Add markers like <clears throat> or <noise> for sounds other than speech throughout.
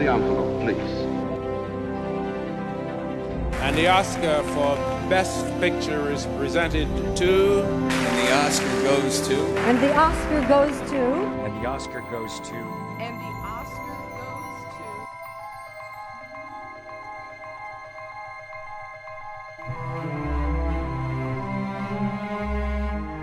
the envelope, please. And the Oscar for Best Picture is presented to. And the Oscar goes to. And the Oscar goes to. And the Oscar goes to.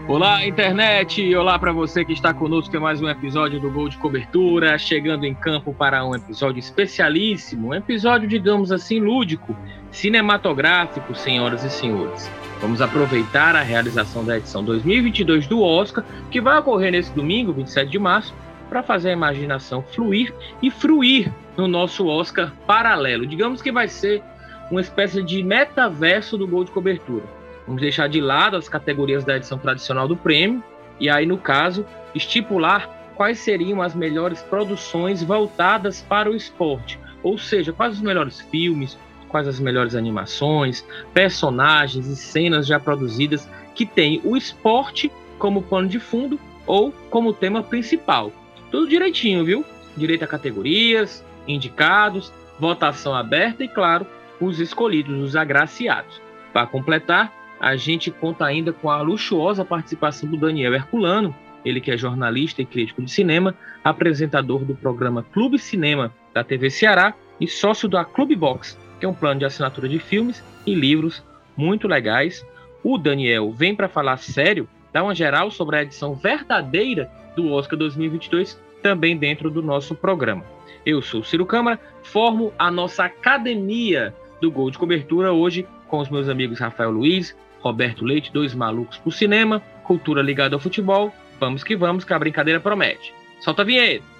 Olá, internet! Olá para você que está conosco em mais um episódio do Gol de Cobertura, chegando em campo para um episódio especialíssimo, um episódio, digamos assim, lúdico, cinematográfico, senhoras e senhores. Vamos aproveitar a realização da edição 2022 do Oscar, que vai ocorrer nesse domingo, 27 de março, para fazer a imaginação fluir e fruir no nosso Oscar paralelo. Digamos que vai ser uma espécie de metaverso do Gol de Cobertura Vamos deixar de lado as categorias da edição tradicional do prêmio e aí, no caso, estipular quais seriam as melhores produções voltadas para o esporte. Ou seja, quais os melhores filmes, quais as melhores animações, personagens e cenas já produzidas que têm o esporte como pano de fundo ou como tema principal. Tudo direitinho, viu? Direito a categorias, indicados, votação aberta e, claro, os escolhidos, os agraciados. Para completar, a gente conta ainda com a luxuosa participação do Daniel Herculano, ele que é jornalista e crítico de cinema, apresentador do programa Clube Cinema da TV Ceará e sócio da Clube Box, que é um plano de assinatura de filmes e livros muito legais. O Daniel vem para falar sério, dar uma geral sobre a edição verdadeira do Oscar 2022, também dentro do nosso programa. Eu sou Ciro Câmara, formo a nossa academia do Gol de Cobertura hoje com os meus amigos Rafael Luiz, Roberto Leite, dois malucos pro cinema, cultura ligada ao futebol. Vamos que vamos, que a brincadeira promete. Solta a vinheta!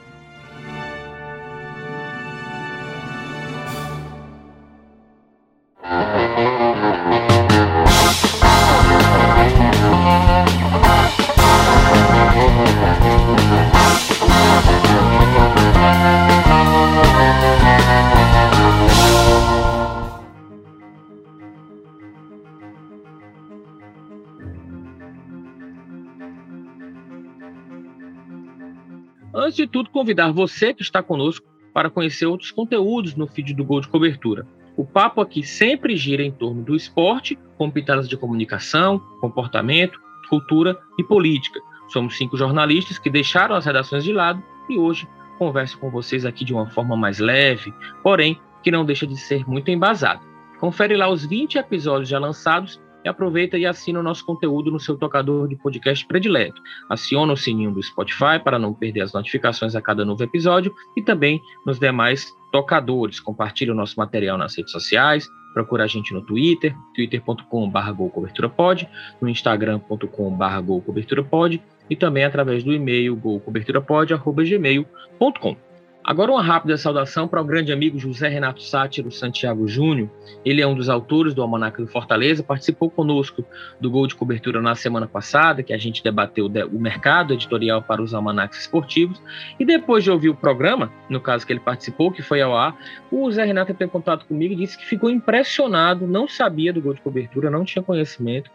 Antes de tudo, convidar você que está conosco para conhecer outros conteúdos no feed do Gol de Cobertura. O papo aqui sempre gira em torno do esporte, com pitadas de comunicação, comportamento, cultura e política. Somos cinco jornalistas que deixaram as redações de lado e hoje converso com vocês aqui de uma forma mais leve, porém que não deixa de ser muito embasada. Confere lá os 20 episódios já lançados e aproveita e assina o nosso conteúdo no seu tocador de podcast predileto. Aciona o sininho do Spotify para não perder as notificações a cada novo episódio e também nos demais tocadores. Compartilhe o nosso material nas redes sociais, procura a gente no Twitter, twitter.com.br golcoberturapod, no instagram.com.br golcoberturapod e também através do e-mail golcoberturapod.gmail.com. Agora uma rápida saudação para o grande amigo José Renato Sátiro Santiago Júnior. Ele é um dos autores do Almanac do Fortaleza, participou conosco do Gol de Cobertura na semana passada, que a gente debateu o mercado editorial para os almanacs esportivos. E depois de ouvir o programa, no caso que ele participou, que foi ao ar, o José Renato entrou em contato comigo e disse que ficou impressionado, não sabia do Gol de Cobertura, não tinha conhecimento,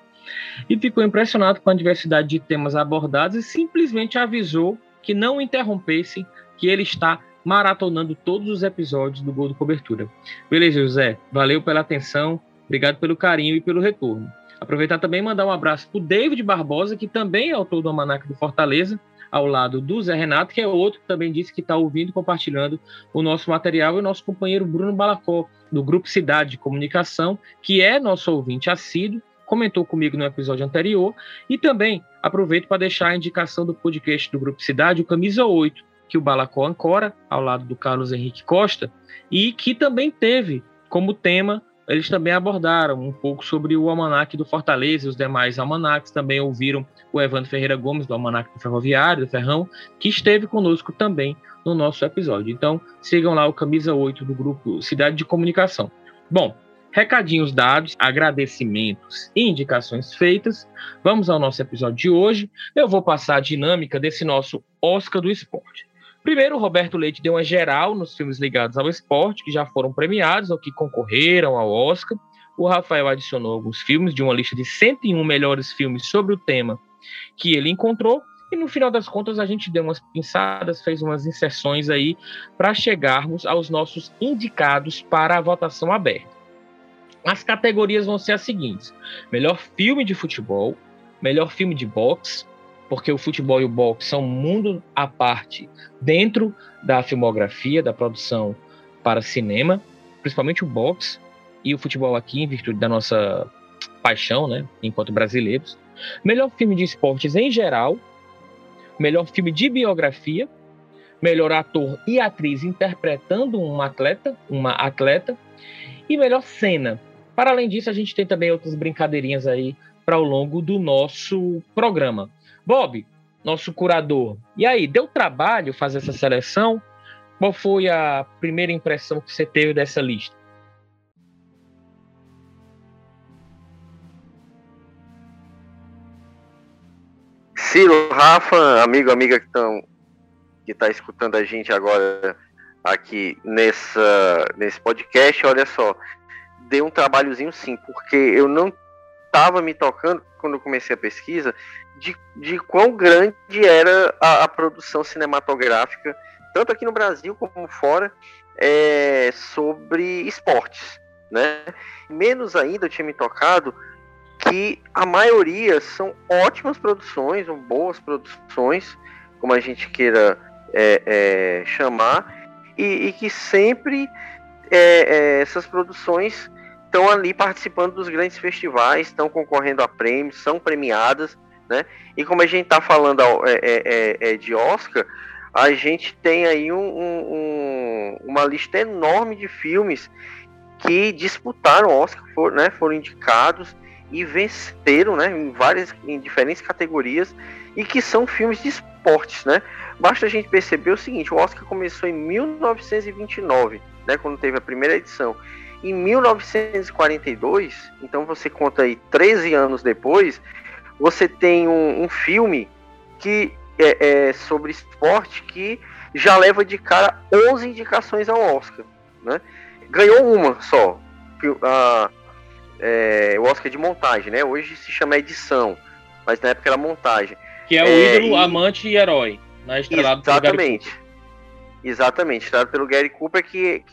e ficou impressionado com a diversidade de temas abordados e simplesmente avisou que não interrompessem, que ele está maratonando todos os episódios do Gol do Cobertura. Beleza, José? Valeu pela atenção, obrigado pelo carinho e pelo retorno. Aproveitar também e mandar um abraço para o David Barbosa, que também é autor do Almanac do Fortaleza, ao lado do Zé Renato, que é outro que também disse que está ouvindo e compartilhando o nosso material, e o nosso companheiro Bruno Balacó, do Grupo Cidade de Comunicação, que é nosso ouvinte assíduo, comentou comigo no episódio anterior, e também aproveito para deixar a indicação do podcast do Grupo Cidade, o Camisa 8, que o Balacó ancora, ao lado do Carlos Henrique Costa, e que também teve como tema, eles também abordaram um pouco sobre o almanac do Fortaleza e os demais almanacs, também ouviram o Evandro Ferreira Gomes, do almanac do Ferroviário, do Ferrão, que esteve conosco também no nosso episódio. Então, sigam lá o Camisa 8 do grupo Cidade de Comunicação. Bom, recadinhos dados, agradecimentos e indicações feitas. Vamos ao nosso episódio de hoje. Eu vou passar a dinâmica desse nosso Oscar do Esporte. Primeiro, Roberto Leite deu uma geral nos filmes ligados ao esporte, que já foram premiados ou que concorreram ao Oscar. O Rafael adicionou alguns filmes de uma lista de 101 melhores filmes sobre o tema que ele encontrou. E no final das contas a gente deu umas pinçadas, fez umas inserções aí para chegarmos aos nossos indicados para a votação aberta. As categorias vão ser as seguintes: melhor filme de futebol, melhor filme de boxe, porque o futebol e o boxe são um mundo à parte dentro da filmografia, da produção para cinema, principalmente o boxe e o futebol aqui, em virtude da nossa paixão, né, enquanto brasileiros. Melhor filme de esportes em geral, melhor filme de biografia, melhor ator e atriz interpretando um atleta, uma atleta, e melhor cena. Para além disso, a gente tem também outras brincadeirinhas aí para o longo do nosso programa. Bob, nosso curador, e aí, deu trabalho fazer essa seleção? Qual foi a primeira impressão que você teve dessa lista? Ciro, Rafa, amigo, amiga que estão que está escutando a gente agora aqui nessa, nesse podcast, olha só, deu um trabalhozinho sim, porque eu não estava me tocando quando eu comecei a pesquisa de, de quão grande era a, a produção cinematográfica, tanto aqui no Brasil como fora, é, sobre esportes, né? Menos ainda eu tinha me tocado que a maioria são ótimas produções, ou boas produções, como a gente queira é, é, chamar, e, e, que sempre é, é essas produções estão ali participando dos grandes festivais, estão concorrendo a prêmios, são premiadas, né? E como a gente está falando é, é, de Oscar, a gente tem aí um, um, uma lista enorme de filmes que disputaram Oscar, for, né, foram indicados e venceram, né, em várias, em diferentes categorias e que são filmes de esportes, né? Basta a gente perceber o seguinte: o Oscar começou em 1929, né, quando teve a primeira edição. Em 1942, então você conta aí 13 anos depois, você tem um, um filme que é, é, sobre esporte que já leva de cara 11 indicações ao Oscar, né? Ganhou uma só, a é, o Oscar de montagem, né? Hoje se chama edição, mas na época era montagem. Que é o é, ídolo, e... amante e herói, né? Estrelado Exatamente. Exatamente, estrelado pelo Gary Cooper, que,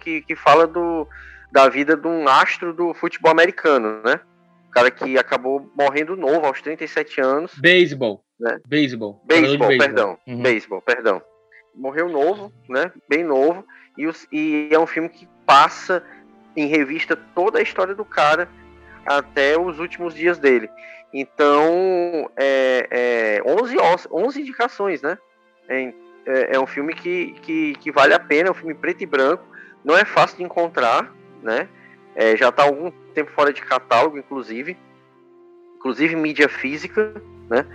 que, que fala do, da vida de um astro do futebol americano, né? O cara que acabou morrendo novo, aos 37 anos. Beisebol. Né? Beisebol. Beisebol, perdão. Uhum. Beisebol, perdão. Morreu novo, né? Bem novo. E, os, e é um filme que passa em revista toda a história do cara até os últimos dias dele. Então, é, é 11, 11 indicações, né? É, é, é, um filme que, que, que, vale a pena, é um filme preto e branco, não é fácil de encontrar, né? É, já está algum tempo fora de catálogo, inclusive, inclusive mídia física, né?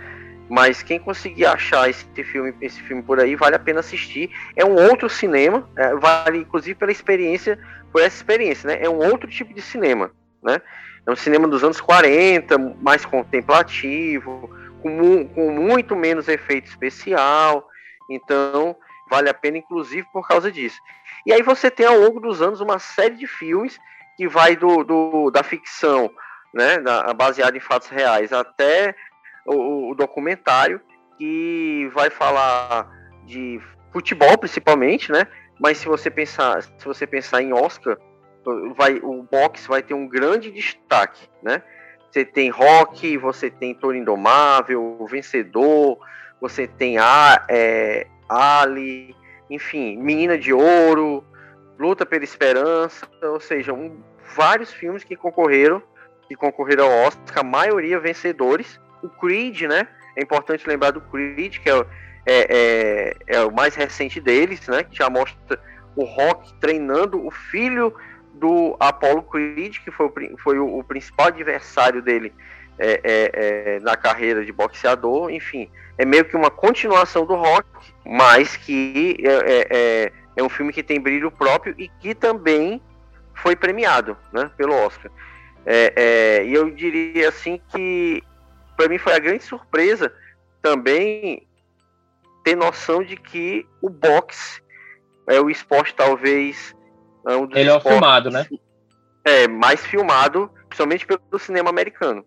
Mas quem conseguir achar esse filme, esse filme por aí, vale a pena assistir. É um outro cinema, é, vale inclusive pela experiência, por essa experiência, né? É um outro tipo de cinema, né? É um cinema dos anos 40, mais contemplativo, com, com muito menos efeito especial. Então, vale a pena, inclusive, por causa disso. E aí você tem ao longo dos anos uma série de filmes que vai do, do da ficção, né, da, baseada em fatos reais, até o, o documentário que vai falar de futebol principalmente, né? Mas se você pensar, se você pensar em Oscar, vai o boxe vai ter um grande destaque, né? Você tem Rock, você tem Toro Indomável, Vencedor, você tem a, é, Ali, enfim, Menina de Ouro, Luta pela Esperança, ou seja, um, vários filmes que concorreram, que concorreram ao Oscar, a maioria vencedores, o Creed, né? É importante lembrar do Creed, que é, é, é, é o mais recente deles, né? Que já mostra o Rock treinando o filho do Apollo Creed, que foi o, foi o, o principal adversário dele é, é, é, na carreira de boxeador. Enfim, é meio que uma continuação do Rock, mas que é, é, é, é um filme que tem brilho próprio e que também foi premiado né, pelo Oscar. e eu diria assim que para mim foi a grande surpresa também ter noção de que o boxe é o esporte talvez é um Ele é filmado, né? É, mais filmado, principalmente pelo cinema americano.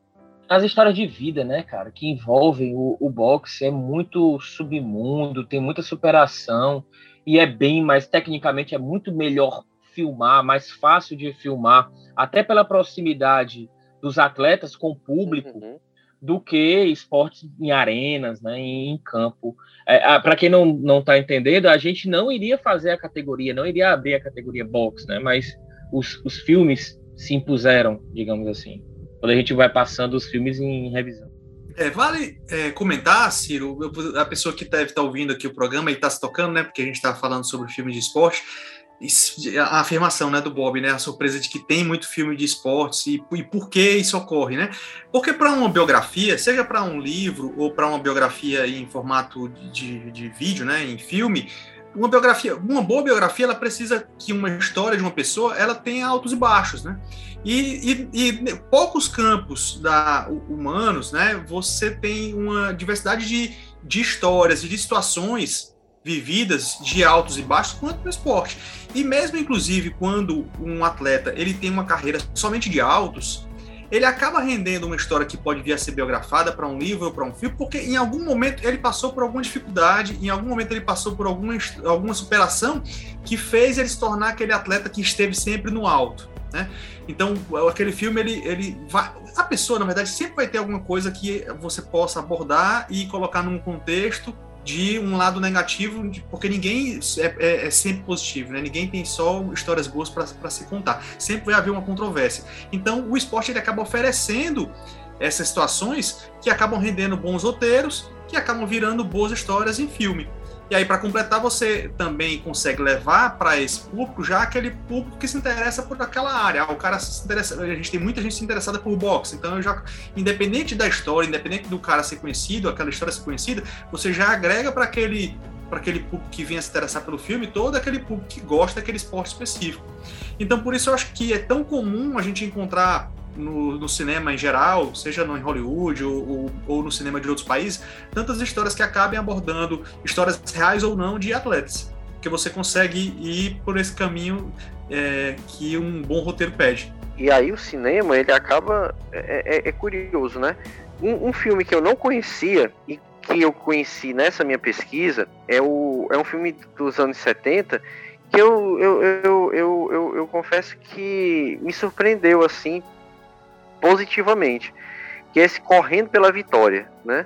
As histórias de vida, né, cara, que envolvem o, o boxe é muito submundo, tem muita superação e é bem mais tecnicamente é muito melhor filmar, mais fácil de filmar, até pela proximidade dos atletas com o público. Uhum do que esportes em arenas, né, em, campo. É, Para quem não não está entendendo, a gente não iria fazer a categoria, não iria abrir a categoria box, né, mas os, os filmes se impuseram, digamos assim, quando a gente vai passando os filmes em revisão. É, vale é, comentar, Ciro, a pessoa que deve estar tá ouvindo aqui o programa e está se tocando, né, porque a gente está falando sobre filme de esporte, a afirmação né, do Bob, né, a surpresa de que tem muito filme de esportes e, e por que isso ocorre, né? Porque para uma biografia, seja para um livro ou para uma biografia em formato de, de vídeo, né, em filme, uma biografia, uma boa biografia, ela precisa que uma história de uma pessoa, ela tenha altos e baixos, né? E, e, e poucos campos da, humanos, né? Você tem uma diversidade de, de histórias e de situações vividas de altos e baixos quanto no esporte. E mesmo inclusive quando um atleta ele tem uma carreira somente de altos, ele acaba rendendo uma história que pode vir a ser biografada para um livro ou para um filme, porque em algum momento ele passou por alguma dificuldade, em algum momento ele passou por alguma, alguma superação que fez ele se tornar aquele atleta que esteve sempre no alto. Né? Então, aquele filme, ele, ele vai. A pessoa, na verdade, sempre vai ter alguma coisa que você possa abordar e colocar num contexto de um lado negativo, porque ninguém é, é, é, sempre positivo, né? Ninguém tem só histórias boas para se contar. Sempre vai haver uma controvérsia. Então, o esporte ele acaba oferecendo essas situações que acabam rendendo bons roteiros, que acabam virando boas histórias em filme. E aí, para completar, você também consegue levar para esse público já aquele público que se interessa por aquela área. Ah, o cara se interessa, a gente tem muita gente se interessada por boxe, então já, independente da história, independente do cara ser conhecido, aquela história ser conhecida, você já agrega para aquele para aquele público que venha se interessar pelo filme, todo aquele público que gosta daquele esporte específico. Então, por isso eu acho que é tão comum a gente encontrar no, no, cinema em geral, seja no, em Hollywood ou, ou, ou, no cinema de outros países, tantas histórias que acabem abordando histórias reais ou não de atletas, que você consegue ir por esse caminho é, que um bom roteiro pede. E aí o cinema ele acaba é, é, é curioso, né? Um, um, filme que eu não conhecia e que eu conheci nessa minha pesquisa é, o, é um filme dos anos 70 que eu, eu, eu, eu, eu, eu confesso que me surpreendeu assim positivamente, que é esse correndo pela vitória, né?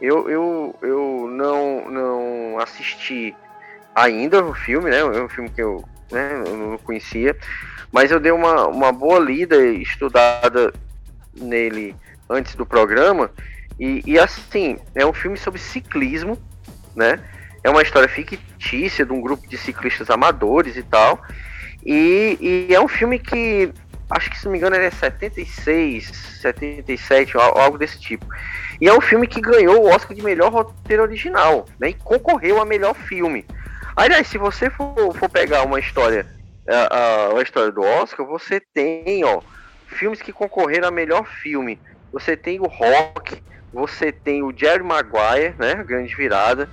Eu, eu, eu não, não assisti ainda o filme, né? É um filme que eu, né, eu não conhecia, mas eu dei uma, uma boa lida e estudada nele antes do programa. E, e assim, é um filme sobre ciclismo, né? É uma história fictícia de um grupo de ciclistas amadores e tal. E, e é um filme que acho que se não me engano ele é 76, 77, algo desse tipo. E é um filme que ganhou o Oscar de melhor roteiro original, né? E concorreu a melhor filme. Aliás, se você for, for pegar uma história, a, a, história do Oscar, você tem, ó, filmes que concorreram a melhor filme. Você tem o Rock, você tem o Jerry Maguire, né? Grande virada.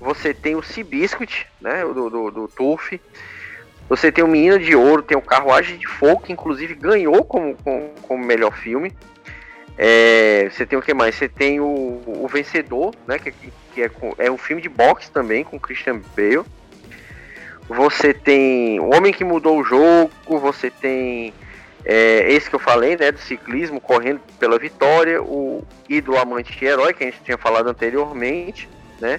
Você tem o Seabiscuit, né? Do, do, do Turf. Você tem o Menina de Ouro, tem o Carruagem de Fogo, que inclusive ganhou como, como, como melhor filme. É, você tem o que mais? Você tem o, o Vencedor, né? Que, que é, é um filme de boxe também, com Christian Bale. Você tem O Homem que Mudou o Jogo, você tem é, esse que eu falei, né? Do ciclismo, correndo pela vitória, o Ídolo Amante de Herói, que a gente tinha falado anteriormente, né?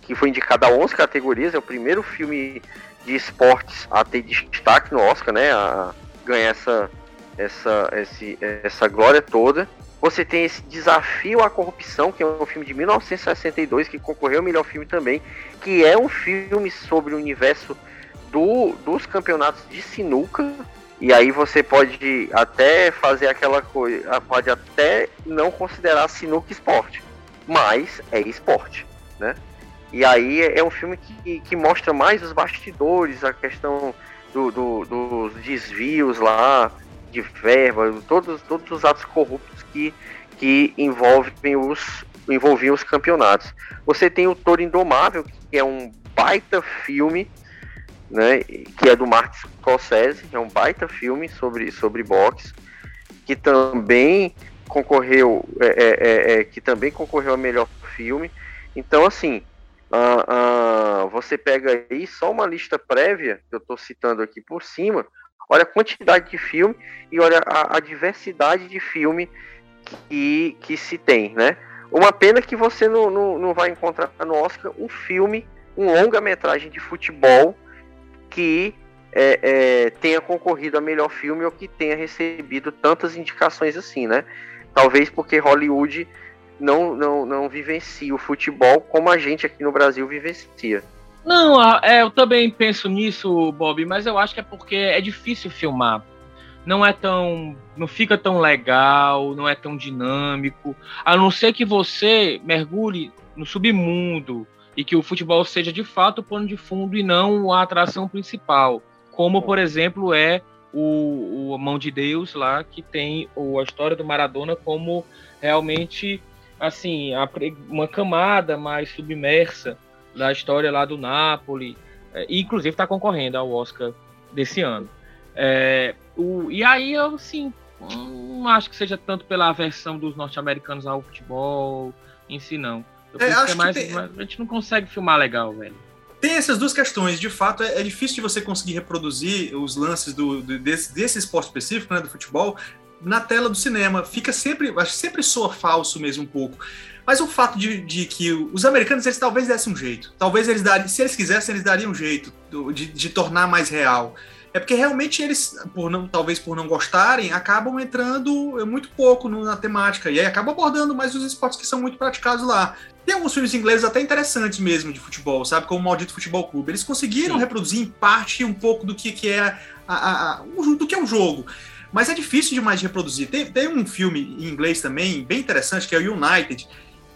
Que foi indicado a 11 categorias, é o primeiro filme de esportes a ter destaque no Oscar, né? A ganhar essa, essa, esse, essa glória toda. Você tem esse Desafio à Corrupção, que é um filme de 1962 que concorreu ao melhor filme também, que é um filme sobre o universo do, dos campeonatos de sinuca. E aí você pode até fazer aquela coisa, pode até não considerar sinuca esporte, mas é esporte, né? E aí é, é um filme que, que mostra mais os bastidores, a questão do, do, dos desvios lá de verba, todos, todos os atos corruptos que, que envolvem os, envolviam os campeonatos. Você tem o Toro Indomável, que é um baita filme, né, que é do Martin Scorsese, é um baita filme sobre, sobre boxe, que também concorreu, é, é, é, que também concorreu a melhor filme. Então, assim, uh, uh, você pega aí só uma lista prévia, que eu estou citando aqui por cima, olha a quantidade de filme e olha a, a diversidade de filme que, que se tem, né? Uma pena que você não, não, não vai encontrar no Oscar um filme, um longa-metragem de futebol que é, é, tenha concorrido a melhor filme ou que tenha recebido tantas indicações assim, né? Talvez porque Hollywood não, não, não vivencia o futebol como a gente aqui no Brasil vivencia. Não, é, eu também penso nisso, Bob, mas eu acho que é porque é difícil filmar. Não é tão. não fica tão legal, não é tão dinâmico. A não ser que você mergulhe no submundo e que o futebol seja de fato o pano de fundo e não a atração principal. Como, por exemplo, é o, o Mão de Deus lá, que tem o, a história do Maradona como realmente assim uma camada mais submersa da história lá do Napoli, é, e inclusive está concorrendo ao Oscar desse ano. É, o, e aí eu assim, não acho que seja tanto pela aversão dos norte-americanos ao futebol em si, não. Eu é, acho que, é mais, tem... a gente não consegue filmar legal, velho. Tem essas duas questões. De fato, é, é difícil de você conseguir reproduzir os lances do, do desse, desse esporte específico, né, do futebol, na tela do cinema. Fica sempre, acho que sempre soa falso mesmo um pouco. Mas o fato de, de, que os americanos eles talvez dessem um jeito. Talvez eles dariam, se eles quisessem, eles dariam um jeito de, de tornar mais real. É porque realmente eles, por não, talvez por não gostarem, acabam entrando muito pouco na temática. E aí acabam abordando mais os esportes que são muito praticados lá. Tem alguns filmes ingleses até interessantes mesmo de futebol, sabe? Como o Maldito Futebol Clube. Eles conseguiram Sim. reproduzir em parte um pouco do que, que é a, a, a, do que é o jogo. Mas é difícil demais de reproduzir. Tem, tem um filme em inglês também, bem interessante, que é o United,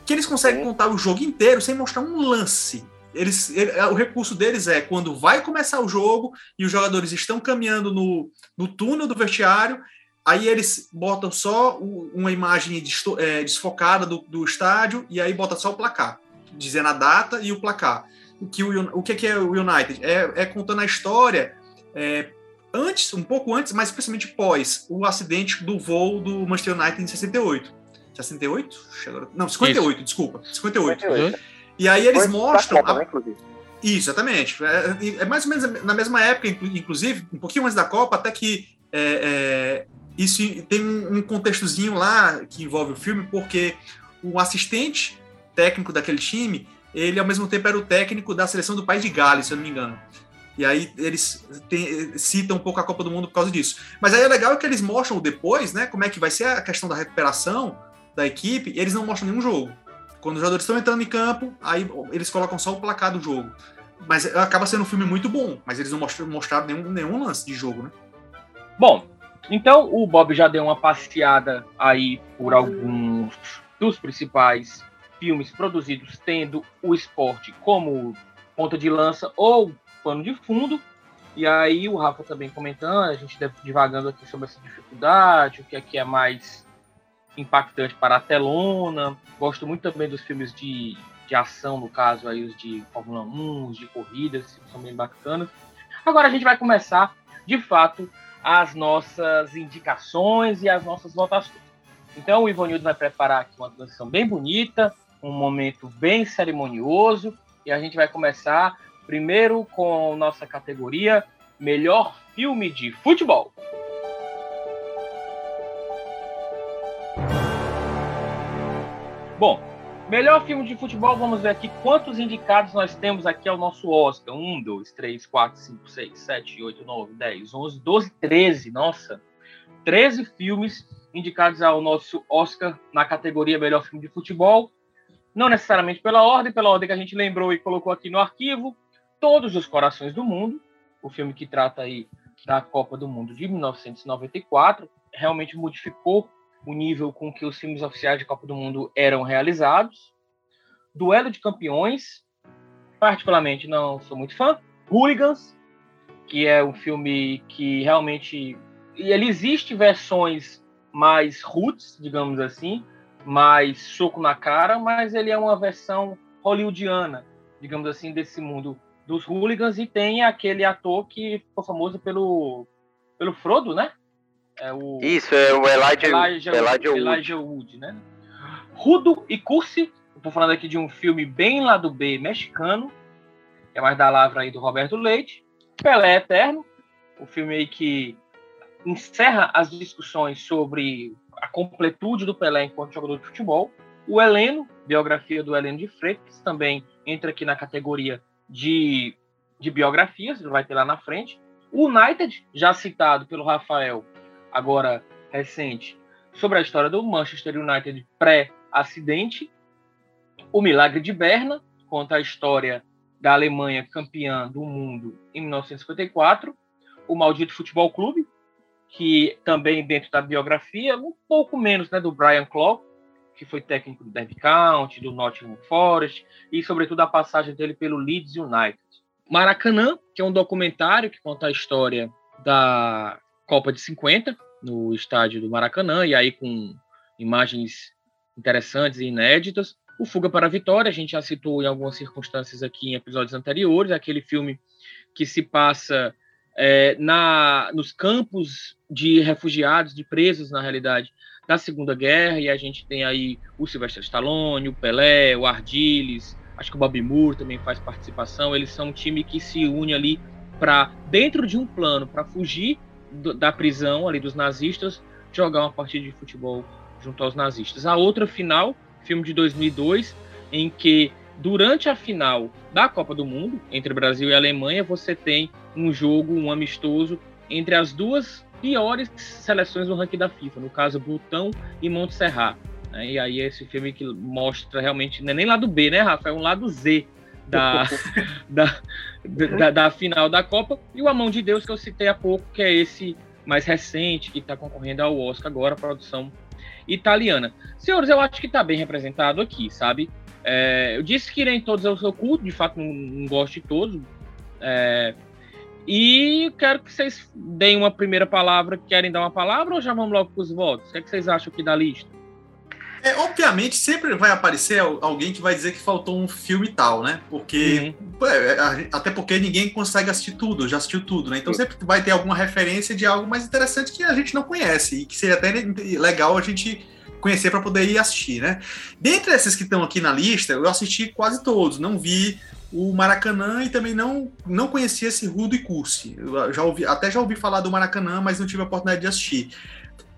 que eles conseguem contar o jogo inteiro sem mostrar um lance. Eles, ele, é, o recurso deles é quando vai começar o jogo e os jogadores estão caminhando no, no túnel do vestiário, aí eles botam só uma imagem é, desfocada do, do estádio e aí bota só o placar, dizendo a data e o placar. Que o, o que é o United? É, é contando a história é, antes, um pouco antes, mas especialmente pós o acidente do voo do Manchester United em 68. 68? Não, 58, Isso. desculpa. 58. 58. E aí eles mostram. Copa, a... né, Isso, exatamente. É, é, mais ou menos na mesma época, inclusive, um pouquinho antes da Copa, até que é, é, isso tem um contextozinho lá que envolve o filme, porque o assistente técnico daquele time, ele ao mesmo tempo era o técnico da seleção do país de Gales, se eu não me engano. E aí eles tem, citam um pouco a Copa do Mundo por causa disso. Mas aí é legal que eles mostram depois, né, como é que vai ser a questão da recuperação da equipe, e eles não mostram nenhum jogo. Quando os jogadores estão entrando em campo, aí eles colocam só o placar do jogo. Mas acaba sendo um filme muito bom, mas eles não mostraram, nenhum, nenhum lance de jogo, né? Bom, então o Bob já deu uma passeada aí por alguns dos principais filmes produzidos tendo o esporte como ponta de lança ou pano de fundo. E aí o Rafa também comentando, a gente divagando aqui sobre essa dificuldade, o que é é mais impactante para a telona. Gosto muito também dos filmes de, de ação, no caso aí os de Fórmula 1, os de corridas, são bem bacanas. Agora a gente vai começar, de fato, as nossas indicações e as nossas votações. Então o Ivanildo vai preparar aqui uma transição bem bonita, um momento bem cerimonioso, e a gente vai começar primeiro com nossa categoria Melhor Filme de Futebol. Bom, melhor filme de futebol, vamos ver aqui quantos indicados nós temos aqui ao nosso Oscar. 1, 2, 3, 4, 5, 6, 7, 8, 9, 10, 11, 12, 13. Nossa, 13 filmes indicados ao nosso Oscar na categoria Melhor Filme de Futebol. Não necessariamente pela ordem, pela ordem que a gente lembrou e colocou aqui no arquivo. Todos os Corações do Mundo, o filme que trata aí da Copa do Mundo de 1994, realmente modificou o nível com que os filmes oficiais de Copa do Mundo eram realizados. Duelo de Campeões, particularmente não sou muito fã. Hooligans, que é um filme que realmente ele existe versões mais roots, digamos assim, mais soco na cara, mas ele é uma versão hollywoodiana, digamos assim, desse mundo dos hooligans e tem aquele ator que ficou famoso pelo pelo Frodo, né? É o Isso, é o Elijah, Elijah, Elijah Wood. Elijah Wood, né? Rudo e Cursi. Estou falando aqui de um filme bem lá do B mexicano. É mais da lavra aí do Roberto Leite. Pelé Eterno. O filme aí que encerra as discussões sobre a completude do Pelé enquanto jogador de futebol. O Heleno, biografia do Heleno de Freitas, também entra aqui na categoria de, de biografias, vai ter lá na frente. O United, já citado pelo Rafael, agora recente, sobre a história do Manchester United pré-acidente. O Milagre de Berna, conta a história da Alemanha campeã do mundo em 1954. O Maldito Futebol Clube, que também dentro da biografia, um pouco menos né, do Brian Clough, que foi técnico do Derby County, do Nottingham Forest, e sobretudo a passagem dele pelo Leeds United. Maracanã, que é um documentário que conta a história da Copa de 50, no estádio do Maracanã, e aí com imagens interessantes e inéditas. O Fuga para a Vitória, a gente já citou em algumas circunstâncias aqui em episódios anteriores, aquele filme que se passa é, na, nos campos de refugiados, de presos, na realidade, da Segunda Guerra, e a gente tem aí o Sylvester Stallone, o Pelé, o Ardiles, acho que o Bob Moore também faz participação, eles são um time que se une ali para, dentro de um plano, para fugir do, da prisão ali dos nazistas, jogar uma partida de futebol junto aos nazistas. A outra final, filme de 2002, em que durante a final da Copa do Mundo, entre Brasil e Alemanha, você tem um jogo, um amistoso, entre as duas piores seleções do ranking da FIFA, no caso Butão e Montserrat. Né? E aí esse filme que mostra realmente, não é nem lado B, né, Rafa? É um lado Z da, <laughs> da, da, da, final da Copa. E o A Mão de Deus, que eu citei há pouco, que é esse mais recente, que está concorrendo ao Oscar agora, produção italiana. Senhores, eu acho que está bem representado aqui, sabe? É, eu disse que irei todos ao seu culto, de fato não, não gosto de todos. É, e quero que vocês deem uma primeira palavra, querem dar uma palavra ou já vamos logo para os votos? O que, é que vocês acham aqui da lista? É, obviamente, sempre vai aparecer alguém que vai dizer que faltou um filme tal, né? Porque. Uhum. É, até porque ninguém consegue assistir tudo, já assistiu tudo, né? Então sempre vai ter alguma referência de algo mais interessante que a gente não conhece e que seria até legal a gente conhecer para poder ir assistir, né? Dentre esses que estão aqui na lista, eu assisti quase todos, não vi o Maracanã e também não, não conhecia esse Rudo e Cursi. Eu já ouvi, até já ouvi falar do Maracanã, mas não tive a oportunidade de assistir.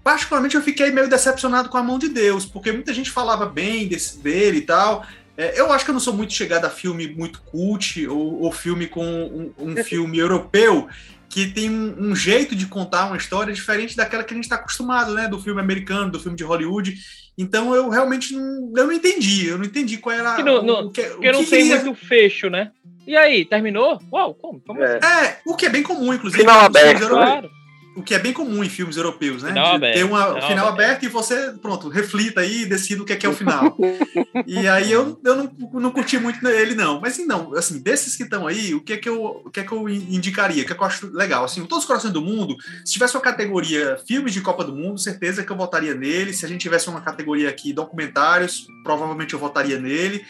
Particularmente eu fiquei meio decepcionado com a mão de Deus, porque muita gente falava bem desse, dele e tal. É, eu acho que eu não sou muito chegado a filme muito cult ou, ou filme com um, um <laughs> filme europeu que tem um, um, jeito de contar uma história diferente daquela que a gente está acostumado, né? Do filme americano, do filme de Hollywood. Então eu realmente não, eu não entendi, eu não entendi qual era que não, não, o que, porque o não tem muito fecho, né? E aí, terminou? Uau, como? como é. Assim? é, o que é bem comum, inclusive. Final aberto, claro o que é bem comum em filmes europeus, né? Final aberto, ter um final, final aberto. e você, pronto, reflita aí e decida o que é, que é o final. <laughs> e aí eu, eu não, não curti muito ele, não. Mas não, assim, desses que estão aí, o que é que eu, o que é que eu indicaria? O que, é que eu acho legal? Assim, Todos os Corações do Mundo, se tivesse uma categoria filmes de Copa do Mundo, certeza que eu votaria nele. Se a gente tivesse uma categoria aqui documentários, provavelmente eu votaria nele.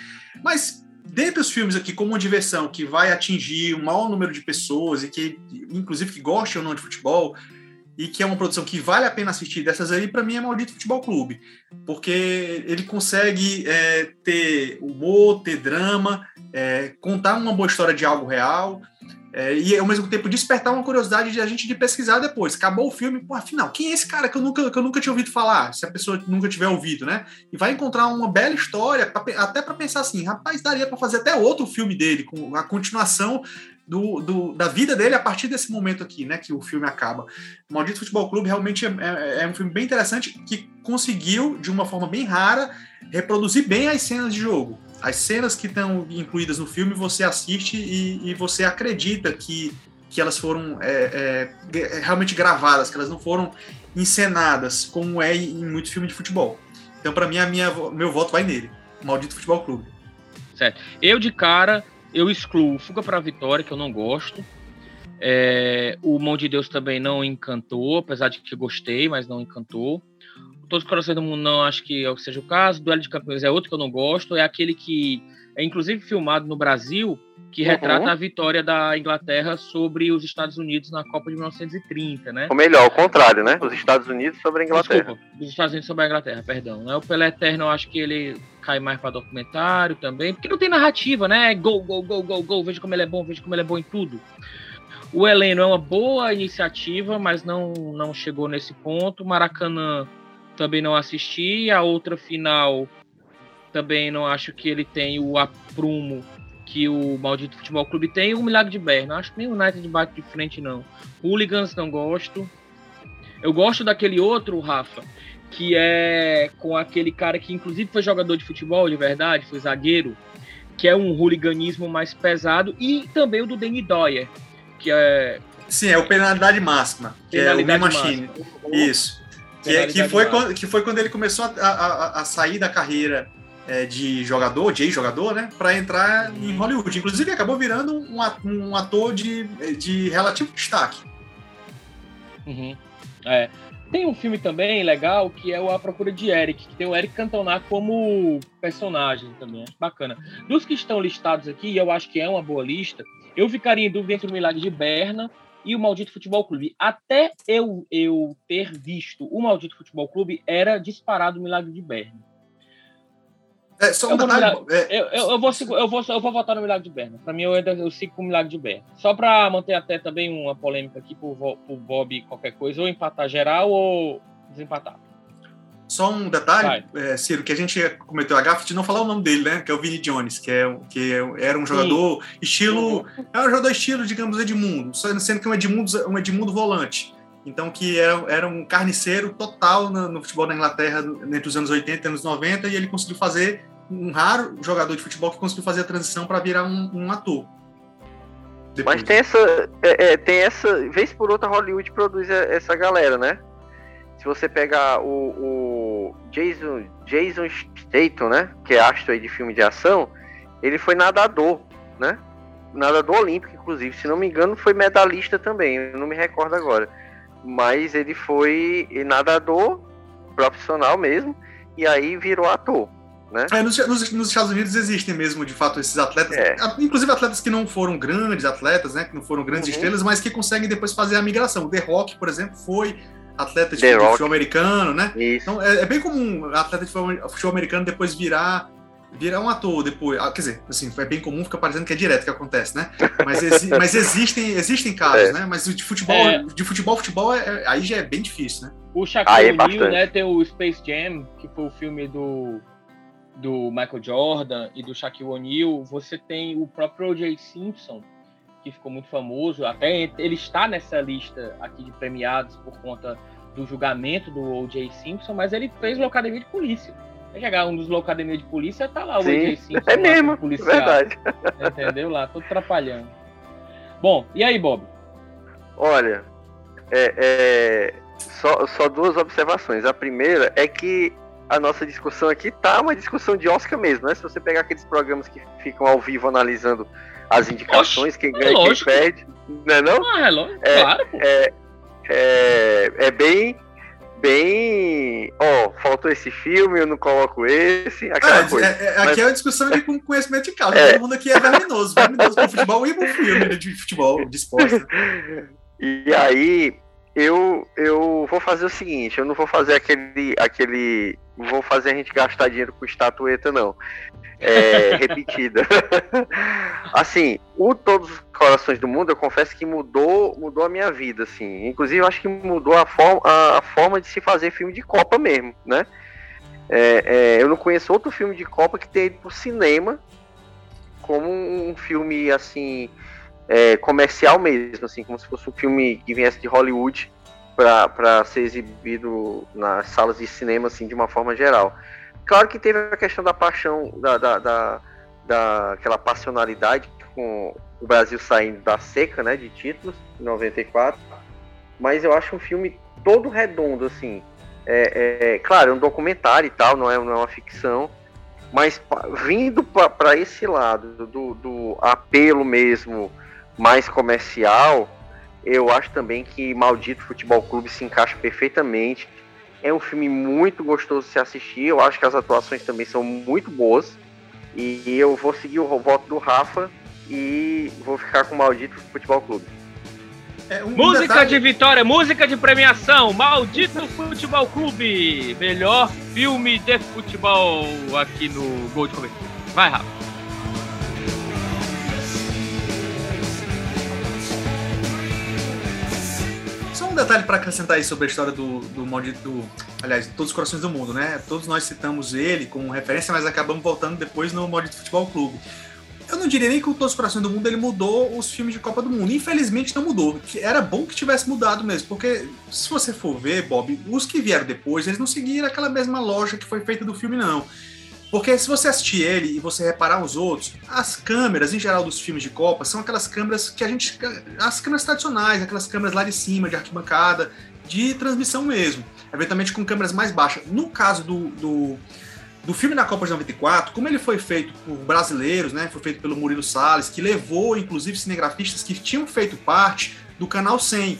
Mas dentre os filmes aqui como uma diversão que vai atingir um maior número de pessoas e que, inclusive, que gostem ou não de futebol, e que é uma produção que vale a pena assistir dessas aí, para mim é Maldito Futebol Clube, porque ele consegue é, ter humor, ter drama, é, contar uma boa história de algo real, é, e ao mesmo tempo despertar uma curiosidade de a gente de pesquisar depois. Acabou o filme, pô, afinal, quem é esse cara que eu nunca, que eu nunca tinha ouvido falar? Se a pessoa nunca tiver ouvido, né? E vai encontrar uma bela história, pra, até para pensar assim, rapaz, daria para fazer até outro filme dele, com a continuação do, do, da vida dele a partir desse momento aqui, né? Que o filme acaba. Maldito Futebol Clube realmente é, é, é um filme bem interessante que conseguiu, de uma forma bem rara, reproduzir bem as cenas de jogo as cenas que estão incluídas no filme você assiste e, e você acredita que, que elas foram é, é, é, realmente gravadas, que elas não foram encenadas, como é em muito filme de futebol. Então, para mim, a minha, meu voto vai nele, Maldito Futebol Clube. Certo. Eu, de cara, eu excluo Fuga para a Vitória, que eu não gosto. É, o Mão de Deus também não encantou, apesar de que gostei, mas não encantou. Todos os Corações do Mundo não acho que é seja o caso. Duelo de Campeões é outro que eu não gosto. É aquele que é inclusive filmado no Brasil, que Uhum. retrata a vitória da Inglaterra sobre os Estados Unidos na Copa de 1930, né? Ou melhor, o contrário, né? Os Estados Unidos sobre a Inglaterra. Desculpa, dos Estados Unidos sobre a Inglaterra, perdão. Né? O Pelé Eterno, eu acho que ele cai mais para documentário também, porque não tem narrativa, né? Gol, gol, gol, gol, gol, veja como ele é bom, veja como ele é bom em tudo. O Heleno é uma boa iniciativa, mas não, não chegou nesse ponto. Maracanã também não assisti. A outra final também não acho que ele tem o aprumo que o Maldito Futebol Clube tem. E o Milagre de Berna, acho que nem o United bate de frente, não. Hooligans não gosto. Eu gosto daquele outro, Rafa, que é com aquele cara que inclusive foi jogador de futebol de verdade, foi zagueiro, que é um hooliganismo mais pesado, e também o do Danny Doyer, que é Sim, é o penalidade máxima, que é o penalidade Machine. máxima. Isso. Que, é, que, Penalidade foi quando, que foi quando ele começou a- a- a sair da carreira é, de jogador, de ex-jogador, né? Pra entrar em Hollywood. Inclusive, acabou virando um ator de, de relativo destaque. Uhum. É. Tem um filme também legal que é o A Procura de Eric, que tem o Eric Cantona como personagem também, bacana. Dos que estão listados aqui, e eu acho que é uma boa lista, eu ficaria em dúvida entre o Milagre de Berna e o Maldito Futebol Clube. Até eu, eu ter visto o Maldito Futebol Clube, era disparado o Milagre de Berna. É, só um Eu vou é, Eu, eu, eu, vou, eu, vou, eu vou votar no Milagre de Berna. Pra mim, eu ainda eu sigo com o Milagre de Berna. Só pra manter até também uma polêmica aqui pro, pro Bob qualquer coisa, ou empatar geral ou desempatar. Só um detalhe, é, Ciro, que a gente cometeu a gafe de não falar o nome dele, né? Que é o Vini Jones, que, é, que é- era um jogador estilo. É um jogador estilo, digamos, Edmundo, sendo que um Edmundo, um Edmundo volante. Então, que era, era um carniceiro total no, no futebol da Inglaterra entre os anos 80 e anos 90, e ele conseguiu fazer um raro jogador de futebol que conseguiu fazer a transição para virar um, um ator. Depois. Mas tem essa. é, é, tem essa. Vez por outra, Hollywood produz essa galera, né? Se você pegar o, o Jason, Jason Statham, né? Que é astro de filme de ação, ele foi nadador, né? Nadador olímpico, inclusive. Se não me engano, foi medalhista também. Eu não me recordo agora. Mas ele foi nadador profissional mesmo. E aí virou ator. É, nos, nos- nos Estados Unidos existem mesmo, de fato, esses atletas, É. a- inclusive atletas que não foram grandes atletas, né? Que não foram grandes Uhum. estrelas, mas que conseguem depois fazer a migração. O The Rock, por exemplo, foi atleta de, The Rock. futebol americano, né? Isso. Então é, é bem comum atleta de futebol americano depois virar virar um ator depois. Ah, quer dizer, assim, é bem comum, fica parecendo que é direto que acontece, né? Mas, exi- mas existem, existem casos, É. né? Mas de futebol, É. de futebol, futebol é- é- aí já é bem difícil, né? O Shaquille é O'Neal, né? Tem o Space Jam, que foi o filme do, do Michael Jordan e do Shaquille O'Neal. Você tem o próprio O.J. Simpson, que ficou muito famoso. Até ele está nessa lista aqui de premiados por conta do julgamento do O.J. Simpson, mas ele fez Locademia de Polícia. Chegar um dos Locademia de Polícia, tá lá o Sim. Simpson. É mesmo, como policial, verdade. Entendeu? Lá, todo atrapalhando. Bom, e aí, Bob? Olha, é, é, só, só duas observações. A primeira é que a nossa discussão aqui tá uma discussão de Oscar mesmo, né? Se você pegar aqueles programas que ficam ao vivo analisando as indicações, quem ganha, quem lógico. perde, não é não? Ah, é lógico, É, claro, pô. É, é, é bem, bem, ó, faltou esse filme, eu não coloco esse, aquela Ah, coisa. é- é- aqui Mas- é uma discussão de com conhecimento de causa. É. Todo mundo aqui é verminoso, verminoso pro futebol e pro filme né, de futebol, de esporte. né? <laughs> E aí, eu, eu vou fazer o seguinte, eu não vou fazer aquele, aquele, vou fazer a gente gastar dinheiro com estatueta, não. É, <laughs> repetida. <laughs> assim, o Todos os Corações do Mundo, eu confesso que mudou, mudou a minha vida, assim. Inclusive, eu acho que mudou a, forma a, a forma de se fazer filme de Copa mesmo, né? É, é, eu não conheço outro filme de Copa que tenha ido pro cinema como um filme, assim, é, comercial mesmo, assim, como se fosse um filme que viesse de Hollywood para ser exibido nas salas de cinema, assim, de uma forma geral. Claro que teve a questão da paixão, da, da, da, da- aquela passionalidade com o Brasil saindo da seca, né, de títulos, em 94, mas eu acho um filme todo redondo, assim, é, é, claro, é um documentário e tal, não é, não é uma ficção, mas vindo para esse lado do, do apelo mesmo mais comercial, eu acho também que Maldito Futebol Clube se encaixa perfeitamente. É um filme muito gostoso de se assistir. Eu acho que as atuações também são muito boas. E eu vou seguir o voto do Rafa e vou ficar com o Maldito Futebol Clube. É, um música detalhe... de vitória, música de premiação, Maldito Futebol Clube, melhor filme de futebol aqui no Gol de Cobertura. Vai, Rafa. Detalhe para acrescentar aí sobre a história do, do Maldito, do, aliás, Todos os Corações do Mundo, né? Todos nós citamos ele como referência, mas acabamos voltando depois no Maldito Futebol Clube eu não diria nem que o Todos os Corações do Mundo ele mudou os filmes de Copa do Mundo. Infelizmente não mudou. Era bom que tivesse mudado mesmo, porque se você for ver, Bob, os que vieram depois, eles não seguiram aquela mesma loja que foi feita do filme, não. Porque se você assistir ele e você reparar os outros, as câmeras, em geral, dos filmes de Copa, são aquelas câmeras que a gente. As câmeras tradicionais, aquelas câmeras lá de cima, de arquibancada, de transmissão mesmo. Eventualmente com câmeras mais baixas. No caso do, do do filme da Copa de 94, como ele foi feito por brasileiros, né? Foi feito pelo Murilo Salles, que levou, inclusive, cinegrafistas que tinham feito parte do Canal 100,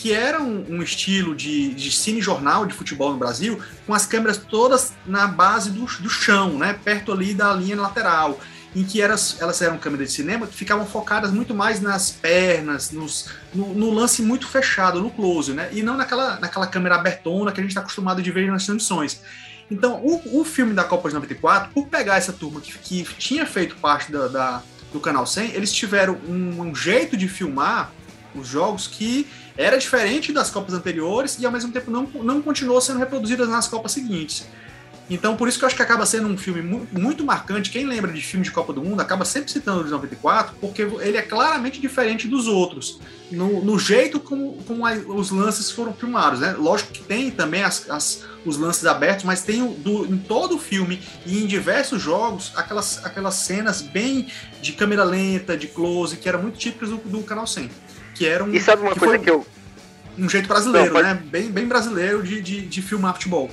que era um, um estilo de, de cine-jornal de futebol no Brasil, com as câmeras todas na base do, do chão, né? Perto ali da linha lateral em que elas, elas eram câmeras de cinema que ficavam focadas muito mais nas pernas, nos, no, no, lance muito fechado, no close, né? E não naquela, naquela câmera abertona que a gente está acostumado de ver nas transmissões. Então, o, o filme da Copa de 94, por pegar essa turma que, que tinha feito parte da, da, do Canal 100, eles tiveram um, um jeito de filmar os jogos que era diferente das Copas anteriores e ao mesmo tempo não, não continuou sendo reproduzidas nas Copas seguintes. Então, por isso que eu acho que acaba sendo um filme muito marcante. Quem lembra de filme de Copa do Mundo acaba sempre citando o de 94, porque ele é claramente diferente dos outros, no, no jeito como, como os lances foram filmados. Né? Lógico que tem também as, as, os lances abertos, mas tem do, em todo o filme e em diversos jogos aquelas, aquelas cenas bem de câmera lenta, de close, que eram muito típicas do, do Canal 100. Que era um, e sabe uma coisa que eu. Um jeito brasileiro, Não, pode... né? Bem, bem brasileiro de, de, de filmar futebol.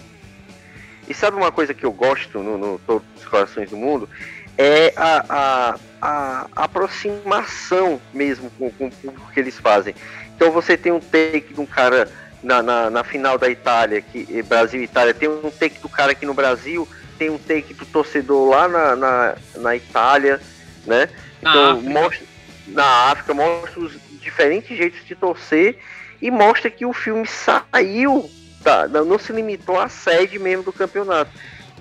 E sabe uma coisa que eu gosto no, no Todos os Corações do Mundo? É a, a, a aproximação mesmo com, com o público que eles fazem. Então você tem um take de um cara na, na, na final da Itália, que Brasil e Itália, tem um take do cara aqui no Brasil, tem um take do torcedor lá na, na, na Itália, né? Na então África. mostra na África, mostra os diferentes jeitos de torcer e mostra que o filme saiu tá, não se limitou à sede mesmo do campeonato.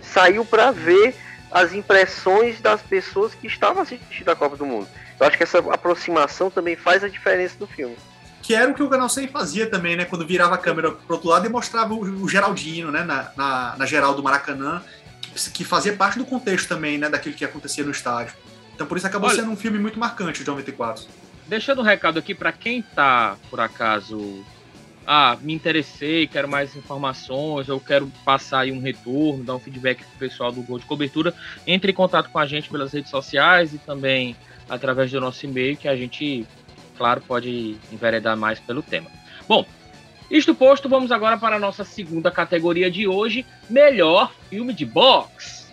Saiu para ver as impressões das pessoas que estavam assistindo a Copa do Mundo. Eu acho que essa aproximação também faz a diferença do filme. Que era o que o Canal 100 fazia também, né? Quando virava a câmera pro outro lado e mostrava o, o Geraldinho, né? Na, na, na, geral do Maracanã, que, que, fazia parte do contexto também, né? Daquilo que acontecia no estádio. Então por isso acabou Olha, sendo um filme muito marcante de 94. Deixando um recado aqui para quem tá, por acaso, ah, me interessei, quero mais informações, eu quero passar aí um retorno, dar um feedback pro pessoal do Gol de Cobertura, entre em contato com a gente pelas redes sociais e também através do nosso e-mail, que a gente, claro, pode enveredar mais pelo tema. Bom, isto posto, vamos agora para a nossa segunda categoria de hoje, melhor filme de boxe.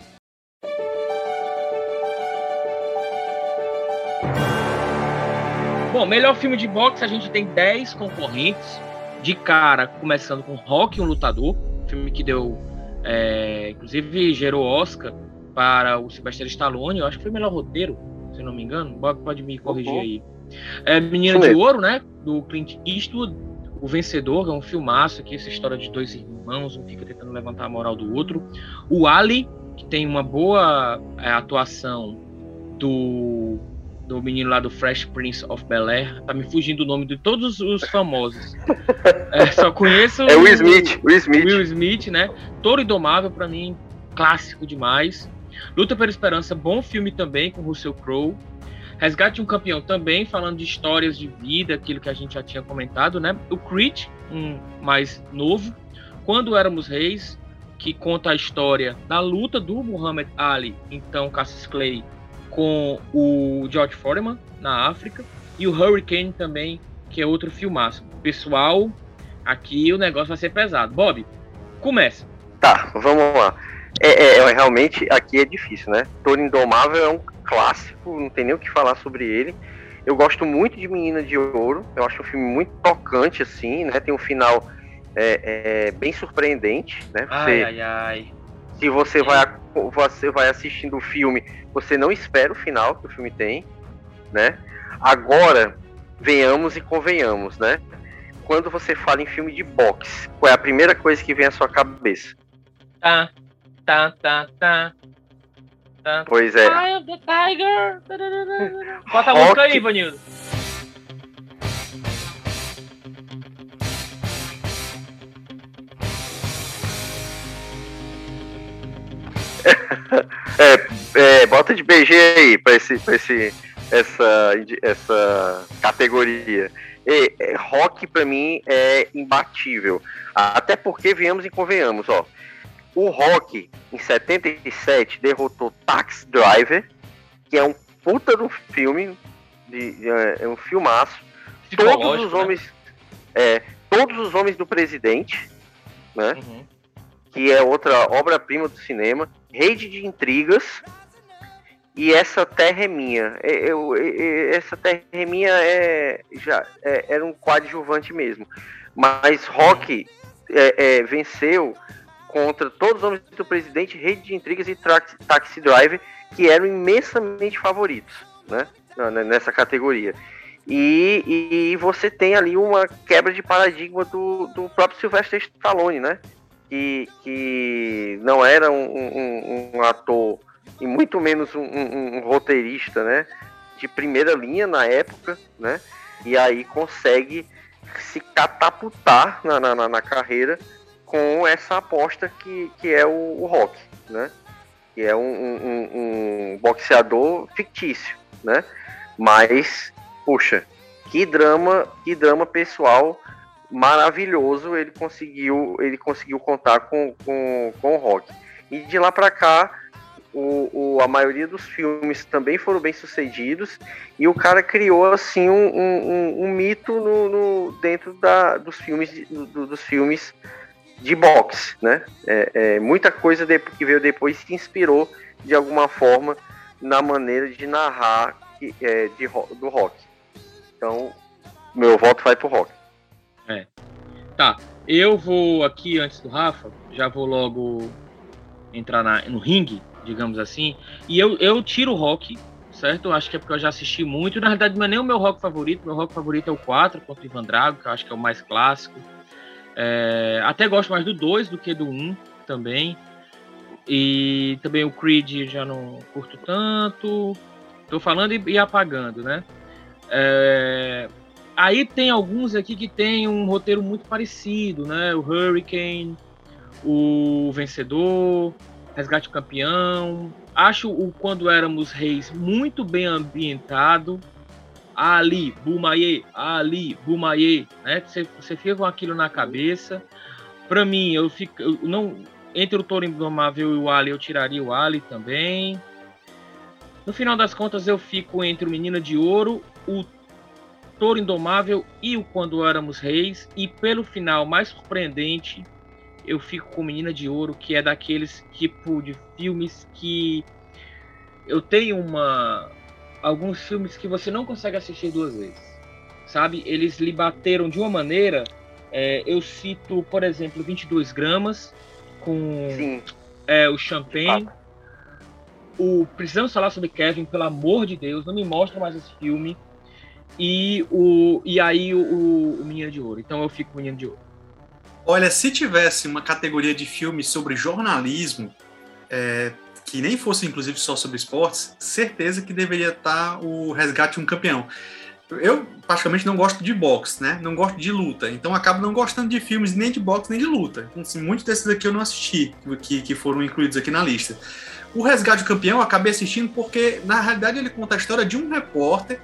Bom, melhor filme de boxe, a gente tem 10 concorrentes. De cara, começando com Rock, um lutador, filme que deu, é, inclusive gerou Oscar para o Sylvester Stallone, eu acho que foi o melhor roteiro, se não me engano, Bob pode me corrigir aí. É Menina de Ouro, né, do Clint Eastwood, o Vencedor, é um filmaço aqui, essa história de dois irmãos, um fica tentando levantar a moral do outro. O Ali, que tem uma boa é, atuação do do menino lá do Fresh Prince of Bel Air. Tá me fugindo o nome de todos os famosos. é, só conheço. É Will Smith. Will Smith. Will Smith, né? Toro Indomável, para mim, clássico demais. Luta pela Esperança, bom filme também, com Russell Crowe. Resgate um Campeão também, falando de histórias de vida, aquilo que a gente já tinha comentado, né? O Creed, um mais novo. Quando Éramos Reis, que conta a história da luta do Muhammad Ali, então Cassius Clay, com o George Foreman na África e o Hurricane também, que é outro filmaço. Pessoal, aqui o negócio vai ser pesado. Bob, começa. Tá, vamos lá. É, é, é realmente aqui é difícil, né? Toro Indomável é um clássico, não tem nem o que falar sobre ele. Eu gosto muito de Menina de Ouro, eu acho um filme muito tocante, assim, né? Tem um final é, é bem surpreendente, né? Você, ai, ai, ai. Se você vai, você vai assistindo o filme, você não espera o final que o filme tem, né? Agora, venhamos e convenhamos, né? Quando você fala em filme de boxe, qual é a primeira coisa que vem à sua cabeça? Tá, tá, tá, tá. tá. Pois é. Bota a música aí. Vanildo. É, é, bota de BG aí pra, esse, pra esse, essa, essa categoria. E, é, rock pra mim é imbatível. Até porque venhamos e convenhamos, ó. O Rock, em 77, derrotou Taxi Driver, que é um puta do filme, de, de- é um filmaço. Todos os né? homens. É, todos os homens do presidente, né? Uhum. que é outra obra-prima do cinema, Rede de Intrigas e Essa Terra é Minha. Eu- é, é, essa Terra é Minha é, já, é- era um coadjuvante mesmo. Mas Rock é, é, venceu contra todos os homens do presidente, Rede de Intrigas e Taxi Driver, que eram imensamente favoritos né, nessa categoria. E, e você tem ali uma quebra de paradigma do, do próprio Sylvester Stallone, né? Que, que não era um, um- um ator e muito menos um, um- um roteirista, né? De primeira linha na época, né? E aí consegue se catapultar na, na, na- carreira com essa aposta que, que é o, o Rock, né? Que é um- um- um boxeador fictício, né? Mas, puxa, que drama, que drama pessoal maravilhoso ele conseguiu ele conseguiu contar com, com, com o rock. E de lá para cá o, o- a maioria dos filmes também foram bem sucedidos e o cara criou assim um, um- um- mito no, no- dentro da, dos filmes do- dos filmes de boxe né? É, é, muita coisa que veio depois se inspirou de alguma forma na maneira de narrar é, de, do rock. Então meu voto vai pro rock Tá, eu vou aqui antes do Rafa, já vou logo entrar na- no ringue, digamos assim, e eu, eu tiro o rock, certo? Acho que é porque eu já assisti muito, na verdade não é nem o meu rock favorito, meu rock favorito é o 4 contra o Ivan Drago, que eu acho que é o mais clássico. É, até gosto mais do 2 do que do 1 também. E também o Creed já não curto tanto. Tô falando e, e apagando, né? É, Aí tem alguns aqui que tem um roteiro muito parecido, né? O Hurricane, o Vencedor, Resgate Campeão. Acho o Quando Éramos Reis muito bem ambientado. Ali, Bumaye, Ali, Bumaye, né? Você, você fica com aquilo na cabeça. Pra mim, eu fico. eu não, entre o Toro Indomável e o Ali, eu tiraria o Ali também. No final das contas, eu fico entre o Menina de Ouro, o Toro Indomável e o Quando Éramos Reis. E pelo final mais surpreendente, eu fico com Menina de Ouro, que é daqueles tipo de filmes que eu tenho uma. Alguns filmes que você não consegue assistir duas vezes. Sabe? Eles lhe bateram de uma maneira. é, eu cito, por exemplo, 22 gramas com é, o Champagne. O Precisamos Falar sobre Kevin, pelo amor de Deus, não me mostra mais esse filme. E, o, e aí o, o Menino de Ouro. Então eu fico com o Menino de Ouro. Olha, se tivesse uma categoria de filmes sobre jornalismo, é, que nem fosse inclusive só sobre esportes, certeza que deveria estar o Resgate de um Campeão. Eu, praticamente, não gosto de boxe, né? Não gosto de luta. Então, acabo não gostando de filmes nem de boxe nem de luta. Então, assim, muitos desses aqui eu não assisti, que, que foram incluídos aqui na lista. O Resgate do Campeão eu acabei assistindo porque, na realidade, ele conta a história de um repórter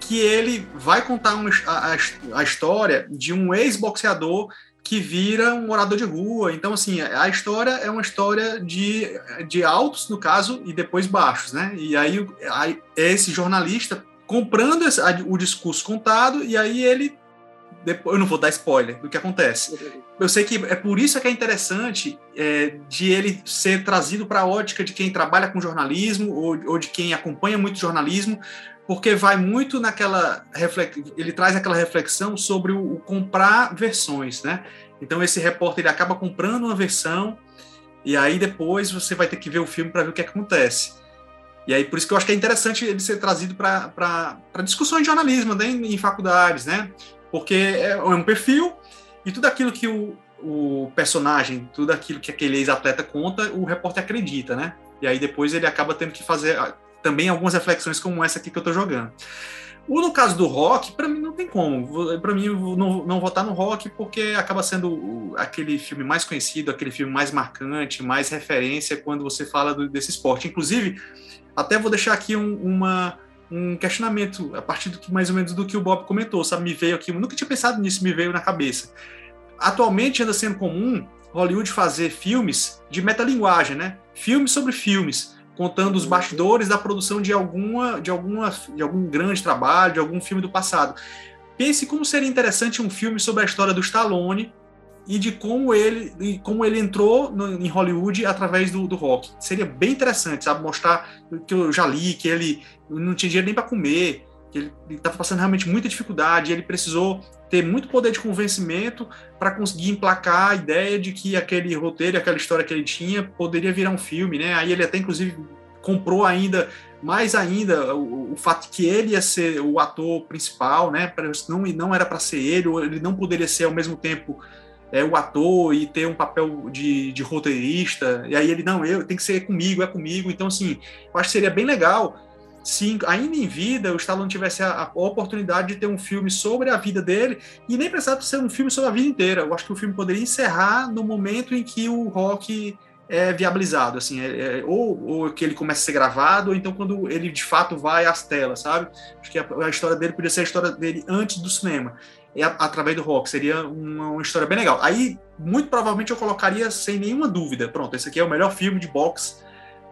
que ele vai contar uma, a, a, história de um ex-boxeador que vira um morador de rua. Então, assim, a história é uma história de, de altos, no caso, e depois baixos, né? E aí, aí esse jornalista comprando esse, o discurso contado, e aí ele. Depois, eu não vou dar spoiler do que acontece. Eu sei que é por isso que é interessante é, de ele ser trazido para a ótica de quem trabalha com jornalismo ou, ou de quem acompanha muito jornalismo, porque vai muito naquela ele traz aquela reflexão sobre o, o, comprar versões, né? Então esse repórter ele acaba comprando uma versão e aí depois você vai ter que ver o filme para ver o que acontece. E aí, por isso que eu acho que é interessante ele ser trazido para discussões de jornalismo né, em, faculdades, né? Porque é, é um perfil e tudo aquilo que o, o personagem, tudo aquilo que aquele ex-atleta conta, o repórter acredita, né? E aí depois ele acaba tendo que fazer também algumas reflexões como essa aqui que eu tô jogando. O no caso do rock, para mim não tem como. Para mim não, não votar no rock porque acaba sendo aquele filme mais conhecido, aquele filme mais marcante, mais referência quando você fala do, desse esporte. Inclusive, até vou deixar aqui um, uma, um questionamento a partir do que mais ou menos do que o Bob comentou, sabe? Me veio aqui, eu nunca tinha pensado nisso, me veio na cabeça. Atualmente anda sendo comum Hollywood fazer filmes de metalinguagem, né? Filmes sobre filmes contando os bastidores da produção de alguma, de alguma, de algum grande trabalho, de algum filme do passado. Pense como seria interessante um filme sobre a história do Stallone e de como ele, e como ele entrou no, em Hollywood através do, do, rock. Seria bem interessante, sabe? Mostrar que eu já li que ele não tinha dinheiro nem para comer, que ele estava passando realmente muita dificuldade, ele precisou ter muito poder de convencimento para conseguir emplacar a ideia de que aquele roteiro, aquela história que ele tinha, poderia virar um filme, né? Aí ele até, inclusive, comprou ainda, mais ainda, o, o fato que ele ia ser o ator principal, né? Não, não era para ser ele, ou ele não poderia ser ao mesmo tempo é, o ator e ter um papel de, de roteirista, e aí ele, não, eu tem que ser comigo, é comigo. Então, assim, eu acho que seria bem legal se ainda em vida o Stallone tivesse a, a, oportunidade de ter um filme sobre a vida dele e nem precisava ser um filme sobre a vida inteira. Eu acho que o filme poderia encerrar no momento em que o rock é viabilizado, assim, é, é, ou, ou, que ele começa a ser gravado, ou então quando ele de fato vai às telas, sabe? Acho que a, a história dele poderia ser a história dele antes do cinema, e a, através do rock, seria uma, uma, história bem legal. Aí, muito provavelmente, eu colocaria sem nenhuma dúvida, pronto, esse aqui é o melhor filme de boxe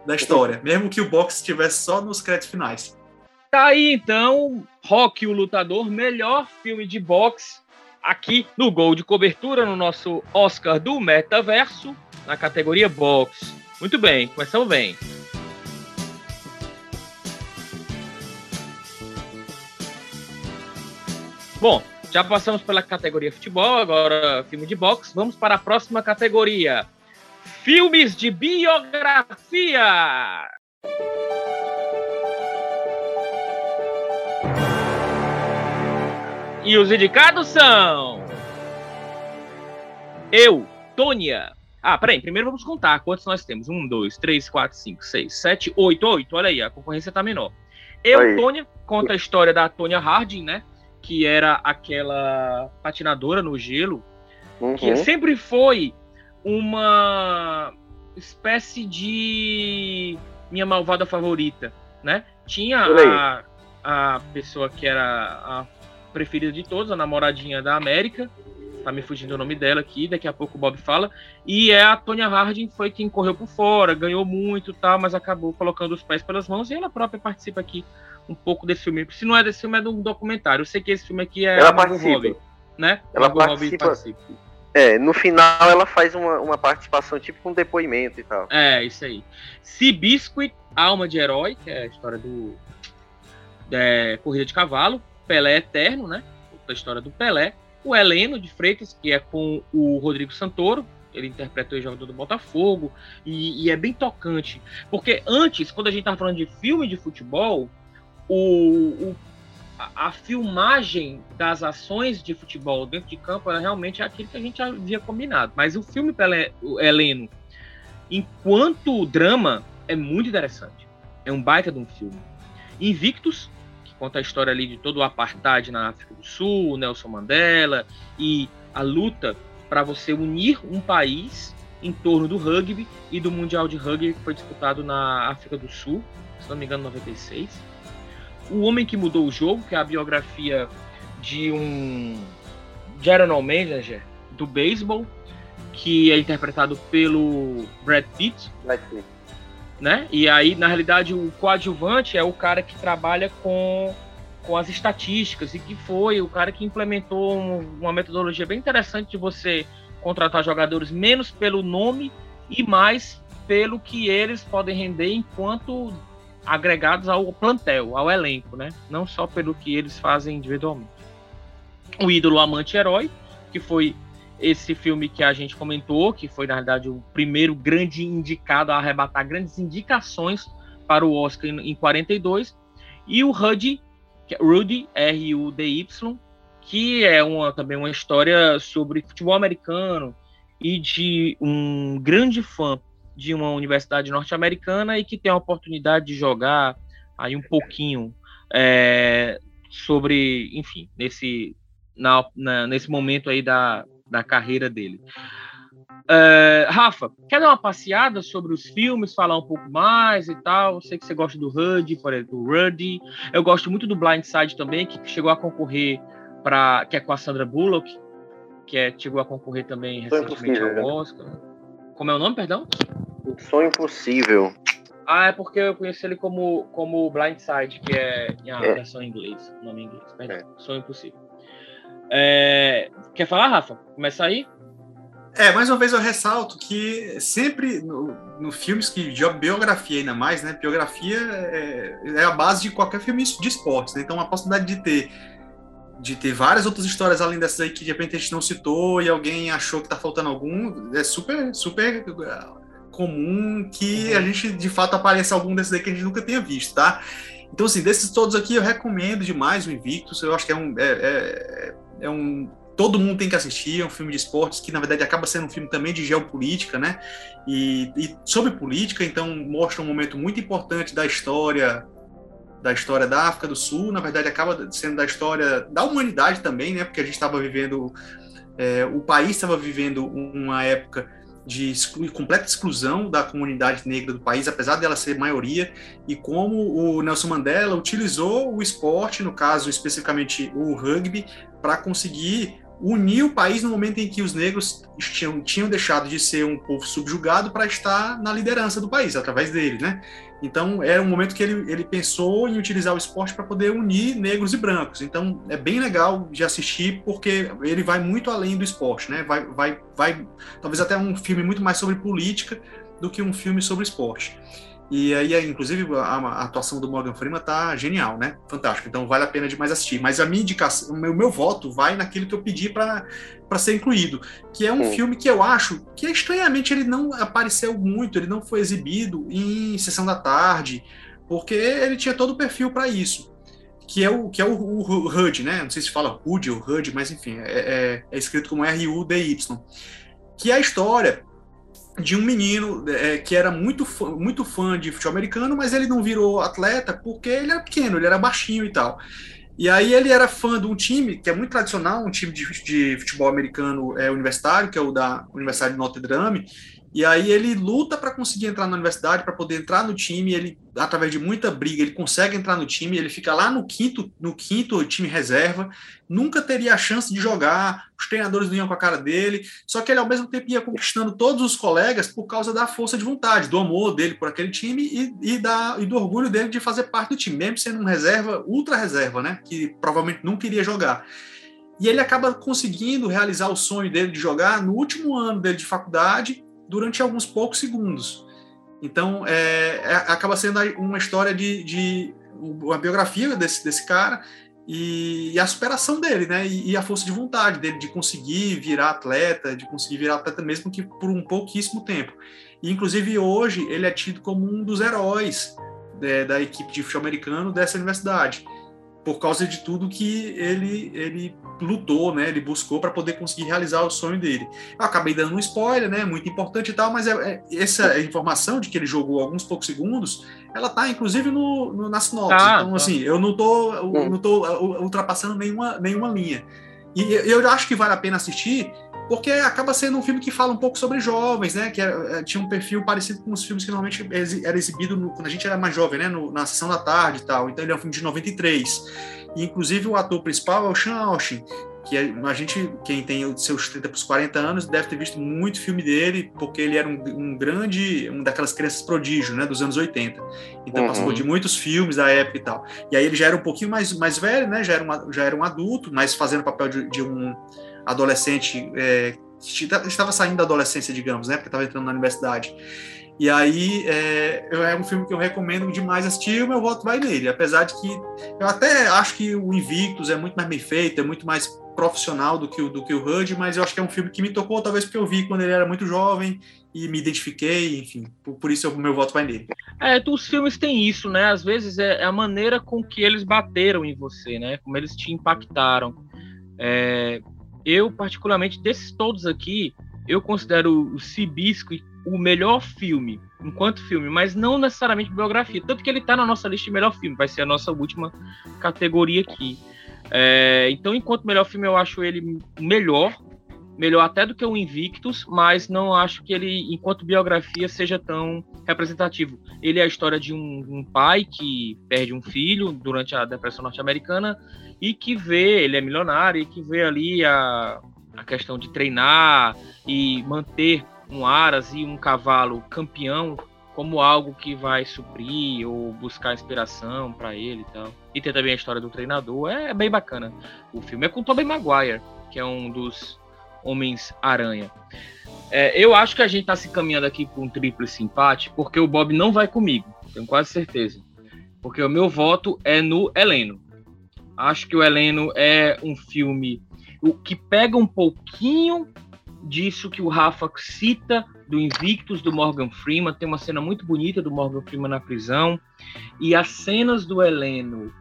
da história, mesmo que o boxe estivesse só nos créditos finais. Tá aí então, Rock o Lutador, melhor filme de boxe aqui no Gol de Cobertura, no nosso Oscar do Metaverso, na categoria boxe. Muito bem, começamos bem. Bom, já passamos pela categoria futebol, agora filme de boxe. Vamos para a próxima categoria: Filmes de biografia. E os indicados são. Eu, Tônia. Ah, peraí, primeiro vamos contar quantos nós temos. Um, dois, três, quatro, cinco, seis, sete, oito, oito. Olha aí, a concorrência tá menor. Eu. Tônia, conta a história da Tônia Harding, né? Que era aquela patinadora no gelo, uhum. que sempre foi uma espécie de minha malvada favorita, né? Tinha a, a pessoa que era a preferida de todos, a namoradinha da América, tá me fugindo o nome dela aqui, daqui a pouco o Bob fala, e é a Tonya Harding foi quem correu por fora, ganhou muito tal, mas acabou colocando os pés pelas mãos e ela própria participa aqui um pouco desse filme. Se não é desse filme, é de um documentário. Eu sei que esse filme aqui é ela participa. Robbie, né? Ela participa. participa. É, no final ela faz uma, uma participação tipo com um depoimento e tal. É, isso aí. Seabiscuit, Alma de Herói, que é a história do. É, Corrida de Cavalo. Pelé Eterno, né? A história do Pelé. O Heleno de Freitas, que é com o Rodrigo Santoro. Ele interpretou o jogador do Botafogo. E, e é bem tocante. Porque antes, quando a gente tava falando de filme de futebol, o, o a, filmagem das ações de futebol dentro de campo era realmente aquilo que a gente havia combinado. Mas o filme Pelé, o Heleno, enquanto drama, é muito interessante. É um baita de um filme. Invictus, que conta a história ali de todo o apartheid na África do Sul, Nelson Mandela e a luta para você unir um país em torno do rugby e do Mundial de Rugby que foi disputado na África do Sul, se não me engano, 96 o Homem que Mudou o Jogo, que é a biografia de um general manager do beisebol, que é interpretado pelo Brad Pitt. Brad Pitt. Né? E aí, na realidade, o coadjuvante é o cara que trabalha com, com as estatísticas e que foi o cara que implementou uma metodologia bem interessante de você contratar jogadores menos pelo nome e mais pelo que eles podem render enquanto agregados ao plantel, ao elenco, né? Não só pelo que eles fazem individualmente. O ídolo amante herói, que foi esse filme que a gente comentou, que foi na verdade o primeiro grande indicado a arrebatar grandes indicações para o Oscar em, em 42, e o Rudy, que é Rudy, R-U-D-Y, que é uma, também uma história sobre futebol americano e de um grande fã de uma universidade norte-americana e que tem a oportunidade de jogar aí um pouquinho é, sobre, enfim, nesse, na, na, nesse momento aí da, da carreira dele. É, Rafa, quer dar uma passeada sobre os filmes, falar um pouco mais e tal? Eu sei que você gosta do Rudy, por exemplo, do Rudy. Eu gosto muito do Blindside também, que chegou a concorrer para, que é com a Sandra Bullock, que é, chegou a concorrer também recentemente ao né? Oscar. Como é o nome, perdão? Sonho Impossível. Ah, é porque eu conheço ele como, como Blindside, que é a é. versão em inglês, nome em inglês. Perdão, é. Sonho Impossível. É, quer falar, Rafa? Começa aí? É, mais uma vez eu ressalto que sempre no, no filmes que de biografia ainda mais, né? Biografia é, é, a base de qualquer filme de esportes, né? Então a possibilidade de ter de ter várias outras histórias além dessas aí que de repente a gente não citou e alguém achou que tá faltando algum, é super super comum que a gente de fato apareça algum desses aí que a gente nunca tenha visto, tá? Então assim, desses todos aqui eu recomendo demais o Invictus, eu acho que é um é, é, é um todo mundo tem que assistir, é um filme de esportes que, na verdade, acaba sendo um filme também de geopolítica, né? E, e, sobre política, então mostra um momento muito importante da história da história da África do Sul, na verdade acaba sendo da história da humanidade também, né? Porque a gente estava vivendo, é, o país estava vivendo uma época de completa exclusão da comunidade negra do país, apesar dela ser maioria, e como o Nelson Mandela utilizou o esporte, no caso especificamente o rugby, para conseguir unir o país no momento em que os negros tinham, tinham deixado de ser um povo subjugado para estar na liderança do país, através dele, né? Então, era um momento que ele, ele pensou em utilizar o esporte para poder unir negros e brancos. Então, é bem legal de assistir, porque ele vai muito além do esporte, né? Vai, vai, vai talvez até um filme muito mais sobre política do que um filme sobre esporte. E aí, inclusive, a, a, atuação do Morgan Freeman tá genial, né? Fantástico. Então vale a pena demais assistir. Mas a minha indicação, o meu, meu voto vai naquilo que eu pedi para ser incluído, que é um filme que eu acho que estranhamente ele não apareceu muito, ele não foi exibido em sessão da tarde, porque ele tinha todo o perfil para isso. Que é o que é o, o, o HUD, né? Não sei se fala HUD ou HUD, mas enfim, é, é, é escrito como R-U-D-Y. Que é a história de um menino é, que era muito fã, muito fã de futebol americano, mas ele não virou atleta porque ele era pequeno, ele era baixinho e tal. E aí ele era fã de um time que é muito tradicional, um time de, de futebol americano é, universitário, que é o da Universidade de Notre Dame, e aí ele luta para conseguir entrar na universidade, para poder entrar no time. Ele, através de muita briga, ele consegue entrar no time. Ele fica lá no quinto, no quinto time reserva. Nunca teria a chance de jogar. Os treinadores não iam com a cara dele. Só que ele ao mesmo tempo ia conquistando todos os colegas por causa da força de vontade, do amor dele por aquele time e, e, da, e do orgulho dele de fazer parte do time, mesmo sendo um reserva, ultra reserva, né? Que provavelmente não queria jogar. E ele acaba conseguindo realizar o sonho dele de jogar no último ano dele de faculdade durante alguns poucos segundos. Então, é, é, acaba sendo uma história de, de uma biografia desse, desse cara e, e, a superação dele, né? E, e, a força de vontade dele de conseguir virar atleta, de conseguir virar atleta mesmo que por um pouquíssimo tempo. E, inclusive, hoje ele é tido como um dos heróis é, da equipe de futebol americano dessa universidade por causa de tudo que ele, ele lutou, né? Ele buscou para poder conseguir realizar o sonho dele. Eu acabei dando um spoiler, né? Muito importante e tal, mas é, é, essa informação de que ele jogou alguns poucos segundos, ela tá inclusive no, no na sinopse. Ah, então, tá. assim, eu não tô, eu não tô ultrapassando nenhuma, nenhuma linha. E eu acho que vale a pena assistir, porque acaba sendo um filme que fala um pouco sobre jovens, né? Que é, é, tinha um perfil parecido com os filmes que normalmente era exibido no, quando a gente era mais jovem, né? No, na sessão da tarde e tal. Então ele é um filme de 93. E, inclusive o ator principal é o Sean Austin, que é, a gente, quem tem seus 30 para os 40 anos, deve ter visto muito filme dele, porque ele era um, um grande, um daquelas crianças prodígio, né, dos anos 80. Então uhum. passou de muitos filmes da época e tal. E aí ele já era um pouquinho mais, mais velho, né, já era, uma, já era um adulto, mas fazendo o papel de, de um adolescente é, estava saindo da adolescência, digamos, né? Porque estava entrando na universidade. E aí é, é, um filme que eu recomendo demais assistir, o meu voto vai nele. Apesar de que eu até acho que o Invictus é muito mais bem feito, é muito mais profissional do que, o, do que o HUD, mas eu acho que é um filme que me tocou, talvez porque eu vi quando ele era muito jovem e me identifiquei, enfim, por, por isso o meu voto vai nele. É, os filmes têm isso, né? Às vezes é a maneira com que eles bateram em você, né? Como eles te impactaram. É, eu, particularmente, desses todos aqui, eu considero o Cibisco o melhor filme, enquanto filme, mas não necessariamente biografia. Tanto que ele está na nossa lista de melhor filme, vai ser a nossa última categoria aqui. É, então, enquanto melhor filme, eu acho ele melhor, melhor até do que o Invictus, mas não acho que ele, enquanto biografia, seja tão representativo. Ele é a história de um, um pai que perde um filho durante a Depressão Norte-Americana e que vê, ele é milionário, e que vê ali a, a questão de treinar e manter um aras e um cavalo campeão como algo que vai suprir ou buscar inspiração para ele e tal. E tem também a história do treinador, é bem bacana. O filme é com Tobey Maguire, que é um dos Homens-Aranha. É, eu acho que a gente está se caminhando aqui para um triplo empate, porque o Bob não vai comigo, tenho quase certeza. Porque o meu voto é no Heleno. Acho que o Heleno é um filme o que pega um pouquinho disso que o Rafa cita do Invictus do Morgan Freeman. Tem uma cena muito bonita do Morgan Freeman na prisão. E as cenas do Heleno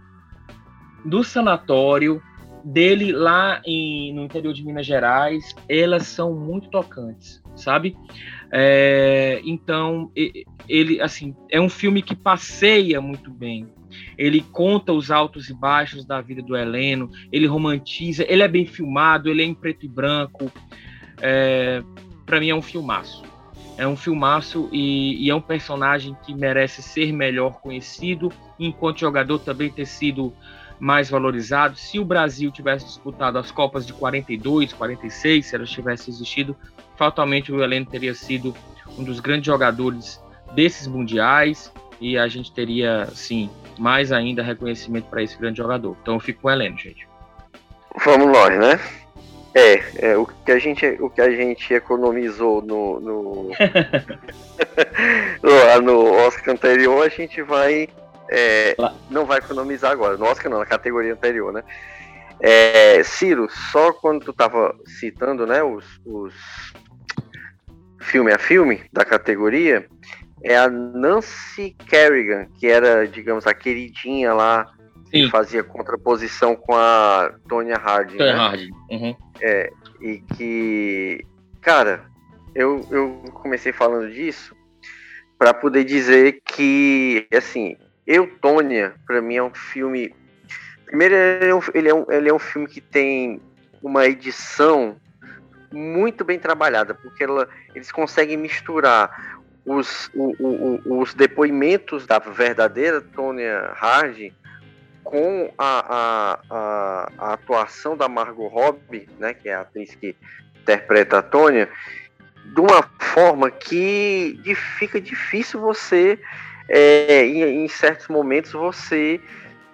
do sanatório, dele lá em, no interior de Minas Gerais, elas são muito tocantes, sabe? É, então, ele, assim, é um filme que passeia muito bem. Ele conta os altos e baixos da vida do Heleno, ele romantiza, ele é bem filmado, ele é em preto e branco, é, para mim é um filmaço. É um filmaço e, e, é um personagem que merece ser melhor conhecido, enquanto jogador também ter sido mais valorizado. Se o Brasil tivesse disputado as Copas de 42, 46, se elas tivessem existido, fatalmente o Heleno teria sido um dos grandes jogadores desses mundiais e a gente teria, sim, mais ainda reconhecimento para esse grande jogador. Então eu fico com o Heleno, gente. Vamos nós, né? É, é, o, que a gente, o que a gente economizou no, no, <laughs> no Oscar anterior, a gente vai. É, não vai economizar agora. No Oscar não, na categoria anterior, né? É, Ciro, só quando tu tava citando né, os, os filme a filme da categoria, é a Nancy Kerrigan, que era, digamos, a queridinha lá Sim. que fazia contraposição com a Tonya Harding. Tonya né? Harding. Uhum. É, e que, cara, eu, eu comecei falando disso para poder dizer que, assim, Eu, Tônia, para mim é um filme. Primeiro, ele é, um, ele, é um, ele é um filme que tem uma edição muito bem trabalhada, porque ela, eles conseguem misturar os, o, o, os depoimentos da verdadeira Tonya Harding com a, a, a, a, atuação da Margot Robbie, né, que é a atriz que interpreta a Tônia, de uma forma que fica difícil você, é, em, em, certos momentos, você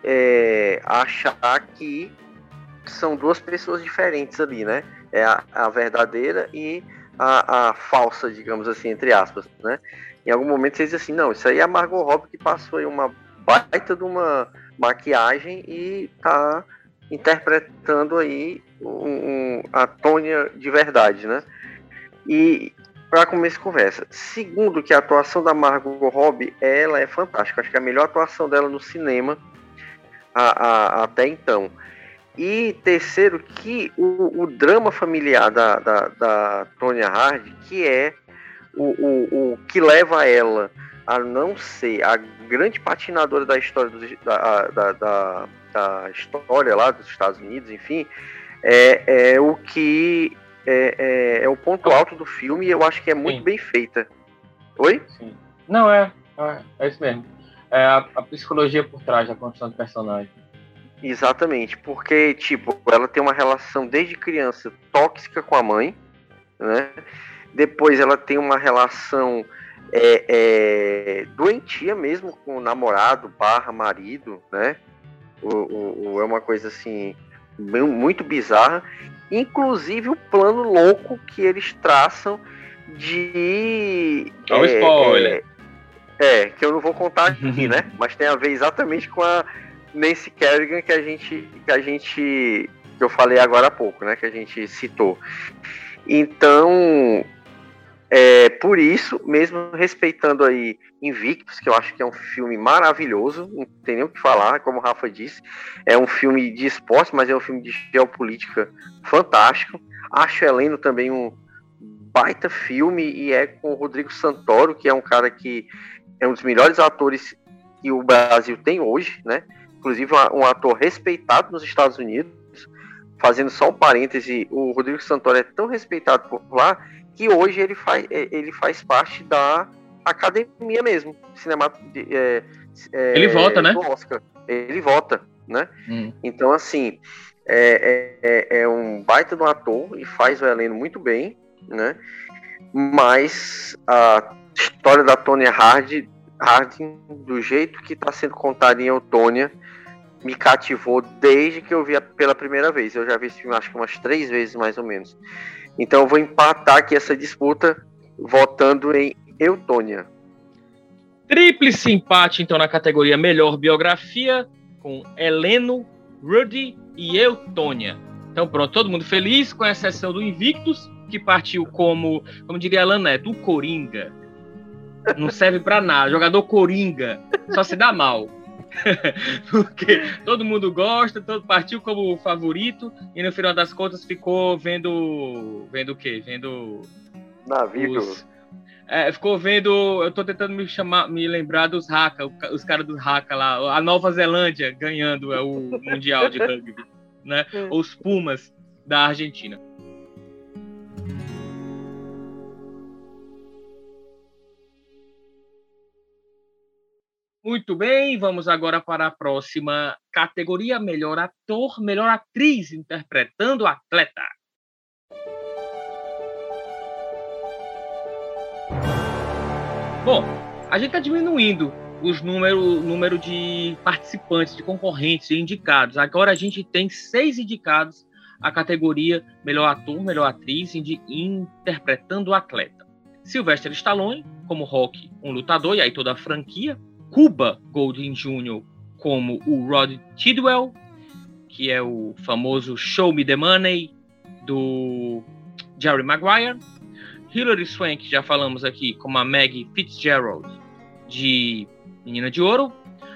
é, achar que são duas pessoas diferentes ali, né? É a, a verdadeira e a, a, falsa, digamos assim, entre aspas, né? Em algum momento você diz assim, não, isso aí é a Margot Robbie que passou aí uma baita de uma maquiagem e tá interpretando aí um, um, a Tônia de verdade, né? E para começar a conversa, segundo que a atuação da Margot Robbie, ela é fantástica, acho que é a melhor atuação dela no cinema a, a, até então. E terceiro, que o, o drama familiar da, da, da Tonya Hard, que é o, o, o que leva ela a não ser a grande patinadora da história do, da, da, da, da, história lá dos Estados Unidos, enfim, é, é o que é, é, é, o ponto alto do filme e eu acho que é muito Sim. bem feita. Oi? Sim. Não, é, é, é isso mesmo. É a, a, psicologia por trás da construção do personagem. Exatamente, porque, tipo, ela tem uma relação desde criança tóxica com a mãe, né? Depois ela tem uma relação é, é, doentia mesmo com o namorado barra marido, né? O, o, é uma coisa assim muito bizarra. Inclusive o plano louco que eles traçam de. Olha é, spoiler. É, é, que eu não vou contar aqui, <laughs> né? Mas tem a ver exatamente com a Nancy Kerrigan que a gente, que a gente que eu falei agora há pouco, né? Que a gente citou. Então, é, por isso, mesmo respeitando aí Invictus, que eu acho que é um filme maravilhoso, não tem nem o que falar, como o Rafa disse, é um filme de esporte, mas é um filme de geopolítica fantástico. Acho Heleno também um baita filme e é com o Rodrigo Santoro, que é um cara que é um dos melhores atores que o Brasil tem hoje, né? Inclusive um ator respeitado nos Estados Unidos. Fazendo só um parêntese, o Rodrigo Santoro é tão respeitado por lá que hoje ele faz, é, ele faz parte da academia mesmo, cinema, é, é, ele vota, né? Oscar. Ele vota, né? Hum. Então, assim, é, é, é, um baita do ator e faz o Heleno muito bem, né? Mas a história da Tônia Harding, Harding do jeito que está sendo contada em Eutônia, me cativou desde que eu vi pela primeira vez. Eu já vi esse filme acho que umas três vezes mais ou menos. Então eu vou empatar aqui essa disputa votando em Eutônia. Tríplice empate, então, na categoria Melhor Biografia, com Heleno, Rudy e Eutônia. Então, pronto, todo mundo feliz, com exceção do Invictus, que partiu como, como diria Alan Neto, o Coringa. Não serve para nada. Jogador Coringa, só se dá mal. <laughs> Porque todo mundo gosta, todo partiu como favorito e no final das contas ficou vendo. Vendo o quê? Vendo. Navio. Os, é, ficou vendo. Eu tô tentando me chamar, me lembrar dos Haka, os caras dos Haka lá, a Nova Zelândia ganhando é, o Mundial de Rugby, né? <laughs> Os Pumas da Argentina. Muito bem, vamos agora para a próxima categoria: melhor ator, melhor atriz interpretando atleta. Bom, a gente está diminuindo os número, número de participantes, de concorrentes e indicados. Agora a gente tem seis indicados à categoria melhor ator, melhor atriz interpretando atleta. Sylvester Stallone, como Rock, um lutador, e aí toda a franquia. Cuba Golding Jr. como o Rod Tidwell, que é o famoso Show Me the Money do Jerry Maguire. Hilary Swank, já falamos aqui, como a Maggie Fitzgerald de Menina de Ouro.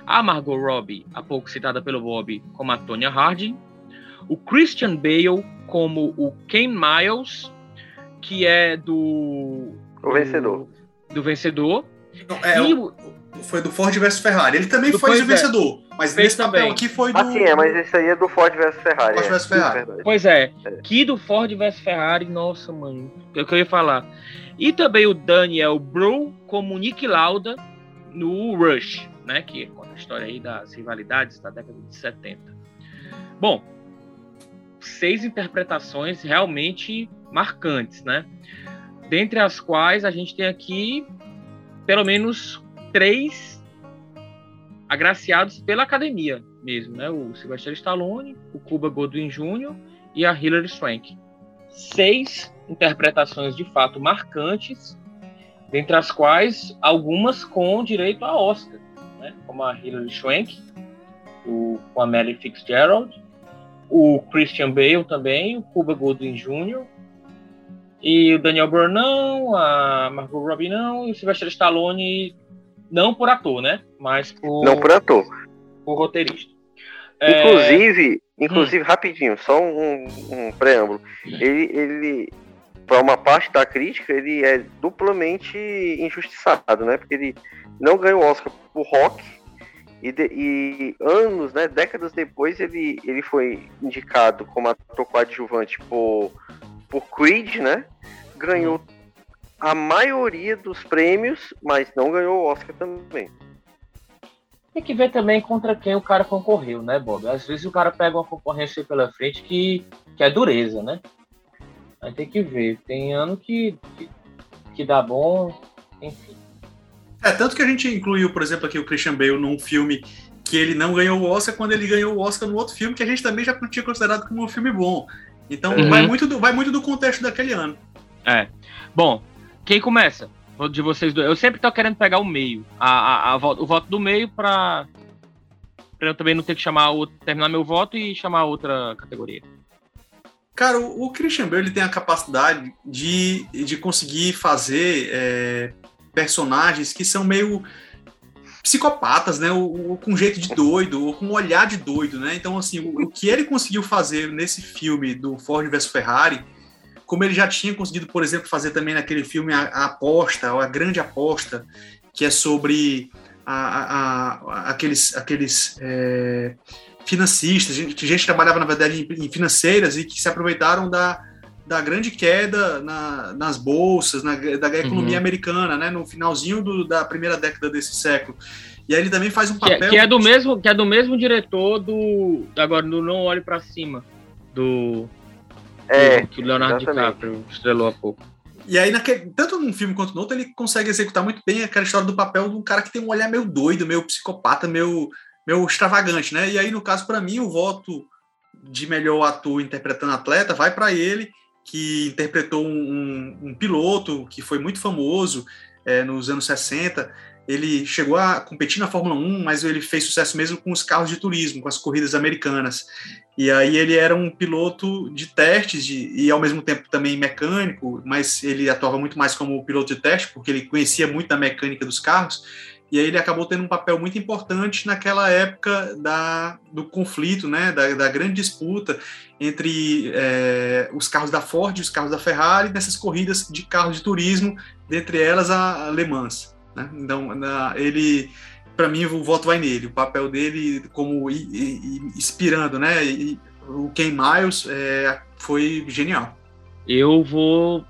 A Margot Robbie, há pouco citada pelo Bob, como a Tonya Harding. O Christian Bale como o Ken Miles, que é do. O vencedor. Do, do vencedor. Não, é, e, o, foi do Ford versus Ferrari. Ele também foi o vencedor. Mas Fez nesse também. papel aqui foi do. Ah, sim, é, mas esse aí é do Ford versus Ferrari. Ford versus Ferrari. É. Pois é, é, que do Ford versus Ferrari, nossa, mano. É o que eu ia falar. E também o Daniel Bro como Nick Lauda no Rush, né? Que conta a história aí das rivalidades da década de 70. Bom, seis interpretações realmente marcantes, né? Dentre as quais a gente tem aqui pelo menos três agraciados pela academia mesmo, né? O Sylvester Stallone, o Cuba Goodwin Jr. e a Hilary Swank. Seis interpretações de fato marcantes, dentre as quais algumas com direito a Oscar, né? como a Hilary Swank, o, com a Mary Fitzgerald, o Christian Bale também, o Cuba Goodwin Jr., e o Daniel Burnham, a Margot Robbie não, e o Sylvester Stallone não por ator, né? Mas por. Não por ator. Por roteirista. Inclusive, é... inclusive, hum. rapidinho, só um, um preâmbulo. Ele, ele para uma parte da crítica, ele é duplamente injustiçado, né? Porque ele não ganhou o Oscar por rock e, de, e, anos, né, décadas depois, ele, ele foi indicado como ator coadjuvante por, por Creed, né? Ganhou a maioria dos prêmios, mas não ganhou o Oscar também. Tem que ver também contra quem o cara concorreu, né, Bob? Às vezes o cara pega uma concorrência pela frente que, que é dureza, né? Aí tem que ver. Tem ano que, que, que dá bom, enfim. É, tanto que a gente incluiu, por exemplo, aqui o Christian Bale num filme que ele não ganhou o Oscar quando ele ganhou o Oscar no outro filme que a gente também já tinha considerado como um filme bom. Então uhum. vai, muito do, vai muito do contexto daquele ano. É. Bom, quem começa? De vocês dois. Eu sempre tô querendo pegar o meio. A, a, a o voto do meio pra, pra eu também não ter que chamar o, terminar meu voto e chamar outra categoria. Cara, o, o Christian Bale ele tem a capacidade de, de conseguir fazer é, personagens que são meio psicopatas, né? O, o, com jeito de doido, ou com olhar de doido, né? Então, assim, o, o, que ele conseguiu fazer nesse filme do Ford vs Ferrari, como ele já tinha conseguido, por exemplo, fazer também naquele filme A, a Aposta, ou A Grande Aposta, que é sobre a, a, aqueles, aqueles é, financistas, gente, gente que trabalhava, na verdade, em, em financeiras e que se aproveitaram da, da grande queda na, nas bolsas, na, da economia uhum. americana, né, no finalzinho do, da primeira década desse século. E aí ele também faz um papel que é, que é do mesmo que é do mesmo diretor do agora do Não Olhe para Cima do é, que o Leonardo exatamente. DiCaprio estrelou há pouco. E aí, naquele, tanto num filme quanto no outro, ele consegue executar muito bem aquela história do papel de um cara que tem um olhar meio doido, meio psicopata, meio, meio extravagante, né? E aí, no caso, para mim, o voto de melhor ator interpretando atleta vai para ele, que interpretou um, um, piloto que foi muito famoso é, nos anos 60. Ele chegou a competir na Fórmula 1, mas ele fez sucesso mesmo com os carros de turismo, com as corridas americanas. E aí ele era um piloto de testes de, e ao mesmo tempo também mecânico, mas ele atuava muito mais como piloto de teste, porque ele conhecia muito da mecânica dos carros. E aí ele acabou tendo um papel muito importante naquela época da, do conflito, né, da, da grande disputa entre é, os carros da Ford e os carros da Ferrari nessas corridas de carros de turismo, dentre elas a Le Mans. Né? Então, na, ele, para mim, o voto vai nele. O papel dele como i, i, inspirando, né? E, o Ken Miles é, foi genial. Eu vou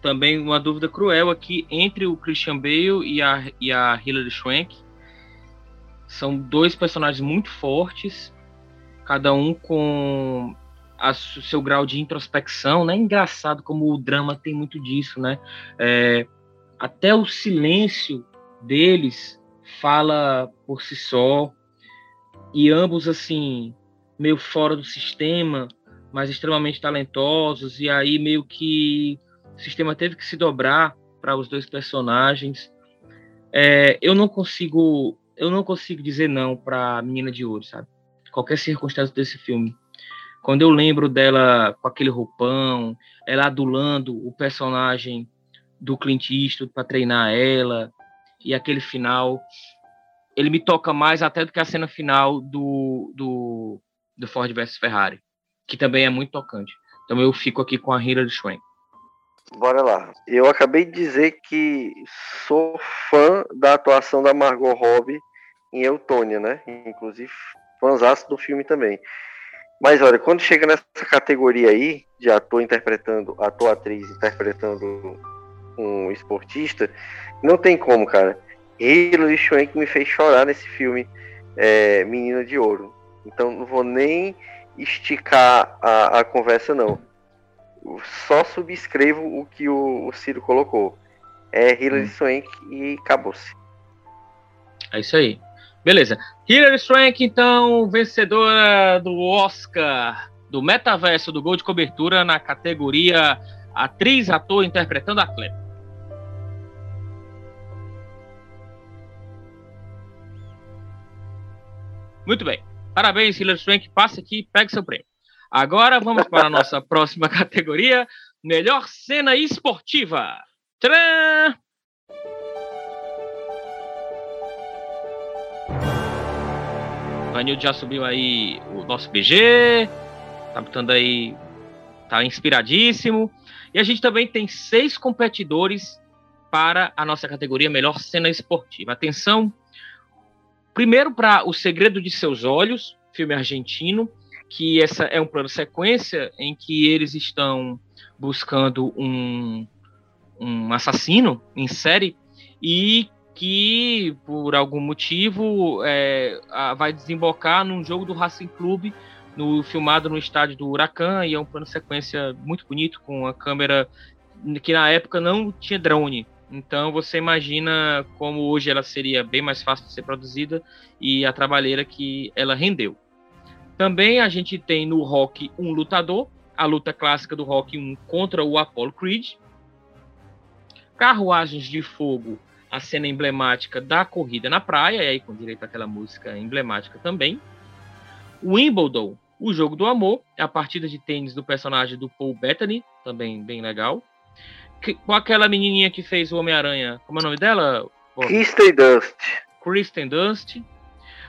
também uma dúvida cruel aqui entre o Christian Bale e a, e a Hilary Swank. São dois personagens muito fortes, cada um com o seu grau de introspecção, né? Engraçado como o drama tem muito disso, né? É, até o silêncio deles fala por si só e ambos assim meio fora do sistema, mas extremamente talentosos e aí meio que o sistema teve que se dobrar para os dois personagens. É, eu não consigo, eu não consigo dizer não para Menina de Ouro, sabe? Qualquer circunstância desse filme. Quando eu lembro dela com aquele roupão, ela adulando o personagem do Clint Eastwood para treinar ela e aquele final, ele me toca mais até do que a cena final do, do, do Ford vs Ferrari, que também é muito tocante. Então eu fico aqui com a Hilary Swank. Bora lá. Eu acabei de dizer que sou fã da atuação da Margot Robbie em Eutônia, né? Inclusive, fãzaço do filme também. Mas olha, quando chega nessa categoria aí, de ator interpretando, ator, atriz interpretando um esportista, não tem como, cara. Hilary Swank me fez chorar nesse filme é, Menina de Ouro. Então não vou nem esticar a, a conversa, não só subscrevo o que o, o Ciro colocou. É Hilary hum. Swank e acabou-se. É isso aí. Beleza. Hilary Swank, então, vencedora do Oscar do Metaverso do Gol de Cobertura na categoria Atriz, Ator Interpretando Atleta. Muito bem. Parabéns, Hilary Swank. Passe aqui e pegue seu prêmio. Agora vamos para a nossa <laughs> próxima categoria: melhor cena esportiva. Tcharam! Vanildo já subiu aí o nosso BG, tá botando aí, tá inspiradíssimo. E a gente também tem seis competidores para a nossa categoria Melhor Cena Esportiva. Atenção, primeiro para O Segredo de Seus Olhos, filme argentino, que essa é um plano sequência em que eles estão buscando um, um assassino em série e que por algum motivo é, vai desembocar num jogo do Racing Clube no filmado no estádio do Huracan e é um plano sequência muito bonito com a câmera que na época não tinha drone então você imagina como hoje ela seria bem mais fácil de ser produzida e a trabalheira que ela rendeu também a gente tem no Rock um lutador, a luta clássica do Rock 1 contra o Apollo Creed. Carruagens de Fogo, a cena emblemática da corrida na praia, e aí com direito àquela música emblemática também. Wimbledon, O Jogo do Amor, a partida de tênis do personagem do Paul Bettany, também bem legal. Que- com aquela menininha que fez o Homem-Aranha, como é o nome dela? Kristen Dust. Kristen Dunst.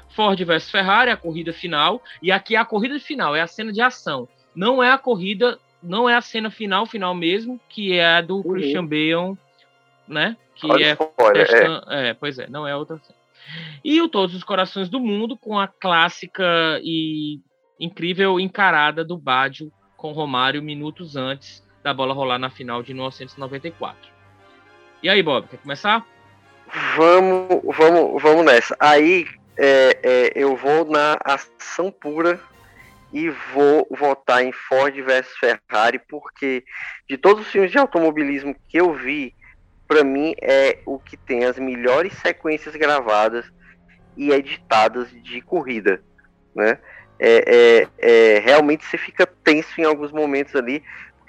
Ford vs Ferrari, a corrida final. E aqui a corrida final é a cena de ação. Não é a corrida, não é a cena final, final mesmo, que é a do Christian Bale, né? Que Olha é spoiler, é. É, pois é, não é outra cena. E o Todos os Corações do Mundo, com a clássica e incrível encarada do Baggio com Romário minutos antes da bola rolar na final de 1994. E aí, Bob, quer começar? Vamos, vamos, vamos nessa. Aí é, é, eu vou na ação pura e vou votar em Ford versus Ferrari, porque de todos os filmes de automobilismo que eu vi, para mim é o que tem as melhores sequências gravadas e editadas de corrida, né? É, é, é, realmente você fica tenso em alguns momentos ali,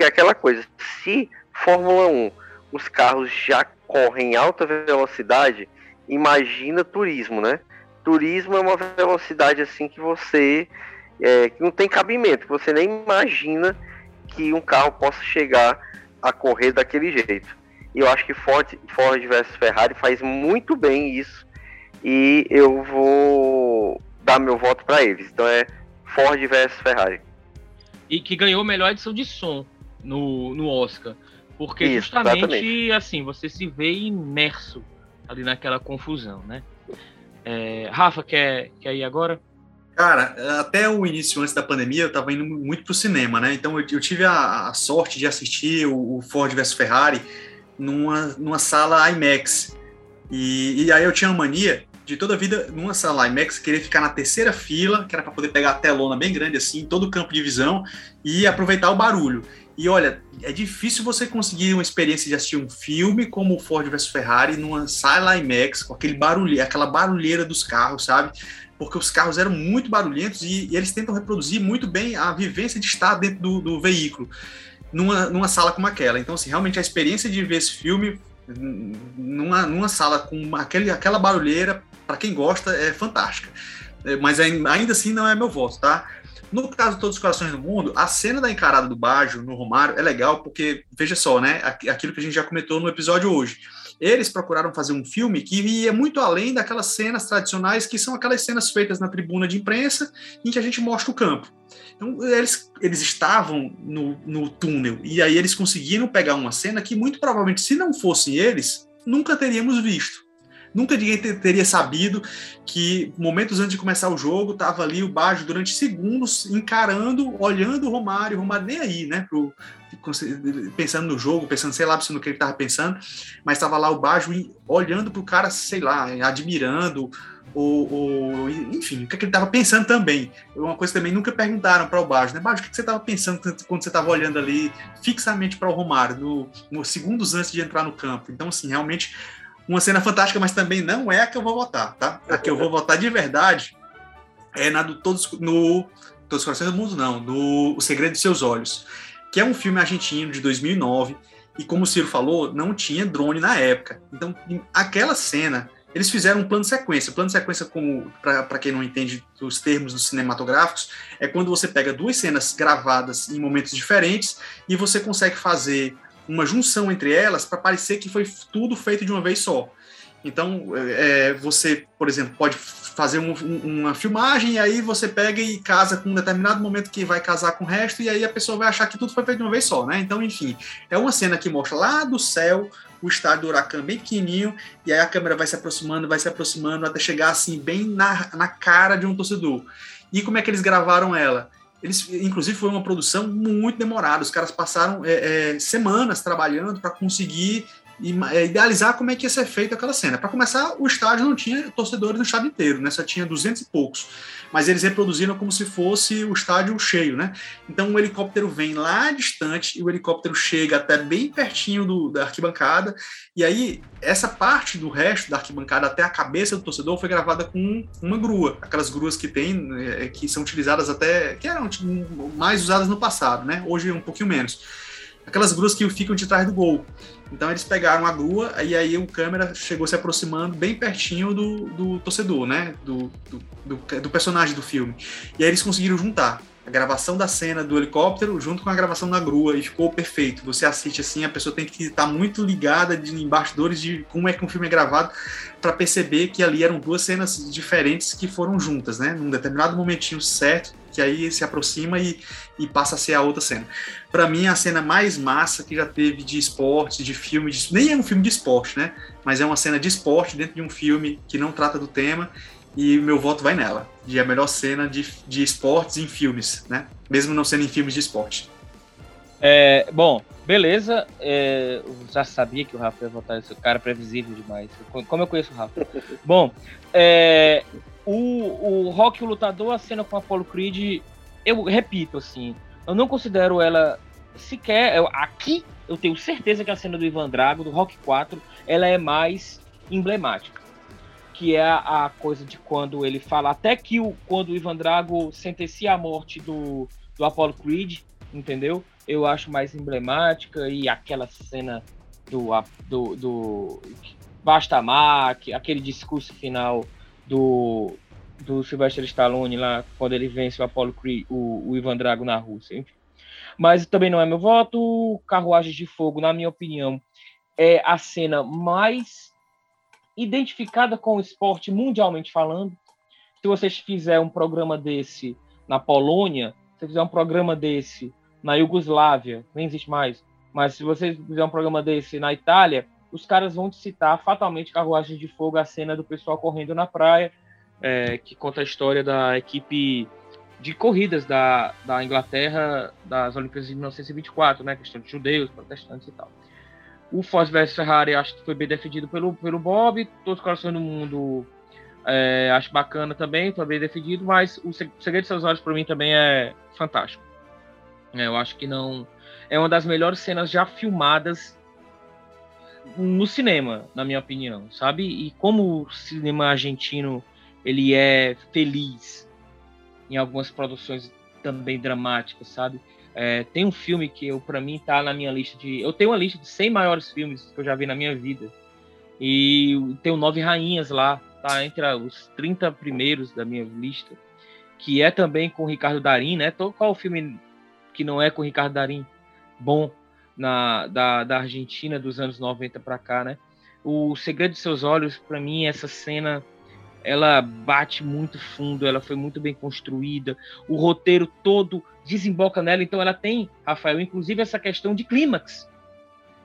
é aquela coisa, se Fórmula 1 os carros já correm em alta velocidade, imagina turismo, né? Turismo é uma velocidade assim que você é, que não tem cabimento, que você nem imagina que um carro possa chegar a correr daquele jeito. E eu acho que Ford, Ford versus Ferrari faz muito bem isso e eu vou dar meu voto para eles. Então é Ford versus Ferrari. e que ganhou melhor edição de som no, no Oscar. Porque Isso, justamente exatamente. assim, você se vê imerso ali naquela confusão, né? É, Rafa, quer, quer ir agora? Cara, até o início, antes da pandemia, eu tava indo muito pro cinema, né? Então eu, eu tive a, a sorte de assistir o, o Ford vs Ferrari numa, numa sala IMAX. E, e aí eu tinha uma mania de toda a vida, numa sala IMAX, querer ficar na terceira fila, que era para poder pegar a telona bem grande assim, todo o campo de visão, e aproveitar o barulho. E olha, é difícil você conseguir uma experiência de assistir um filme como Ford vs Ferrari numa sala IMAX, com aquele barulho, aquela barulheira dos carros, sabe? Porque os carros eram muito barulhentos e, e eles tentam reproduzir muito bem a vivência de estar dentro do, do veículo, numa, numa sala como aquela. Então, assim, realmente a experiência de ver esse filme numa, numa sala com aquele, aquela barulheira, para quem gosta, é fantástica. É, Mas ain- ainda assim não é meu voto, tá? No caso de Todos os Corações do Mundo, a cena da encarada do Baggio no Romário é legal porque, veja só, né? aqu- Aquilo que a gente já comentou no episódio hoje. Eles procuraram fazer um filme que ia muito além daquelas cenas tradicionais, que são aquelas cenas feitas na tribuna de imprensa, em que a gente mostra o campo. Então, eles, eles estavam no, no túnel, e aí eles conseguiram pegar uma cena que, muito provavelmente, se não fossem eles, nunca teríamos visto. Nunca ninguém te- teria sabido que momentos antes de começar o jogo, tava ali o Baggio durante segundos encarando, olhando o Romário, o Romário nem aí, né, pro, pensando no jogo, pensando, sei lá, no que ele tava pensando, mas tava lá o Baggio olhando pro cara, sei lá, admirando, ou, ou- enfim, o que, é ele tava pensando também. Uma coisa também nunca perguntaram para o Baggio, né, Baggio, o que, que você tava pensando quando você tava olhando ali fixamente para o Romário, no, no segundos antes de entrar no campo. Então, assim, realmente uma cena fantástica, mas também não é a que eu vou votar, tá? A que eu vou votar de verdade é na do Todos no Todos os Corações do Mundo, não, no O Segredo de Seus Olhos, que é um filme argentino de 2009 e como o Ciro falou, não tinha drone na época. Então, aquela cena, eles fizeram um plano sequência. Plano sequência, como para quem não entende os termos dos cinematográficos, é quando você pega duas cenas gravadas em momentos diferentes e você consegue fazer uma junção entre elas para parecer que foi tudo feito de uma vez só. Então, é, você, por exemplo, pode fazer um- uma filmagem e aí você pega e casa com um determinado momento que vai casar com o resto e aí a pessoa vai achar que tudo foi feito de uma vez só, né? Então, enfim, é uma cena que mostra lá do céu o estádio do Huracan bem pequenininho e aí a câmera vai se aproximando, vai se aproximando até chegar assim bem na, na cara de um torcedor. E como é que eles gravaram ela? Eles, inclusive, foi uma produção muito demorada. Os caras passaram é, é, semanas trabalhando para conseguir ima- é, idealizar como é que ia ser feita aquela cena. Para começar, o estádio não tinha torcedores no estádio inteiro, né? Só tinha 200 e poucos. Mas eles reproduziram como se fosse o estádio cheio, né? Então o helicóptero vem lá distante e o helicóptero chega até bem pertinho do, da arquibancada. E aí, essa parte do resto da arquibancada até a cabeça do torcedor foi gravada com uma grua. Aquelas gruas que tem, é, que são utilizadas até. que eram tipo, mais usadas no passado, né? Hoje um pouquinho menos. Aquelas gruas que ficam de trás do gol. Então eles pegaram a grua e aí o câmera chegou se aproximando bem pertinho do, do torcedor, né? Do, do, do, do personagem do filme. E aí eles conseguiram juntar a gravação da cena do helicóptero junto com a gravação da grua e ficou perfeito. Você assiste assim, a pessoa tem que estar muito ligada de em bastidores de como é que um filme é gravado para perceber que ali eram duas cenas diferentes que foram juntas, né? Num determinado momentinho certo, que aí se aproxima e, e passa a ser a outra cena. Para mim, a cena mais massa que já teve de esporte, de filme, de, nem é um filme de esporte, né? Mas é uma cena de esporte dentro de um filme que não trata do tema e meu voto vai nela, de a melhor cena de, de esportes em filmes, né? Mesmo não sendo em filmes de esporte. É, bom, beleza. É, eu já sabia que o Rafa ia votar esse cara é previsível demais. Como eu conheço o Rafa? <laughs> bom, é, o, o Rock o Lutador, a cena com a Apollo Creed, eu repito, assim, eu não considero ela sequer. Eu, aqui eu tenho certeza que a cena do Ivan Drago, do Rock 4, ela é mais emblemática que é a coisa de quando ele fala, até que o, quando o Ivan Drago sentencia a morte do, do Apollo Creed, entendeu? Eu acho mais emblemática e aquela cena do, do, do Basta Mac, aquele discurso final do, do Sylvester Stallone lá, quando ele vence o Apollo Creed, o, o Ivan Drago na Rússia, enfim. Mas também não é meu voto. Carruagens de Fogo, na minha opinião, é a cena mais identificada com o esporte mundialmente falando. Se vocês fizerem um programa desse na Polônia, se fizer um programa desse na Iugoslávia, nem existe mais, mas se vocês fizer um programa desse na Itália, os caras vão te citar fatalmente Carruagem de Fogo, a cena do pessoal correndo na praia, é, que conta a história da equipe de corridas da, da Inglaterra das Olimpíadas de 1924, né? Questão de judeus, protestantes e tal. O Ford vs Ferrari acho que foi bem defendido pelo, pelo Bob. Todos os corações do mundo é, acho bacana também, foi bem defendido. Mas o Segredo de Seus Olhos para mim também é fantástico. É, eu acho que não. É uma das melhores cenas já filmadas no cinema, na minha opinião, sabe? E como o cinema argentino ele é feliz em algumas produções também dramáticas, sabe? É, tem um filme que eu para mim tá na minha lista de. Eu tenho uma lista de 100 maiores filmes que eu já vi na minha vida. E tem Nove Rainhas lá, tá entre os 30 primeiros da minha lista, que é também com Ricardo Darim, né? Qual o filme que não é com Ricardo Darim? Bom, na, da, da Argentina dos anos 90 para cá, né? O Segredo de Seus Olhos, para mim, essa cena ela bate muito fundo, ela foi muito bem construída, o roteiro todo desemboca nela, então ela tem, Rafael, inclusive essa questão de clímax.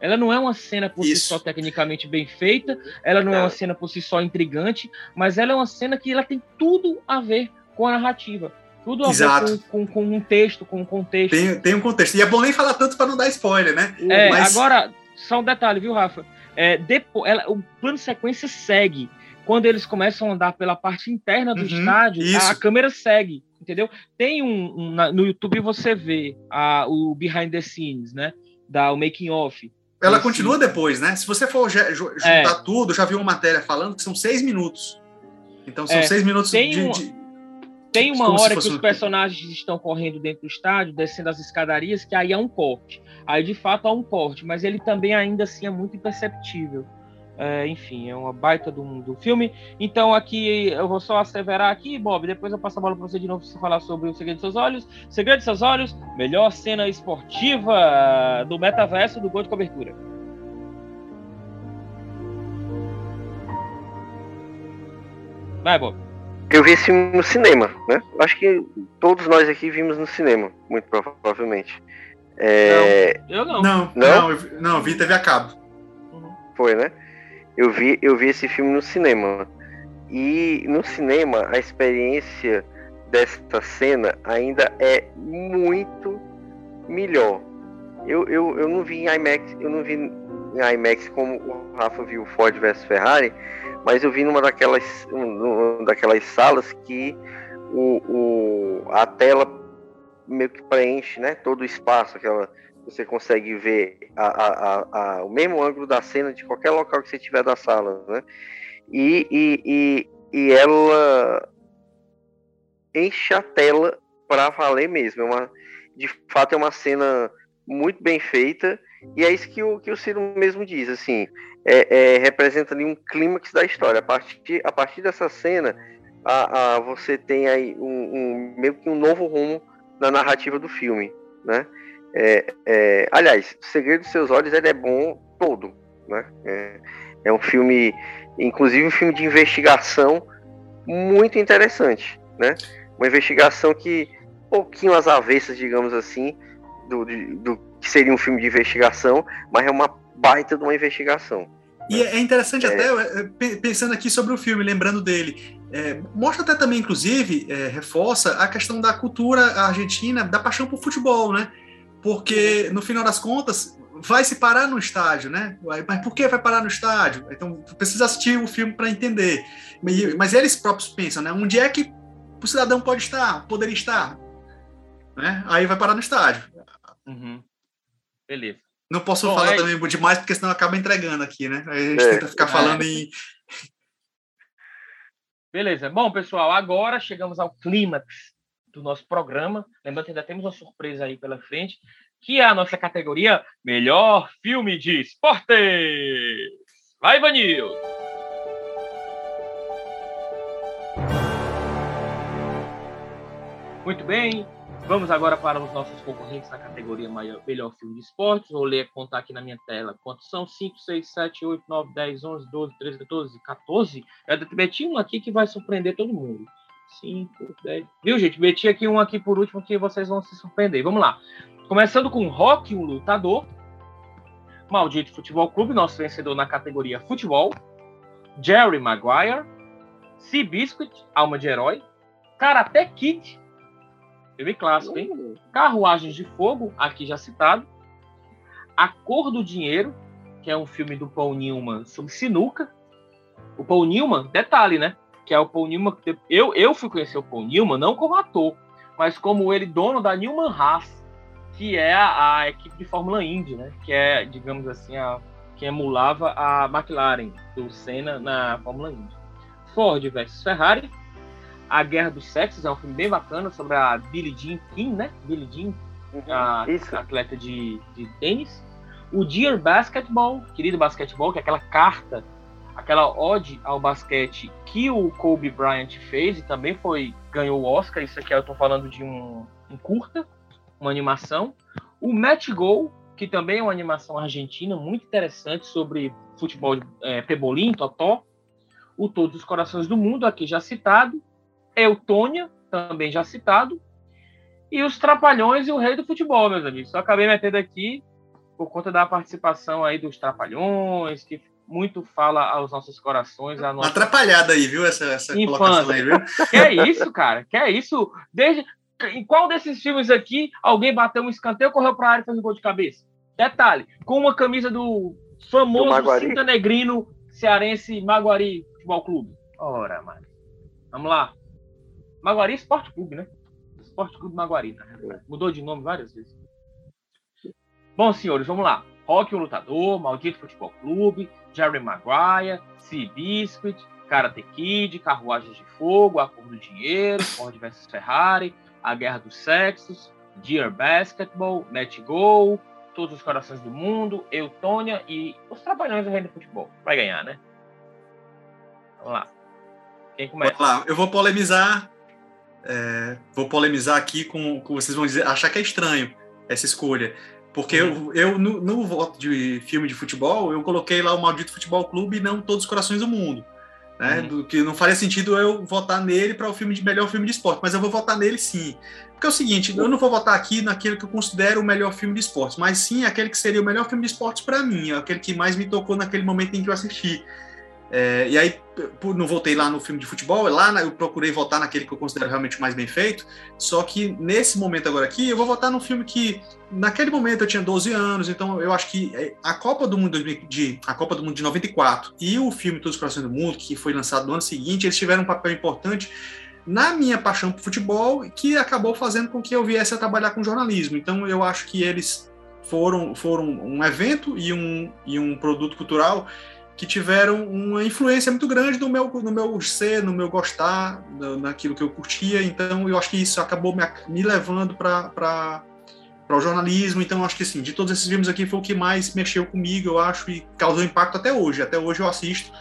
Ela não é uma cena por Isso. si só tecnicamente bem feita, ela não é. uma cena por si só intrigante, mas ela é uma cena que ela tem tudo a ver com a narrativa. Tudo a Exato. ver com, com, com, um texto, com um contexto. Tem, tem um contexto. E é bom nem falar tanto para não dar spoiler, né? É, mas... Agora, só um detalhe, viu, Rafa? É, depois, ela, o plano de sequência segue quando eles começam a andar pela parte interna do uhum, estádio, a, a, câmera segue, entendeu? Tem um, um na, no YouTube você vê a, o behind the scenes, né? Da o making off. Ela continua depois, né? Se você for juntar é. tudo, já vi uma matéria falando que são seis minutos. Então são é, seis minutos de, um, de, Tem uma hora que os personagens estão correndo dentro do estádio, descendo as escadarias, que aí é um corte. Aí de fato há um corte, mas ele também ainda assim é muito imperceptível. É, enfim, é uma baita do, do filme. Então aqui eu vou só asseverar aqui, Bob, depois eu passo a bola para você de novo para você falar sobre o Segredo de Seus Olhos. Segredo de Seus Olhos, melhor cena esportiva do metaverso do gol de cobertura. Vai, Bob. Eu vi esse filme no cinema, né? Acho que todos nós aqui vimos no cinema, muito provavelmente. É... Não, eu não. Não, não, não, eu, não, eu vi TV a cabo. Foi, né? Eu vi, eu vi esse filme no cinema. E no cinema, a experiência desta cena ainda é muito melhor. Eu, eu, eu não vi em IMAX, eu não vi em IMAX como o Rafa viu Ford vs Ferrari, mas eu vi numa daquelas, numa daquelas salas que o, o, a tela meio que preenche né, todo o espaço, aquela você consegue ver a, a, a, o mesmo ângulo da cena de qualquer local que você tiver da sala, né? E, e, e, e ela enche a tela para valer mesmo. É uma, de fato, é uma cena muito bem feita e é isso que o, que o Ciro mesmo diz, assim, é, é representa ali um clímax da história. A partir, a partir dessa cena, a, a, você tem aí um, um, meio que um novo rumo na narrativa do filme, né? É, é, aliás, O Segredo dos Seus Olhos ele é bom todo, né? É, é um filme, inclusive um filme de investigação muito interessante, né? Uma investigação que pouquinho às avessas, digamos assim, do, do que seria um filme de investigação, mas é uma baita de uma investigação. E é interessante é. até, pensando aqui sobre o filme, lembrando dele, é, mostra até também, inclusive, é, reforça a questão da cultura argentina, da paixão por futebol, né? Porque, no final das contas, vai se parar no estádio, né? Mas por que vai parar no estádio? Então, precisa assistir o filme para entender. Mas eles próprios pensam, né? Onde é que o cidadão pode estar, poderia estar? Né? Aí vai parar no estádio. Uhum. Beleza. Não posso Bom, falar é... também demais, porque senão acaba entregando aqui, né? Aí a gente é. tenta ficar falando é. em. Beleza. Bom, pessoal, agora chegamos ao clímax do nosso programa. Lembrando que ainda temos uma surpresa aí pela frente, que é a nossa categoria Melhor Filme de Esportes. Vai, Vanil! Muito bem, Vamos agora para os nossos concorrentes na categoria maior, Melhor Filme de Esportes. Vou ler, contar aqui na minha tela quantos são: 5, 6, 7, 8, 9, 10, 11, 12, 13, 14, 14. Eu meti um aqui que vai surpreender todo mundo. 5, 10. Viu, gente? Meti aqui um aqui por último que vocês vão se surpreender. Vamos lá. Começando com Rock, um lutador. Maldito Futebol Clube, nosso vencedor na categoria Futebol. Jerry Maguire. Sea Biscuit, Alma de Herói. Karate Kid, Filme clássico, hein? Carruagens de Fogo, aqui já citado. A Cor do Dinheiro, que é um filme do Paul Newman sobre sinuca. O Paul Newman, detalhe, né? Que é o Paul Newman. Eu, eu fui conhecer o Paul Newman não como ator, mas como ele dono da Newman Haas, que é a, a equipe de Fórmula Indy, né? Que é, digamos assim, a, que emulava a McLaren do Senna na Fórmula Indy. Ford versus Ferrari, a Guerra dos Sexos é um filme bem bacana sobre a Billie Jean King, né? Billie Jean, uhum, a isso. atleta de, de tênis. O Dear Basketball, querido basquetebol, que é aquela carta, aquela ode ao basquete que o Kobe Bryant fez e também foi ganhou o Oscar. Isso aqui eu estou falando de um, um curta, uma animação. O Match Go, que também é uma animação argentina muito interessante sobre futebol é, pebolim, totó. O Todos os Corações do Mundo, aqui já citado. Eutônia, também já citado, e os Trapalhões e o Rei do Futebol, meus amigos. Só acabei metendo aqui por conta da participação aí dos Trapalhões, que muito fala aos nossos corações. A nossa... Atrapalhada aí, viu? Essa, essa colocação aí, viu? <laughs> Que é isso, cara? Que é isso? Desde... Em qual desses filmes aqui alguém bateu um escanteio, correu para a área e fez um gol de cabeça? Detalhe, com uma camisa do famoso do cinta negrino cearense Maguari Futebol Clube. Ora, mano. Vamos lá. Maguari Esporte Clube, né? Esporte Clube Maguari, na realidade. Mudou de nome várias vezes. Bom, senhores, vamos lá. Rock o Lutador, Maldito Futebol Clube, Jerry Maguire, Sea Biscuit, Karate Kid, Carruagens de Fogo, A Cor do Dinheiro, Ford vs Ferrari, A Guerra dos Sexos, Dear Basketball, Let Go, Todos os Corações do Mundo, Eutônia e Os Trabalhões do Reino do Futebol. Vai ganhar, né? Vamos lá. Quem começa? Vamos lá. Eu vou polemizar é, vou polemizar aqui com, com, vocês vão dizer, achar que é estranho essa escolha. Porque uhum. eu, eu no, no, voto de filme de futebol, eu coloquei lá o Maldito Futebol Clube e não Todos os Corações do Mundo. Né? Uhum. Do, que não faria sentido eu votar nele para o filme de melhor filme de esporte, mas eu vou votar nele sim. Porque é o seguinte, eu não vou votar aqui naquele que eu considero o melhor filme de esporte, mas sim aquele que seria o melhor filme de esporte para mim, aquele que mais me tocou naquele momento em que eu assisti. É, e aí, não voltei lá no filme de futebol, lá eu procurei votar naquele que eu considero realmente mais bem feito. Só que nesse momento agora aqui, eu vou votar num filme que, naquele momento, eu tinha 12 anos, então eu acho que é, a Copa do Mundo de, a Copa do Mundo de 94 e o filme Todos os Corações do Mundo, que foi lançado no ano seguinte, eles tiveram um papel importante na minha paixão por futebol, que acabou fazendo com que eu viesse a trabalhar com jornalismo. Então eu acho que eles foram, foram um evento e um, e um produto cultural que tiveram uma influência muito grande no meu, no meu ser, no meu gostar, no, naquilo que eu curtia. Então, eu acho que isso acabou me, me levando para o jornalismo. Então, acho que, assim, de todos esses filmes aqui, foi o que mais mexeu comigo, eu acho, e causou impacto até hoje. Até hoje eu assisto.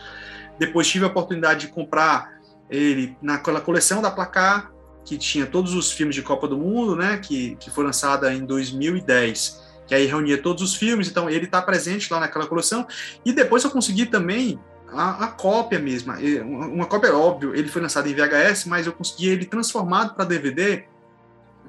Depois tive a oportunidade de comprar ele naquela coleção da Placar, que tinha todos os filmes de Copa do Mundo, né? Que, que foi lançada em 2010, que aí reunia todos os filmes, então ele está presente lá naquela coleção. E depois eu consegui também a, a cópia mesmo, uma cópia óbvio, ele foi lançado em VHS, mas eu consegui ele transformado para DVD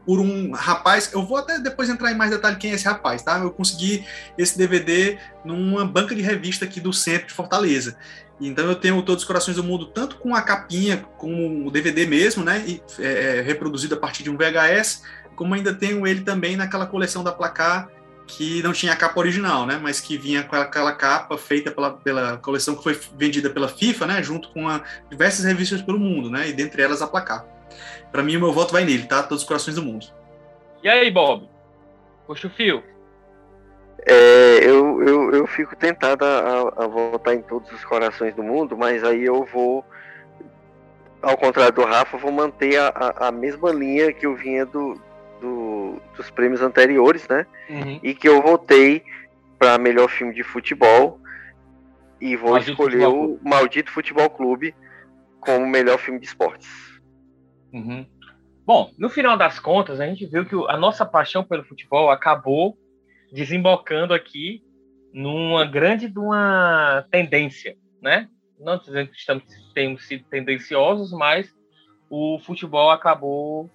por um rapaz. Eu vou até depois entrar em mais detalhe quem é esse rapaz, tá? Eu consegui esse DVD numa banca de revista aqui do centro de Fortaleza. Então eu tenho Todos os Corações do Mundo tanto com a capinha, com o DVD mesmo, né? E, é, é, reproduzido a partir de um VHS, como ainda tenho ele também naquela coleção da Placar que não tinha a capa original, né? Mas que vinha com aquela capa feita pela, pela coleção que foi vendida pela FIFA, né? Junto com a, diversas revistas pelo mundo, né? E dentre elas a Placar. Para mim, o meu voto vai nele, tá? Todos os corações do mundo. E aí, Bob? Puxa o fio. É, eu, eu, eu fico tentado a, a votar em todos os corações do mundo, mas aí eu vou, ao contrário do Rafa, vou manter a, a, a mesma linha que eu vinha do, do, dos prêmios anteriores, né? Uhum. E que eu votei para melhor filme de futebol e vou Maldito escolher o Maldito Futebol Clube como melhor filme de esportes. Uhum. Bom, no final das contas, a gente viu que a nossa paixão pelo futebol acabou desembocando aqui numa grande uma tendência, né? Não dizendo que estamos, temos sido tendenciosos, mas o futebol acabou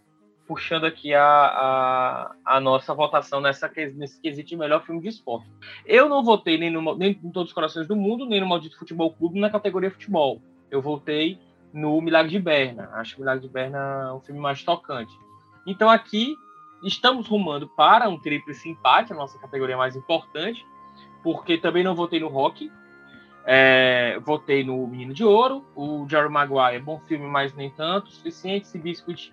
puxando aqui a, a, a, nossa votação nessa, nesse quesito de melhor filme de esporte. Eu não votei nem, no, nem em Todos os Corações do Mundo, nem no Maldito Futebol Clube na categoria futebol. Eu votei no Milagre de Berna. Acho que o Milagre de Berna é um filme mais tocante. Então aqui estamos rumando para um tríplice empate, a nossa categoria mais importante, porque também não votei no Rock, é, votei no Menino de Ouro, o Jerry Maguire, bom filme, mas nem tanto, suficiente, esse Biscuit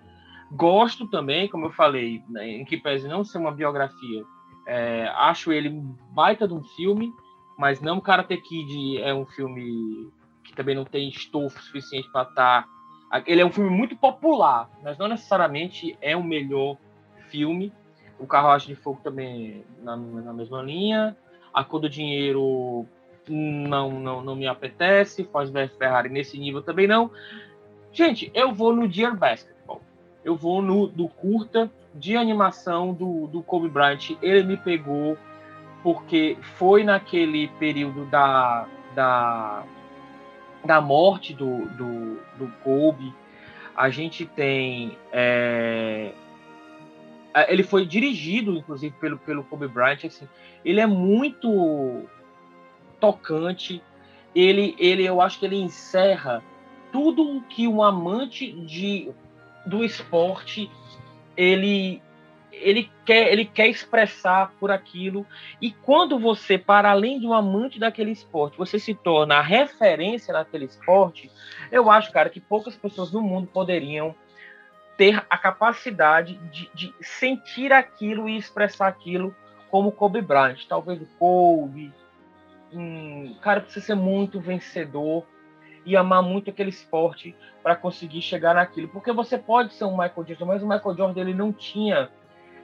Gosto também, como eu falei, né, em que pese não ser uma biografia, é, acho ele baita de um filme, mas não Karate Kid é um filme que também não tem estofo suficiente para estar. Tá... Ele é um filme muito popular, mas não necessariamente é o melhor filme. O Carruagem de Fogo também na, na mesma linha. A Cor do Dinheiro não, não, não me apetece. Faz Ferrari nesse nível também não. Gente, eu vou no Dear Basket eu vou no do curta de animação do, do Kobe Bryant. Ele me pegou porque foi naquele período da, da, da morte do, do, do Kobe. A gente tem. É, ele foi dirigido, inclusive, pelo, pelo Kobe Bryant. Assim, ele é muito tocante. Ele, ele, eu acho que ele encerra tudo o que um amante de do esporte ele ele quer ele quer expressar por aquilo. E quando você para além de um amante daquele esporte você se torna a referência naquele esporte eu acho cara que poucas pessoas no mundo poderiam ter a capacidade de, de sentir aquilo e expressar aquilo como Kobe Bryant. Talvez o Kobe um cara precisa ser muito vencedor e amar muito aquele esporte para conseguir chegar naquilo. Porque você pode ser um Michael Jordan, mas o Michael Jordan ele não tinha,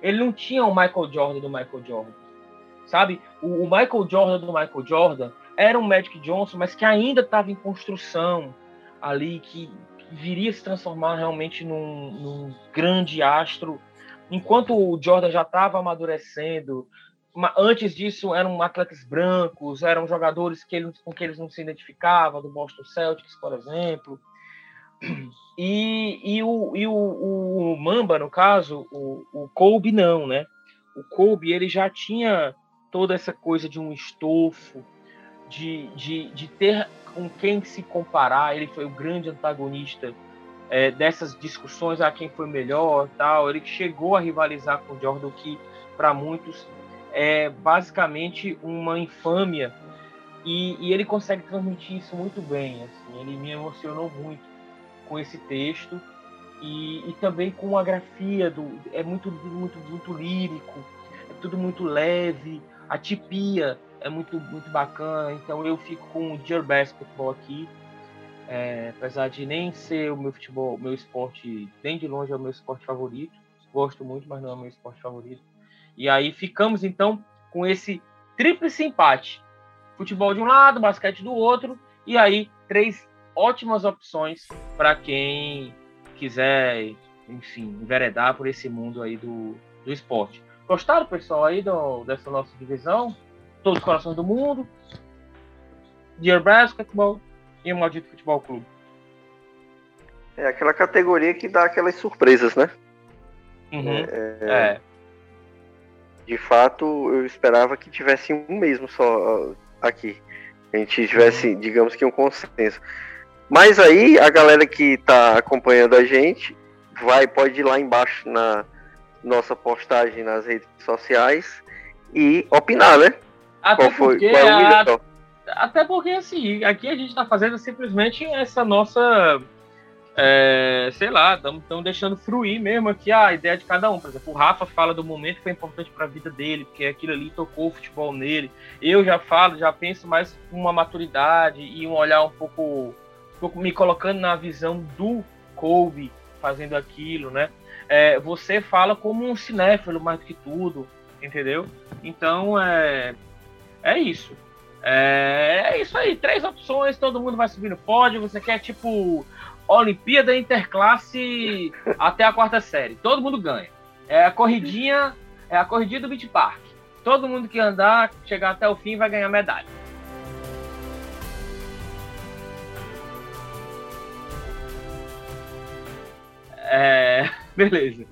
ele não tinha o Michael Jordan do Michael Jordan, sabe? O, o Michael Jordan do Michael Jordan era um Magic Johnson, mas que ainda estava em construção ali, que, viria se transformar realmente num, num grande astro. Enquanto o Jordan já estava amadurecendo, antes disso eram atletas brancos, eram jogadores que ele, com que eles não se identificavam, do Boston Celtics, por exemplo. E, e, o, e o, o Mamba, no caso, o, o Kobe não, né? O Kobe ele já tinha toda essa coisa de um estofo, de, de, de ter com quem se comparar. Ele foi o grande antagonista é, dessas discussões a quem foi melhor, tal. Ele chegou a rivalizar com o Jordan, que para muitos é basicamente uma infâmia e, e, ele consegue transmitir isso muito bem. Assim, ele me emocionou muito com esse texto e, e também com a grafia do é muito muito muito lírico, é tudo muito leve, a tipia é muito muito bacana. Então eu fico com o Dear Basketball aqui. É, apesar de nem ser o meu futebol, meu esporte, bem de longe é o meu esporte favorito. Gosto muito, mas não é o meu esporte favorito e aí ficamos então com esse tríplice empate. Futebol de um lado, basquete do outro, e aí três ótimas opções para quem quiser enfim, enveredar por esse mundo aí do, do esporte. Gostaram, pessoal, aí do, dessa nossa divisão? Todos os corações do mundo. Dear Basketball e o Maldito Futebol Clube. É aquela categoria que dá aquelas surpresas, né? Uhum. É, É. de fato, eu esperava que tivesse um mesmo só ó, aqui. A gente tivesse, digamos que um consenso. Mas aí, a galera que tá acompanhando a gente, vai, pode ir lá embaixo na nossa postagem nas redes sociais e opinar, né? Até Qual foi? porque, Qual é o a- até porque assim, aqui a gente está fazendo simplesmente essa nossa. É, sei lá, estamos deixando fruir mesmo aqui a ideia de cada um. Por exemplo, o Rafa fala do momento que foi importante para a vida dele, porque aquilo ali tocou o futebol nele. Eu já falo, já penso mais com uma maturidade e um olhar um pouco, um pouco me colocando na visão do Kobe fazendo aquilo, né? É, você fala como um cinéfilo mais do que tudo, entendeu? Então é, é isso. É, é isso aí, três opções, todo mundo vai subir no pódio. Você quer tipo Olimpíada Interclasse até a quarta série. Todo mundo ganha. É a corridinha, é a corridinha do Beach Park. Todo mundo que andar, chegar até o fim, vai ganhar medalha. É, <laughs> beleza.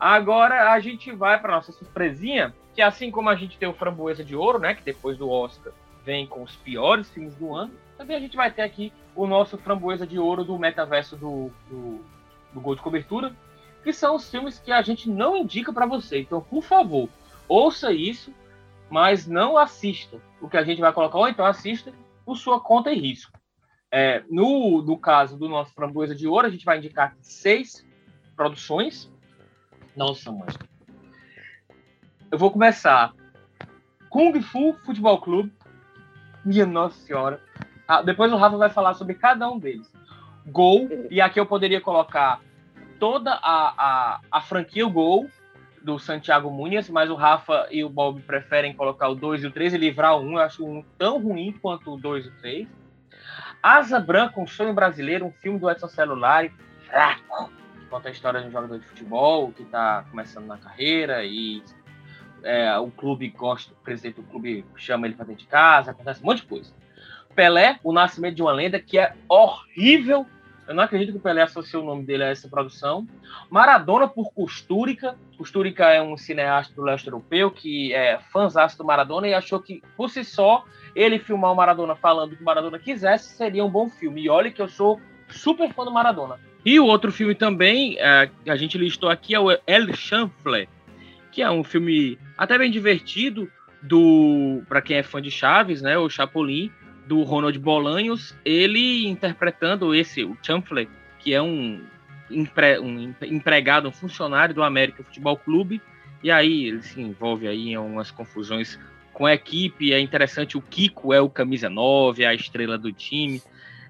Agora a gente vai para nossa surpresinha, que assim como a gente tem o Framboesa de Ouro, né, que depois do Oscar vem com os piores filmes do ano, também a gente vai ter aqui o nosso Framboesa de Ouro do metaverso do, do, do Gol de Cobertura, que são os filmes que a gente não indica para você. Então, por favor, ouça isso, mas não assista o que a gente vai colocar, ou então assista por sua conta e risco. É, no, no caso do nosso Framboesa de Ouro, a gente vai indicar seis produções. Nossa, mãe. Eu vou começar. Kung Fu Futebol Clube. Minha Nossa Senhora. Ah, depois o Rafa vai falar sobre cada um deles. Gol. E aqui eu poderia colocar toda a, a, a franquia o Gol do Santiago Muniz, mas o Rafa e o Bob preferem colocar o 2 e o 3 e livrar o 1. Um. Eu acho um tão ruim quanto o 2 e o 3. Asa Branca, um sonho brasileiro, um filme do Edson Celulari. Fraco conta a história de um jogador de futebol que está começando na carreira e é, o clube gosta, o presidente do clube chama ele para dentro de casa, acontece um monte de coisa. Pelé, o nascimento de uma lenda, que é horrível. Eu não acredito que o Pelé associou o nome dele a essa produção. Maradona por Costúrica. Costúrica é um cineasta do leste europeu que é fãzão do Maradona e achou que, por si só, ele filmar o Maradona falando o que o Maradona quisesse seria um bom filme. E olha que eu sou super fã do Maradona. E o outro filme também, é, a gente listou aqui, é o El Chanfle, que é um filme até bem divertido, do para quem é fã de Chaves, né, o Chapolin, do Ronald Bolanhos, ele interpretando esse, o Chanfle, que é um, empre, um empregado, um funcionário do América Futebol Clube, e aí ele se envolve aí em umas confusões com a equipe, é interessante, o Kiko é o camisa 9, é a estrela do time,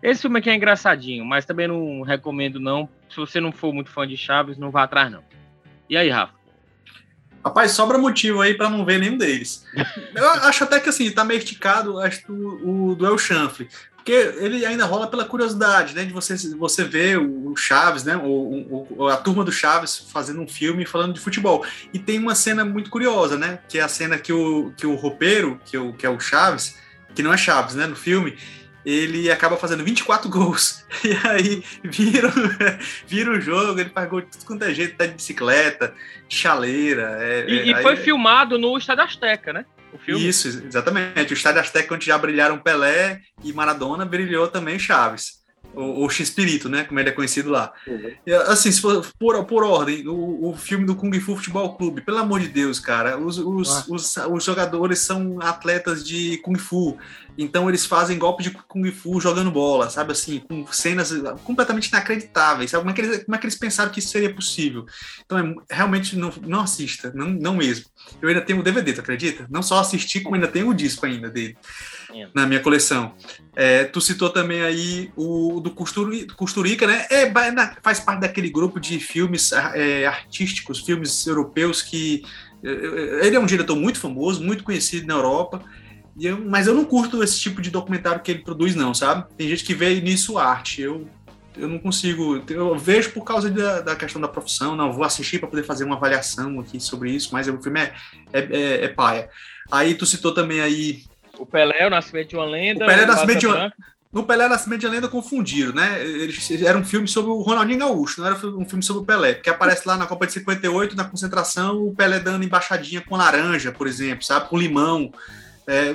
esse filme aqui é engraçadinho, mas também não recomendo não. Se você não for muito fã de Chaves, não vá atrás não. E aí, Rafa? Rapaz, sobra motivo aí para não ver nenhum deles. Eu acho até que assim, tá meio esticado acho, o, o do Chanfle. Porque ele ainda rola pela curiosidade, né? De você, você ver o Chaves, né? O, o, a turma do Chaves fazendo um filme falando de futebol. E tem uma cena muito curiosa, né? Que é a cena que o, que o roupeiro, que, o, que é o Chaves, que não é Chaves, né? No filme, ele acaba fazendo 24 <laughs> gols. E aí vira, vira o jogo, ele faz gol de tudo quanto é jeito, tá de bicicleta, chaleira. É, e, é, e foi filmado no Estádio Azteca, né? Isso, exatamente. O Estádio Azteca, onde já brilharam Pelé e Maradona, brilhou também Chaves. O, X-Pirito, né? Como ele é conhecido lá. Uhum. Assim, se for por, por ordem, o, o filme do Kung Fu Futebol Clube, pelo amor de Deus, cara, os, os, os, os jogadores são atletas de Kung Fu. Então eles fazem golpe de Kung Fu jogando bola, sabe assim, com cenas completamente inacreditáveis. Sabe? Como, é que eles, como é que eles pensaram que isso seria possível? Então é, realmente não, não assista, não, não mesmo. Eu ainda tenho o DVD, tu acredita? Não só assisti, como ainda tenho o disco ainda dele na minha coleção. É, tu citou também aí o do Costurica, Costurica né? É, faz parte daquele grupo de filmes é, artísticos, filmes europeus que ele é um diretor muito famoso, muito conhecido na Europa. Eu, mas eu não curto esse tipo de documentário que ele produz, não, sabe? Tem gente que vê nisso arte. Eu, eu não consigo. Eu vejo por causa da, da questão da profissão, não vou assistir para poder fazer uma avaliação aqui sobre isso, mas o filme é, é, é, é paia. Aí tu citou também aí. O Pelé, o Nascimento de uma Lenda. O Pelé, o Nascimento de uma no Pelé Nascimento de Lenda confundiram, né? Eles, era um filme sobre o Ronaldinho Gaúcho, não era um filme sobre o Pelé, porque aparece lá na Copa de 58, na concentração, o Pelé dando embaixadinha com laranja, por exemplo, sabe? Com limão é,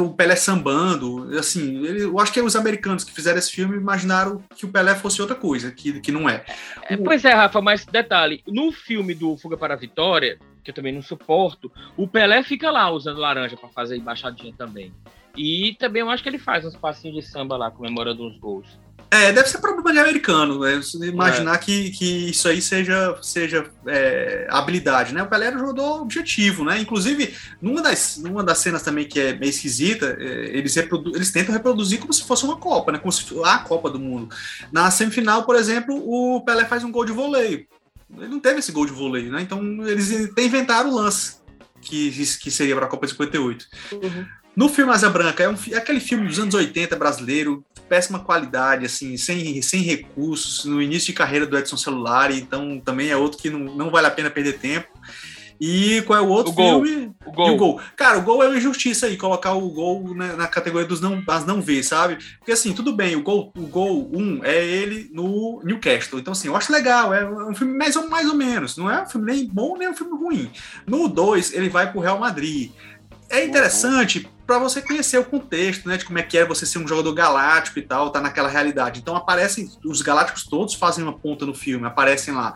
o Pelé sambando, assim, ele, eu acho que os americanos que fizeram esse filme imaginaram que o Pelé fosse outra coisa, que, que não é. é pois é, Rafa, mas detalhe, no filme do Fuga para a Vitória, que eu também não suporto, o Pelé fica lá usando laranja para fazer embaixadinha também. E também eu acho que ele faz uns passinhos de samba lá, comemorando uns gols. É, deve ser problema de americano, né? Imaginar é. que, que isso aí seja, seja é, habilidade, né? O Pelé era um jogador objetivo, né? Inclusive, numa das, numa das cenas também que é meio esquisita, é, eles, eles tentam reproduzir como se fosse uma Copa, né? Como se fosse a Copa do Mundo. Na semifinal, por exemplo, o Pelé faz um gol de voleio. Ele não teve esse gol de voleio, né? Então, eles inventaram o lance que, que seria para a Copa de 58. Uhum. No filme Asa Branca, é, um, é aquele filme dos anos 80 brasileiro, péssima qualidade, assim, sem, sem recursos, no início de carreira do Edson Celular, então também é outro que não, não vale a pena perder tempo. E qual é o outro o filme? O gol. E o gol. Cara, o gol é uma injustiça aí, colocar o gol na, na categoria dos não, das não ver, sabe? Porque assim, tudo bem, o gol, o gol 1 um é ele no Newcastle. Então, assim, eu acho legal, é um filme mais ou, mais ou menos. Não é um filme nem bom, nem um filme ruim. No 2, ele vai pro Real Madrid. É interessante para você conhecer o contexto, né, de como é que é você ser um jogador galáctico e tal, tá naquela realidade. Então aparecem os galácticos todos fazem uma ponta no filme, aparecem lá.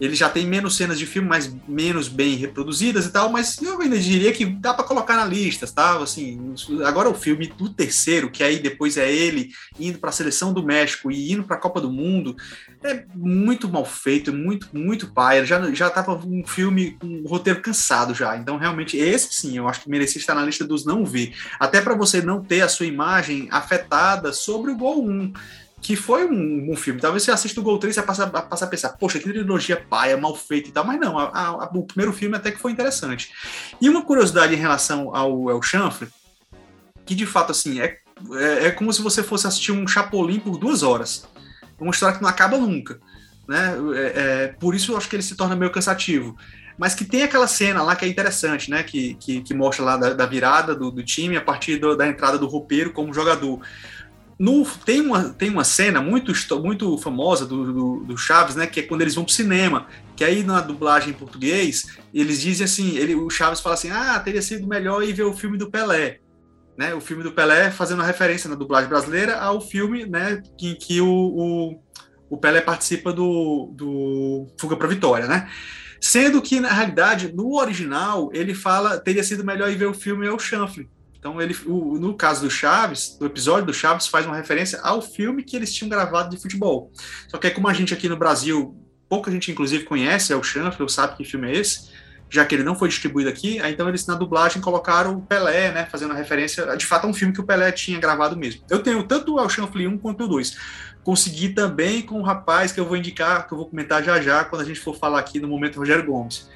Ele já tem menos cenas de filme, mas menos bem reproduzidas e tal, mas eu ainda diria que dá para colocar na lista, tá? Assim, agora o filme do terceiro, que aí depois é ele indo para a seleção do México e indo para a Copa do Mundo, é muito mal feito, muito muito pai. Já já tava um filme com um roteiro cansado já. Então realmente esse sim, eu acho que merecia estar na lista dos não ver. Até para você não ter a sua imagem afetada sobre o Gol 1 que foi um, um, filme. Talvez você assista o Gol 3 e passa, passa a pensar, poxa, que trilogia paia, mal feita e tal, mas não, a, a, o primeiro filme até que foi interessante. E uma curiosidade em relação ao El Chanfre, que de fato, assim, é, é, é, como se você fosse assistir um Chapolin por duas horas. Uma história que não acaba nunca. Né? É, é, por isso eu acho que ele se torna meio cansativo. Mas que tem aquela cena lá que é interessante, né? Que, que, que mostra lá da, da virada do, do, time a partir do, da entrada do roupeiro como jogador. No, tem, uma, tem uma cena muito, muito famosa do, do, do, Chaves, né? Que é quando eles vão pro cinema. Que aí na dublagem em português, eles dizem assim: ele, o Chaves fala assim: ah, teria sido melhor ir ver o filme do Pelé. Né, o filme do Pelé fazendo referência na dublagem brasileira ao filme né, em que o, o, o Pelé participa do, do Fuga para Vitória, né? Sendo que, na realidade, no original, ele fala teria sido melhor ir ver o filme El Chanfle, então, ele, o, no caso do Chaves, o episódio do Chaves faz uma referência ao filme que eles tinham gravado de futebol. Só que como a gente aqui no Brasil, pouca gente inclusive conhece é o Chanfle, sabe que filme é esse, já que ele não foi distribuído aqui, aí, então eles na dublagem colocaram o Pelé, né, fazendo referência, de fato, a um filme que o Pelé tinha gravado mesmo. Eu tenho tanto o Chanfle 1 quanto o 2. Consegui também com o rapaz que eu vou indicar, que eu vou comentar já já, quando a gente for falar aqui no momento Rogério Gomes.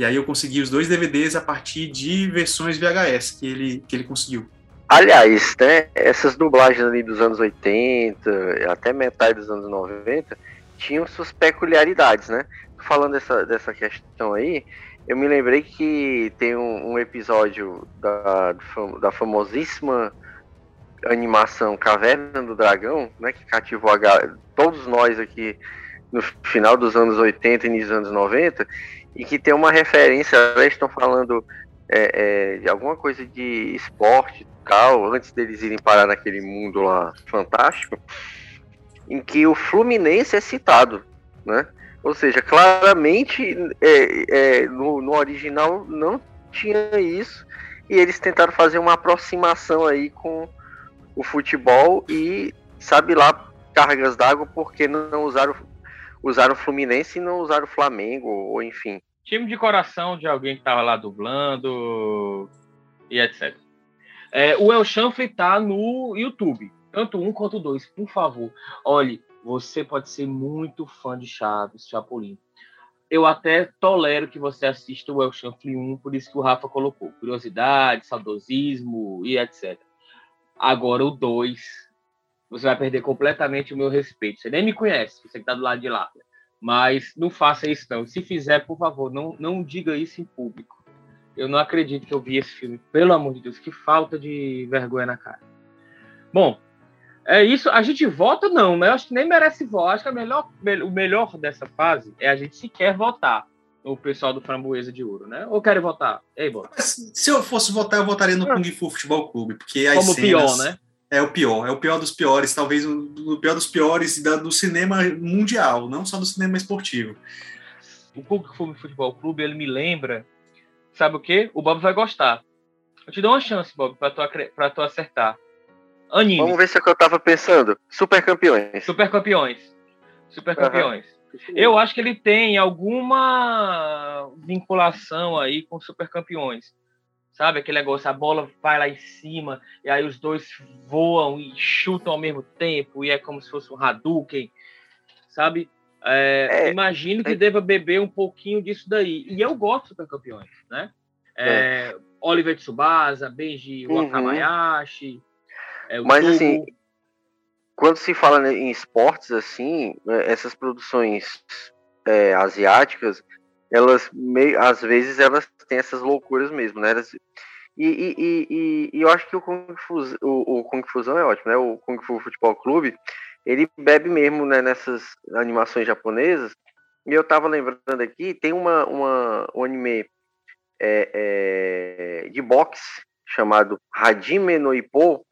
E aí eu consegui os dois DVDs a partir de versões VHS que ele, que ele conseguiu. Aliás, né, essas dublagens ali dos anos 80, até metade dos anos 90, tinham suas peculiaridades, né? Falando dessa, dessa questão aí, eu me lembrei que tem um, um episódio da, da famosíssima animação Caverna do Dragão, né, que cativou a, todos nós aqui no final dos anos 80 e início dos anos 90, e que tem uma referência, eles estão falando é, é, de alguma coisa de esporte tal, antes deles irem parar naquele mundo lá fantástico, em que o Fluminense é citado, né? Ou seja, claramente é, é, no, no original não tinha isso, e eles tentaram fazer uma aproximação aí com o futebol e sabe lá cargas d'água porque não usaram usaram o Fluminense e não usaram o Flamengo, ou enfim. Time de coração de alguém que estava lá dublando e etc. É, o El Chanfre tá no YouTube, tanto um quanto dois, por favor. Olhe, você pode ser muito fã de Chaves, Chapolin. Eu até tolero que você assista o El Chanfre 1, por isso que o Rafa colocou. Curiosidade, saudosismo e etc. Agora o 2 você vai perder completamente o meu respeito. Você nem me conhece, você que está do lado de lá. Mas não faça isso, não. Se fizer, por favor, não, não diga isso em público. Eu não acredito que eu vi esse filme. Pelo amor de Deus, que falta de vergonha na cara. Bom, é isso. A gente vota, não, né? Eu acho que nem merece votar. Acho que melhor, o melhor dessa fase é a gente sequer votar o pessoal do Framboesa de Ouro, né? Ou querem votar? Ei, bora. Se eu fosse votar, eu votaria no Kung Fu Futebol Clube, porque as Como cenas... pior, né? É o pior, é o pior dos piores, talvez o, pior dos piores da, do cinema mundial, não só do cinema esportivo. O Kung Fu Futebol Clube, ele me lembra, sabe o quê? O Bob vai gostar. Eu te dou uma chance, Bob, pra tu, pra tu acertar. Anime. Vamos ver se é o que eu tava pensando. Super campeões. Super campeões. Super campeões. Uhum. Eu acho que ele tem alguma vinculação aí com super campeões. Sabe aquele negócio, a bola vai lá em cima e aí os dois voam e chutam ao mesmo tempo e é como se fosse um Hadouken, sabe? É, é, imagino que é. deva beber um pouquinho disso daí. E eu gosto de campeões, né? É, Oliver Tsubasa, Benji uhum. Wakabayashi, é, Mas tubo. assim, quando se fala em esportes assim, é, essas produções é, asiáticas, elas meio, às vezes elas têm essas loucuras mesmo, né? Elas, e, e, e, e, eu acho que o Kung, Fu, o, o Kung Fusão é ótimo, né? O Kung Fu Futebol Clube, ele bebe mesmo né, nessas animações japonesas. E eu tava lembrando aqui, tem uma, uma, um anime é, é, de boxe chamado Hajime no Ippo,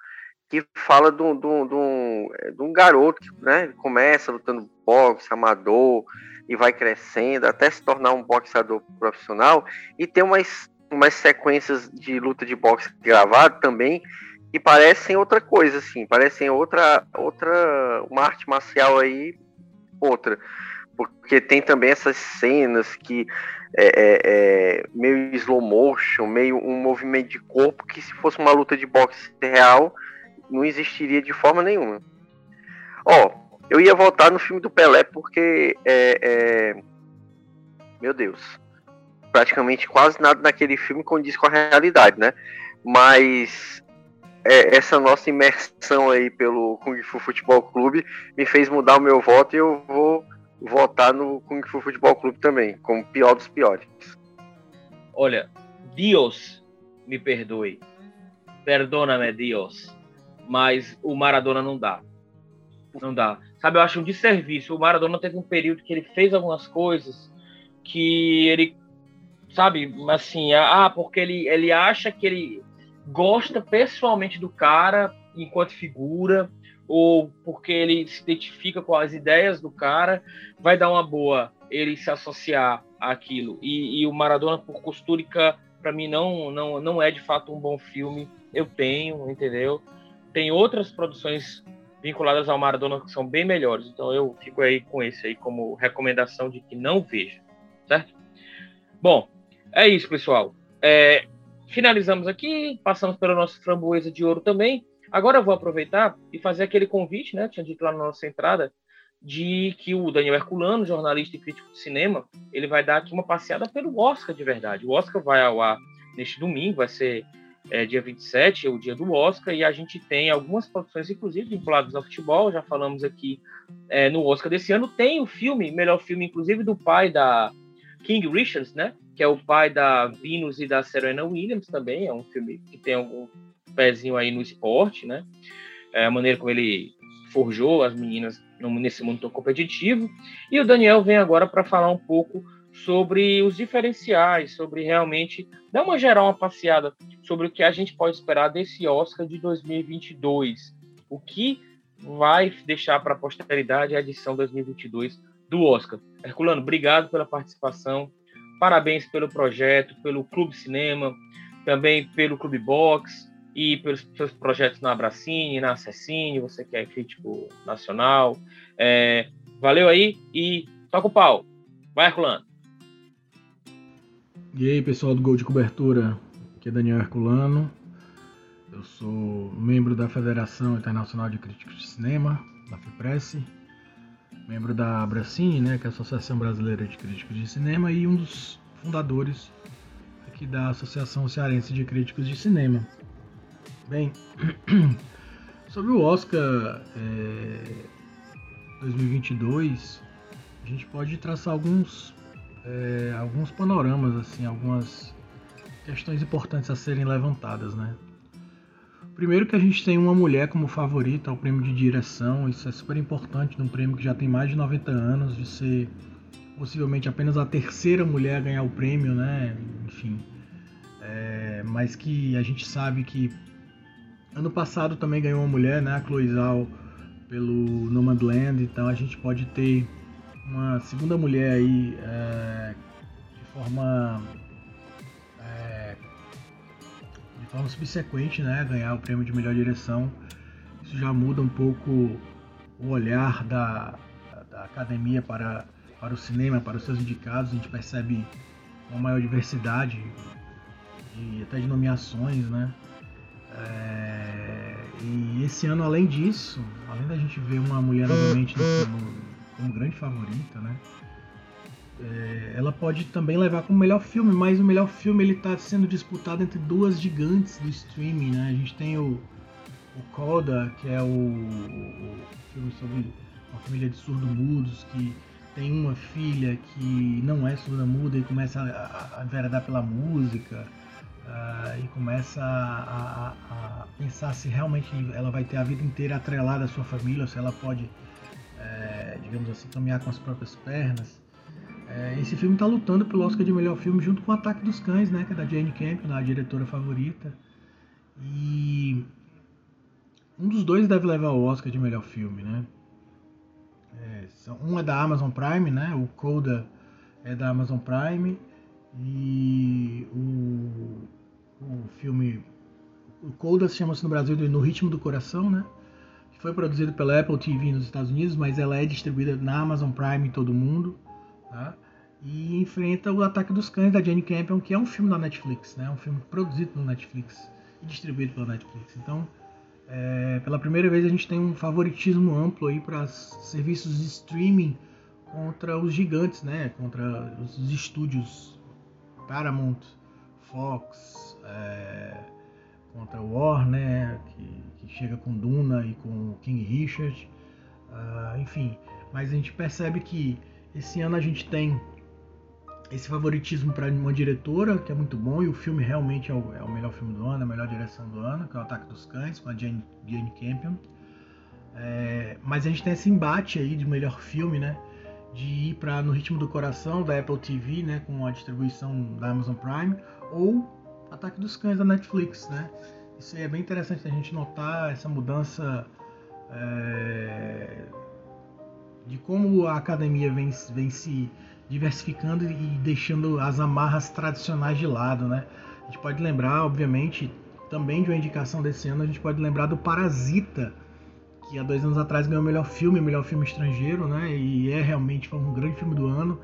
que fala de um, de um, um garoto que né, começa lutando boxe, amador, e vai crescendo até se tornar um boxeador profissional. E tem umas, umas sequências de luta de boxe gravado também que parecem outra coisa, assim, parecem outra, outra, uma arte marcial aí, outra. Porque tem também essas cenas que é, é, é, meio slow motion, meio um movimento de corpo que se fosse uma luta de boxe real não existiria de forma nenhuma. Ó, eu ia voltar no filme do Pelé porque é, é, meu Deus, praticamente quase nada naquele filme condiz com a realidade, né? Mas é, essa nossa imersão aí pelo Kung Fu Futebol Clube me fez mudar o meu voto e eu vou votar no Kung Fu Futebol Clube também, como pior dos piores. Olha, Deus me perdoe. Perdona-me, Deus mas o Maradona não dá. Não dá. Sabe, eu acho um desserviço. O Maradona teve um período que ele fez algumas coisas que ele, sabe, assim, ah, porque ele, ele acha que ele gosta pessoalmente do cara enquanto figura, ou porque ele se identifica com as ideias do cara, vai dar uma boa ele se associar àquilo. E, e o Maradona por Costúrica, para mim, não, não, não é de fato um bom filme. Eu tenho, entendeu? tem outras produções vinculadas ao Maradona que são bem melhores. Então eu fico aí com esse aí como recomendação de que não veja, certo? Bom, é isso, pessoal. É, finalizamos aqui, passamos pela nossa framboesa de ouro também. Agora eu vou aproveitar e fazer aquele convite, né? Tinha dito lá na nossa entrada, de que o Daniel Herculano, jornalista e crítico de cinema, ele vai dar aqui uma passeada pelo Oscar de verdade. O Oscar vai ao ar neste domingo, vai ser é, dia 27, é o dia do Oscar, e a gente tem algumas produções, inclusive, vinculadas ao futebol. Já falamos aqui é, no Oscar desse ano. Tem o filme, melhor filme, inclusive, do pai da King Richards, né? Que é o pai da Venus e da Serena Williams também. É um filme que tem algum pezinho aí no esporte, né? É a maneira como ele forjou as meninas nesse mundo tão competitivo. E o Daniel vem agora para falar um pouco sobre os diferenciais, sobre realmente dar uma geral, uma passeada sobre o que a gente pode esperar desse Oscar de 2022. O que vai deixar para a posteridade a edição 2022 do Oscar. Herculano, obrigado pela participação. Parabéns pelo projeto, pelo Clube Cinema, também pelo Clube Box e pelos seus projetos na Abracine, na Acessine, você que é crítico nacional. É, valeu aí e toca o pau. Vai, Herculano. E aí, pessoal do Gol de Cobertura, aqui é Daniel Herculano. Eu sou membro da Federação Internacional de Críticos de Cinema, da FIPRESS, membro da Abracine, né, que é a Associação Brasileira de Críticos de Cinema, e um dos fundadores aqui da Associação Cearense de Críticos de Cinema. Bem, <clears throat> Sobre o Oscar é, 2022, a gente pode traçar alguns, é, alguns panoramas, assim, algumas questões importantes a serem levantadas, né? Primeiro que a gente tem uma mulher como favorita ao prêmio de direção, isso é super importante num prêmio que já tem mais de 90 anos, de ser possivelmente apenas a terceira mulher a ganhar o prêmio, né? Enfim, é, mas que a gente sabe que ano passado também ganhou uma mulher, né? A Chloe Zhao pelo Nomadland, então a gente pode ter uma segunda mulher aí é, de forma forma subsequente, né, ganhar o prêmio de melhor direção. Isso já muda um pouco o olhar da, da academia para, para o cinema, para os seus indicados. A gente percebe uma maior diversidade e até de nomeações, né? É, e esse ano, além disso, além da gente ver uma mulher novamente no, como grande favorita, né? É, ela pode também levar como melhor filme, mas o melhor filme ele está sendo disputado entre duas gigantes do streaming, né? A gente tem o, o Coda, que é o, o filme sobre uma família de surdo-mudos que tem uma filha que não é surda-muda e começa a, a enveredar pela música uh, e começa a, a, a, pensar se realmente ela vai ter a vida inteira atrelada à sua família, ou se ela pode, é, digamos assim, caminhar com as próprias pernas. É, esse filme está lutando pelo Oscar de melhor filme junto com o Ataque dos Cães, né, que é da Jane Campion, a diretora favorita. E um dos dois deve levar o Oscar de melhor filme, né? É, um é da Amazon Prime, né? O Coda é da Amazon Prime e o, o filme o Coda se chama-se no Brasil de No Ritmo do Coração, né? Foi produzido pela Apple TV nos Estados Unidos, mas ela é distribuída na Amazon Prime em todo mundo. Tá? E enfrenta o Ataque dos Cães da Jane Campion, que é um filme da Netflix, né? um filme produzido pela Netflix e distribuído pela Netflix. Então, é, pela primeira vez a gente tem um favoritismo amplo aí para serviços de streaming contra os gigantes, né? Contra os estúdios Paramount, Fox, é, contra o Warner, que, chega com Duna e com King Richard, uh, enfim. Mas a gente percebe que esse ano a gente tem esse favoritismo para uma diretora, que é muito bom, e o filme realmente é o, é o, melhor filme do ano, a melhor direção do ano, que é o Ataque dos Cães, com a Jane, Jane Campion. É, mas a gente tem esse embate aí de melhor filme, né? De ir para No Ritmo do Coração, da Apple TV, né? Com a distribuição da Amazon Prime, ou Ataque dos Cães da Netflix, né? Isso é bem interessante a gente notar essa mudança é, de como a academia vem, vem se diversificando e deixando as amarras tradicionais de lado, né? A gente pode lembrar, obviamente, também de uma indicação desse ano, a gente pode lembrar do Parasita, que há dois anos atrás ganhou o melhor filme, melhor filme estrangeiro, né? E é realmente foi um grande filme do ano.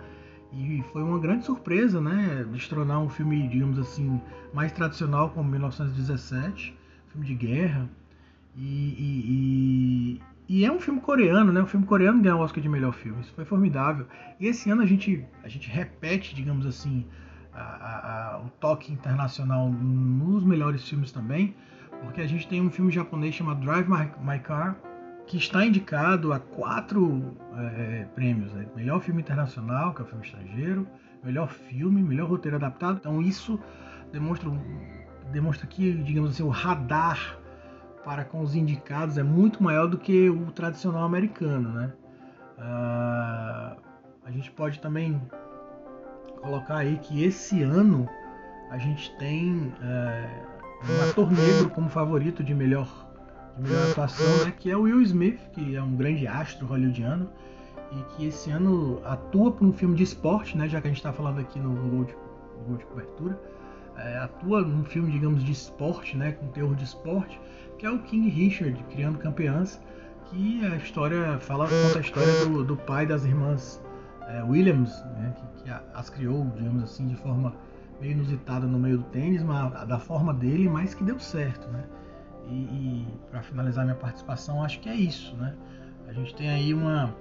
E foi uma grande surpresa, né? Destronar um filme, digamos assim, mais tradicional como 1917, filme de guerra. E, e, e é um filme coreano, né? Um filme coreano ganhou o Oscar de melhor filme. Isso foi formidável. E esse ano a gente, a gente repete, digamos assim, a, a, o toque internacional nos melhores filmes também, porque a gente tem um filme japonês chamado Drive My, My Car, que está indicado a quatro é, prêmios: né? melhor filme internacional, que é o filme estrangeiro, melhor filme, melhor roteiro adaptado. Então isso demonstra, demonstra que, digamos assim, o radar para com os indicados é muito maior do que o tradicional americano, né? Uh, a gente pode também colocar aí que esse ano a gente tem uh, um ator negro como favorito de melhor, de melhor atuação, né? Que é o Will Smith, que é um grande astro hollywoodiano e que esse ano atua para um filme de esporte, né? Já que a gente está falando aqui no Gol de, Gol de Cobertura, é, atua num filme, digamos, de esporte, né? Com teor de esporte que é o King Richard, Criando Campeãs, que a história fala conta a história do, do pai das irmãs é, Williams, né, que, que, as criou, digamos assim, de forma meio inusitada no meio do tênis, mas da forma dele, mas que deu certo, né? E, e para finalizar minha participação, acho que é isso, né? A gente tem aí uma,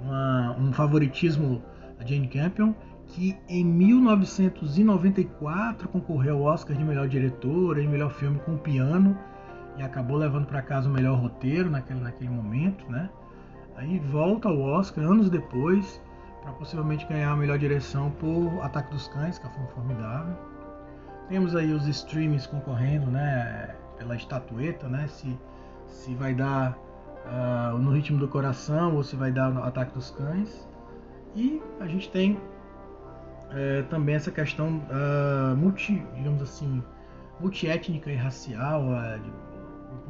uma um favoritismo da Jane Campion, que em 1994 concorreu ao Oscar de melhor diretora e melhor filme com piano e acabou levando para casa o melhor roteiro naquele, naquele momento, né? Aí volta ao Oscar anos depois para possivelmente ganhar a melhor direção por Ataque dos Cães, que é um formidável. Temos aí os streams concorrendo, né, pela estatueta, né? Se se vai dar uh, no ritmo do coração ou se vai dar no Ataque dos Cães. E a gente tem é, também essa questão uh, multi, digamos assim, multiétnica e racial, uh, de,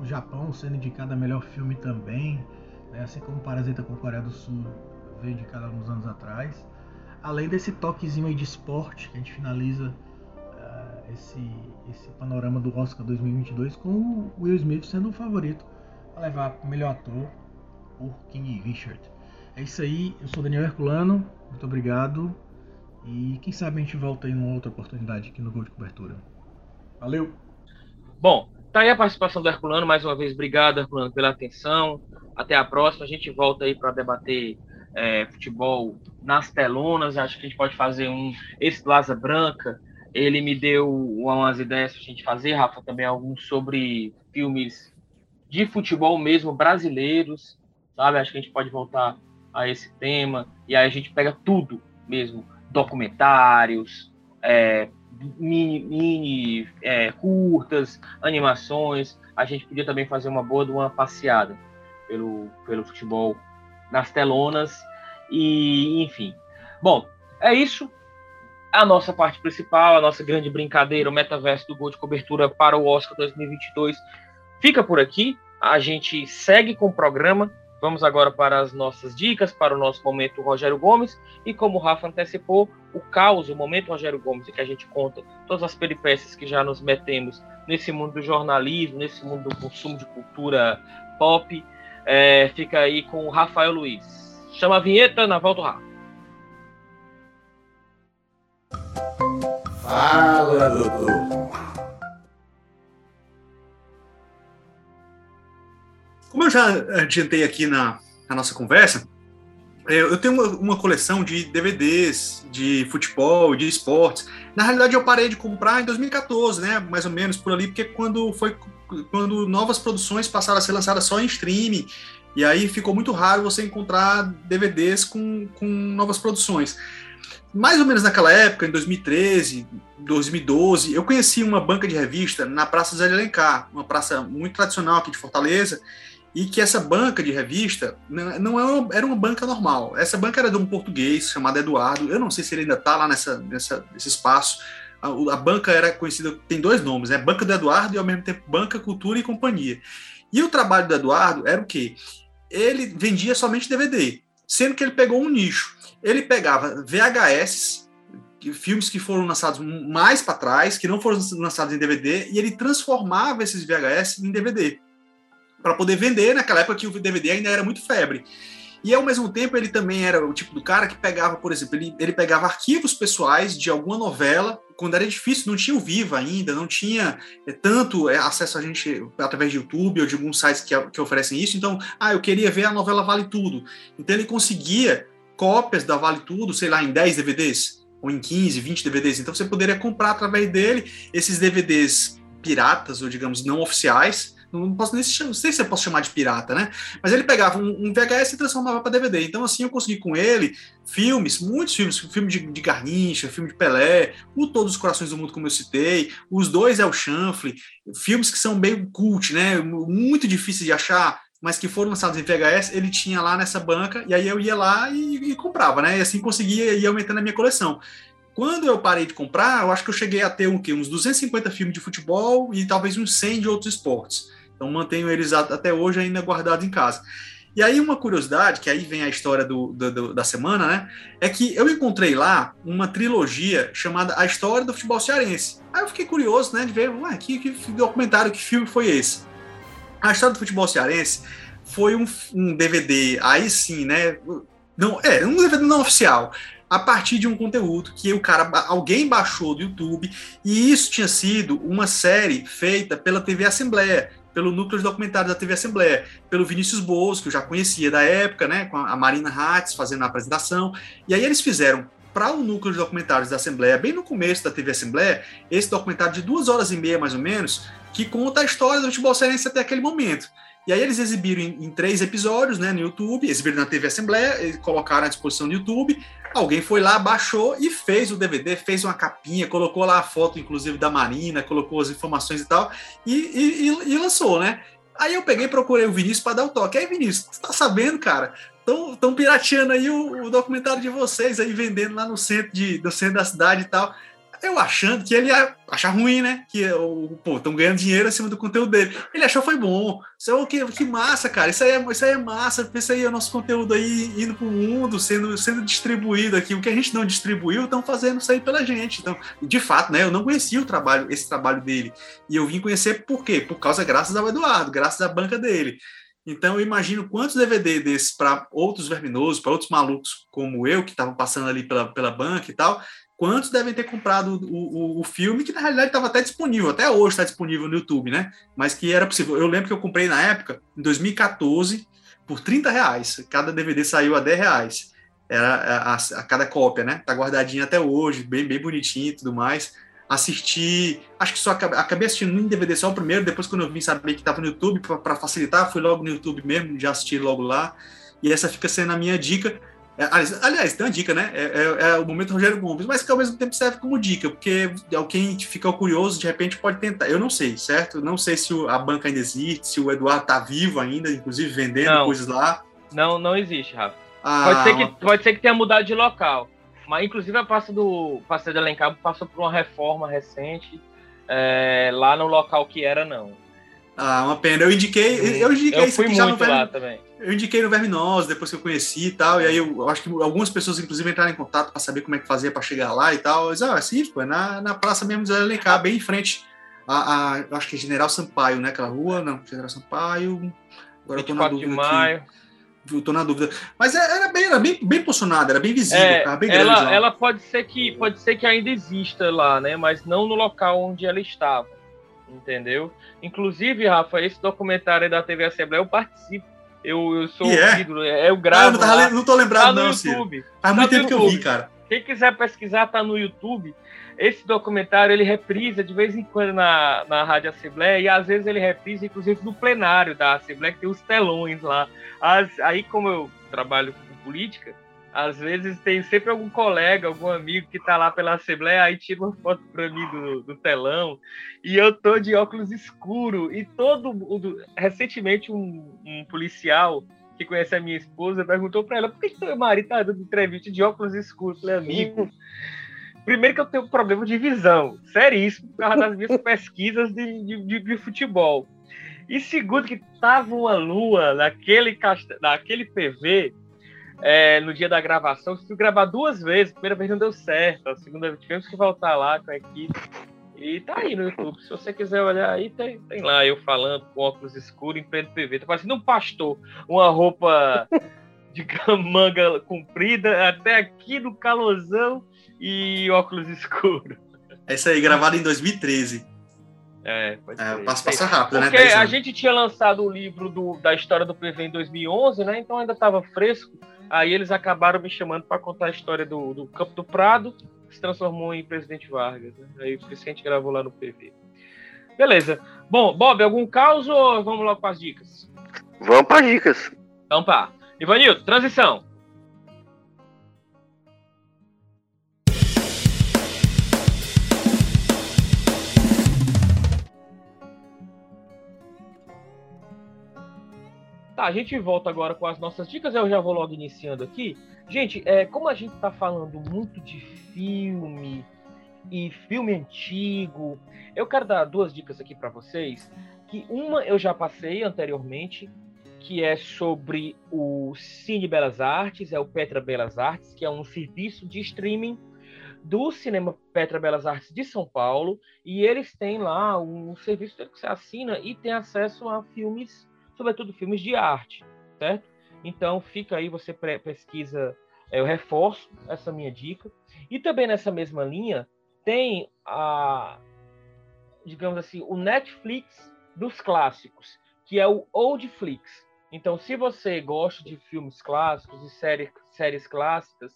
o Japão sendo indicado a melhor filme também, né, assim como Parasita com Coreia do Sul veio indicado alguns anos atrás. Além desse toquezinho aí de esporte que a gente finaliza esse, esse panorama do Oscar 2022 com o Will Smith sendo o favorito a levar o melhor ator por King Richard. É isso aí, eu sou Daniel Herculano, muito obrigado e quem sabe a gente volta aí numa outra oportunidade aqui no Gol de Cobertura. Valeu! Bom, tá aí a participação do Herculano, mais uma vez, obrigado, Herculano, pela atenção. Até a próxima, a gente volta aí para debater é, futebol nas telonas. Acho que a gente pode fazer um esse Laza Branca. Ele me deu umas ideias para a gente fazer, Rafa, também alguns sobre filmes de futebol mesmo brasileiros, sabe? Acho que a gente pode voltar a esse tema e aí a gente pega tudo mesmo, documentários, é, mini, mini é, curtas, animações. A gente podia também fazer uma boa de uma passeada pelo, pelo futebol nas telonas e enfim. Bom, é isso. A nossa parte principal, a nossa grande brincadeira, o metaverso do gol de cobertura para o Oscar 2022 fica por aqui. A gente segue com o programa. Vamos agora para as nossas dicas, para o nosso momento Rogério Gomes. E como o Rafa antecipou, o caos, o momento Rogério Gomes, em que a gente conta todas as peripécias que já nos metemos nesse mundo do jornalismo, nesse mundo do consumo de cultura pop, é, fica aí com o Rafael Luiz. Chama a vinheta, na volta o Rafa. Fala, doutor. Como eu já adiantei aqui na, na nossa conversa, é, eu tenho uma, uma, coleção de DVDs de futebol, de esportes. Na realidade, eu parei de comprar em 2014, né? Mais ou menos por ali, porque quando foi quando novas produções passaram a ser lançadas só em streaming, e aí ficou muito raro você encontrar DVDs com, com novas produções. Mais ou menos naquela época, em 2013, 2012, eu conheci uma banca de revista na Praça Zé de Alencar, uma praça muito tradicional aqui de Fortaleza, e que essa banca de revista não é uma, era uma banca normal. Essa banca era de um português chamado Eduardo. Eu não sei se ele ainda está lá nessa, nessa, nesse espaço. A, a, banca era conhecida, tem dois nomes, né? Banca do Eduardo e ao mesmo tempo Banca Cultura e Companhia. E o trabalho do Eduardo era o quê? Ele vendia somente DVD, sendo que ele pegou um nicho. Ele pegava VHS, filmes que foram lançados mais para trás, que não foram lançados em DVD, e ele transformava esses VHS em DVD para poder vender naquela época que o DVD ainda era muito febre. E ao mesmo tempo ele também era o tipo do cara que pegava, por exemplo, ele, ele pegava arquivos pessoais de alguma novela, quando era difícil, não tinha o Viva ainda, não tinha é, tanto é, acesso a gente através de YouTube ou de alguns sites que, que oferecem isso. Então, ah, eu queria ver a novela Vale Tudo. Então ele conseguia cópias da Vale Tudo, sei lá, em 10 DVDs, ou em 15, 20 DVDs. Então você poderia comprar através dele esses DVDs piratas, ou digamos, não oficiais, não posso nem não sei se eu posso chamar de pirata, né? Mas ele pegava um, VHS e transformava para DVD. Então, assim, eu consegui com ele filmes, muitos filmes, filme de, de Garrincha, filme de Pelé, o Todos os Corações do Mundo, como eu citei, os dois é o Chanfle, filmes que são bem cult, né? Muito difíceis de achar, mas que foram lançados em VHS, ele tinha lá nessa banca, e aí eu ia lá e, e comprava, né? E assim conseguia ir aumentando a minha coleção. Quando eu parei de comprar, eu acho que eu cheguei a ter um, uns 250 filmes de futebol e talvez uns 100 de outros esportes. Então mantenho eles até hoje ainda guardados em casa. E aí uma curiosidade, que aí vem a história do, do, da semana, né? É que eu encontrei lá uma trilogia chamada A História do Futebol Cearense. Aí eu fiquei curioso, né, de ver, ué, que, que documentário, que filme foi esse? A História do Futebol Cearense foi um, um DVD, aí sim, né? Não, é, um DVD não oficial, a partir de um conteúdo que o cara, alguém baixou do YouTube, e isso tinha sido uma série feita pela TV Assembleia, pelo núcleo de documentário da TV Assembleia, pelo Vinícius Boas, que eu já conhecia da época, né, com a Marina Hatz fazendo a apresentação, e aí eles fizeram para o núcleo de documentários da Assembleia, bem no começo da TV Assembleia, esse documentário de duas horas e meia, mais ou menos, que conta a história do futebol cearense até aquele momento. E aí eles exibiram em, em, três episódios, né, no YouTube, exibiram na TV Assembleia, colocaram à disposição no YouTube. Alguém foi lá, baixou e fez o DVD, fez uma capinha, colocou lá a foto, inclusive, da Marina, colocou as informações e tal, e, e, e lançou, né? Aí eu peguei procurei o Vinícius para dar o toque. Aí, Vinícius, tu tá sabendo, cara? Tão, tão pirateando aí o, o, documentário de vocês aí, vendendo lá no centro, de, no centro da cidade e tal. Eu achando que ele ia achar ruim, né? Que, o, pô, estão ganhando dinheiro acima do conteúdo dele. Ele achou foi bom. Isso é, que, que massa, cara. Isso aí, é, isso aí é massa. Isso aí é o nosso conteúdo aí indo pro mundo, sendo, sendo distribuído aqui. O que a gente não distribuiu, estão fazendo isso aí pela gente. Então, de fato, né? Eu não conhecia o trabalho, esse trabalho dele. E eu vim conhecer por quê? Por causa, graças ao Eduardo, graças à banca dele. Então, eu imagino quantos DVD desses para outros verminosos, para outros malucos como eu, que estavam passando ali pela, pela banca e tal, quantos devem ter comprado o, o, o filme, que na realidade estava até disponível, até hoje está disponível no YouTube, né? Mas que era possível. Eu lembro que eu comprei na época, em 2014, por 30 reais. Cada DVD saiu a 10 reais. Era a, a, a cada cópia, né? Tá guardadinho até hoje, bem, bem bonitinho e tudo mais. Assisti, acho que só acabei, acabei assistindo em DVD só o primeiro, depois quando eu vim saber que estava no YouTube, para facilitar, fui logo no YouTube mesmo, já assisti logo lá. E essa fica sendo a minha dica. É, aliás, tem uma dica, né? É, é, é, o momento Rogério Gomes, mas que ao mesmo tempo serve como dica, porque alguém fica curioso, de repente pode tentar. Eu não sei, certo? Não sei se a banca ainda existe, se o Eduardo tá vivo ainda, inclusive vendendo não, coisas lá. Não, não existe, Rafa. Ah, pode, ser que, pode ser que tenha mudado de local. Mas, inclusive, a pasta do Passeio de Alencar passou por uma reforma recente é, lá no local que era, não. Ah, uma pena. Eu indiquei, eu indiquei eu fui muito lá também eu indiquei no Verminose, depois que eu conheci e tal, e aí eu, eu acho que algumas pessoas, inclusive, entraram em contato para saber como é que fazia para chegar lá e tal. Eu disse, ah, é sim, pô, é na, na Praça mesmo de Alencar, bem em frente a, a, acho que é General Sampaio, né? Aquela rua, não, General Sampaio. Agora eu tô na dúvida. De maio. Aqui. tô na dúvida. Mas é, era bem, era bem, bem posicionada, era bem visível, é, cara, bem ela, grande. Ela pode ser que pode ser que ainda exista lá, né? Mas não no local onde ela estava. Entendeu? Inclusive, Rafa, esse documentário da TV Assembleia eu participo eu, eu sou yeah. ídolo, é, eu gravo. Ah, não, tava, não tô lembrado, tá não, YouTube. Faz muito tá tempo que eu vi, cara. Quem quiser pesquisar, tá no YouTube. Esse documentário ele reprisa de vez em quando na, na Rádio Assembleia e às vezes ele reprisa, inclusive, no plenário da Assembleia, que tem os telões lá. As, aí, como eu trabalho com política, às vezes tem sempre algum colega, algum amigo que tá lá pela Assembleia, aí tira uma foto para mim do, do, telão, e eu tô de óculos escuro, e todo. Recentemente, um, um policial que conhece a minha esposa perguntou para ela por que, que teu marido tá dando entrevista de óculos escuros? Falei, amigo. Primeiro que eu tenho um problema de visão, seríssimo, por causa das minhas <laughs> pesquisas de, de, de futebol. E segundo que tava uma lua naquele, naquele PV é, no dia da gravação. Eu fui gravar duas vezes. A primeira vez não deu certo. A segunda vez tivemos que voltar lá com a equipe. E tá aí no YouTube. Se você quiser olhar aí, tem, tem lá eu falando com óculos escuros em pleno PV. Tá parecendo um pastor. Uma roupa <laughs> de manga comprida até aqui no calorzão e óculos escuros. É isso aí, gravado em 2013. É, pode é, passa, passa rápido, Porque né? Porque a gente tinha lançado o livro do, da história do PV em 2011, né? Então ainda estava fresco. Aí eles acabaram me chamando para contar a história do, do Campo do Prado, que se transformou em Presidente Vargas. Né? Aí por isso que a gente gravou lá no PV. Beleza. Bom, Bob, algum caos ou vamos logo para as dicas? Vamos para as dicas. Então pá. Ivanildo, transição. Tá, a gente volta agora com as nossas dicas, eu já vou logo iniciando aqui. Gente, é, como a gente tá falando muito de filme e filme antigo, eu quero dar duas dicas aqui para vocês. Que uma eu já passei anteriormente, que é sobre o Cine Belas Artes, é o Petra Belas Artes, que é um serviço de streaming do Cinema Petra Belas Artes de São Paulo, e eles têm lá um serviço que você assina e tem acesso a filmes sobretudo filmes de arte, certo? Então fica aí, você pesquisa, eu reforço essa minha dica. E também nessa mesma linha tem a, digamos assim, o Netflix dos clássicos, que é o Oldflix. Então, se você gosta de filmes clássicos e séries, séries clássicas,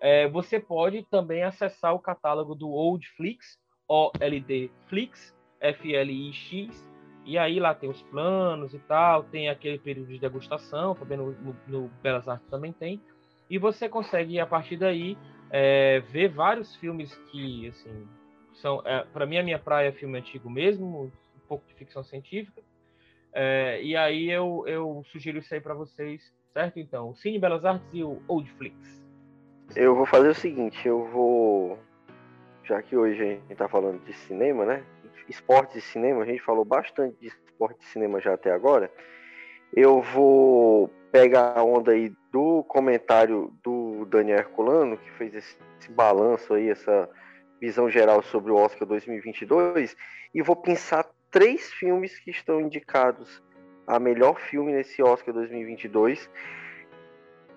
é, você pode também acessar o catálogo do Oldflix, OLD Flix, F-L-I-X, e aí lá tem os planos e tal, tem aquele período de degustação, também no, no, no Belas Artes também tem, e você consegue, a partir daí, é, ver vários filmes que, assim, são, é, para mim, a minha praia é filme antigo mesmo, um pouco de ficção científica, é, e aí eu, eu sugiro isso aí para vocês, certo? Então, o Cine Belas Artes e o Oldflix. Eu vou fazer o seguinte, eu vou. Já que hoje a gente tá falando de cinema, né? Esportes e cinema, a gente falou bastante de esporte e cinema já até agora. Eu vou pegar a onda aí do comentário do Daniel Herculano, que fez esse, esse balanço aí, essa visão geral sobre o Oscar 2022, e vou pensar três filmes que estão indicados a melhor filme nesse Oscar 2022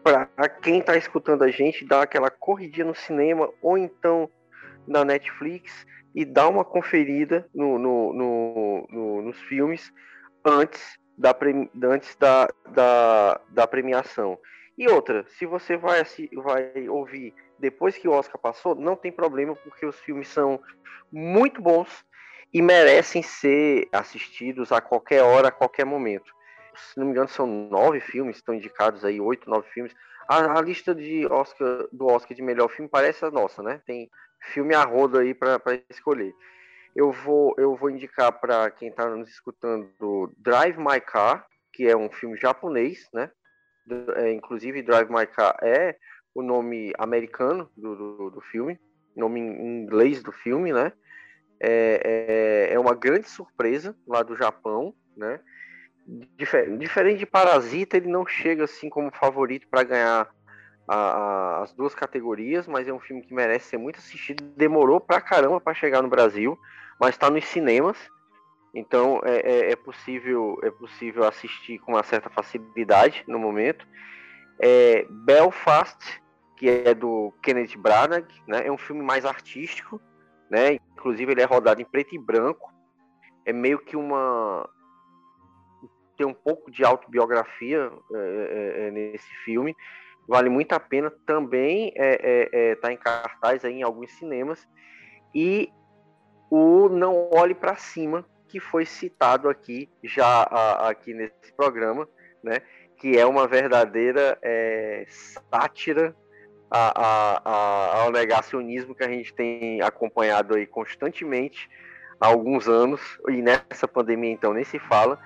para quem está escutando a gente dar aquela corridinha no cinema ou então na Netflix e dar uma conferida no, no, no, nos filmes antes da, antes da, da, da, premiação. E outra, se você vai, vai ouvir depois que o Oscar passou, não tem problema, porque os filmes são muito bons e merecem ser assistidos a qualquer hora, a qualquer momento se não me engano, são nove filmes, estão indicados aí, oito, nove filmes. A, a, lista de Oscar, do Oscar de melhor filme parece a nossa, né? Tem filme a roda aí para escolher. Eu vou, eu vou indicar para quem está nos escutando Drive My Car, que é um filme japonês, né? É, inclusive, Drive My Car é o nome americano do, do, do filme, nome em inglês do filme, né? É, é, é uma grande surpresa lá do Japão, né? diferente de Parasita, ele não chega assim como favorito para ganhar a, a, as duas categorias, mas é um filme que merece ser muito assistido. Demorou pra caramba para chegar no Brasil, mas está nos cinemas, então é, é, é, possível é possível assistir com uma certa facilidade no momento. É, Belfast, que é do Kenneth Branagh, né, é um filme mais artístico, né, inclusive ele é rodado em preto e branco. É meio que uma tem um pouco de autobiografia é, é, é, nesse filme. Vale muito a pena. Também está é, é, é, em cartaz aí em alguns cinemas. E o Não Olhe para Cima, que foi citado aqui já a, aqui nesse programa, né? que é uma verdadeira sátira a, a, ao negacionismo que a gente tem acompanhado aí constantemente há alguns anos, e nessa pandemia então nem se fala,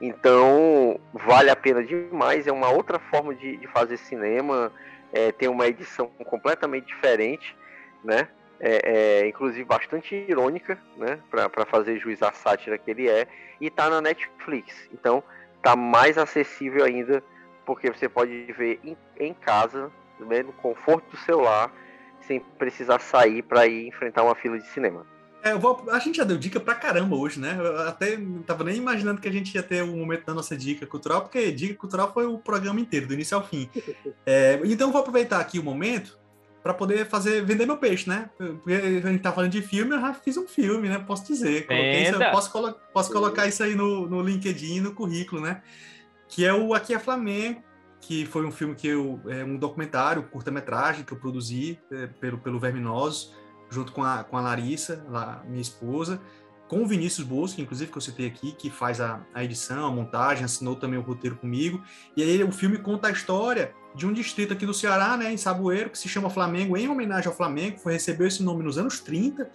então, vale a pena demais. É uma outra forma de, de fazer cinema. É, tem uma edição completamente diferente, né? É, é, inclusive bastante irônica, né? Para fazer juiz à sátira que ele é. E tá na Netflix. Então, tá mais acessível ainda, porque você pode ver em, em casa, né? no conforto do celular, sem precisar sair para ir enfrentar uma fila de cinema. É, vou, a gente já deu dica pra caramba hoje, né? Eu até não tava nem imaginando que a gente ia ter um momento da nossa dica cultural, porque dica cultural foi o programa inteiro, do início ao fim. <laughs> É, então vou aproveitar aqui o momento para poder fazer vender meu peixe, né? Porque a gente tá falando de filme, eu já fiz um filme, né? Posso dizer. Isso, posso, colo posso colocar isso aí no, no LinkedIn, no currículo, né? Que é o Aqui é Flamengo, que foi um filme que eu. É um documentário, curta-metragem que eu produzi é, pelo, pelo Verminoso junto com a, com a Larissa, lá, minha esposa, com o Vinícius Bosco, inclusive, que eu citei aqui, que faz a, a edição, a montagem, assinou também o roteiro comigo. E aí o filme conta a história de um distrito aqui do Ceará, né, em Saboeiro, que se chama Flamengo, em homenagem ao Flamengo, foi recebeu esse nome nos anos 30,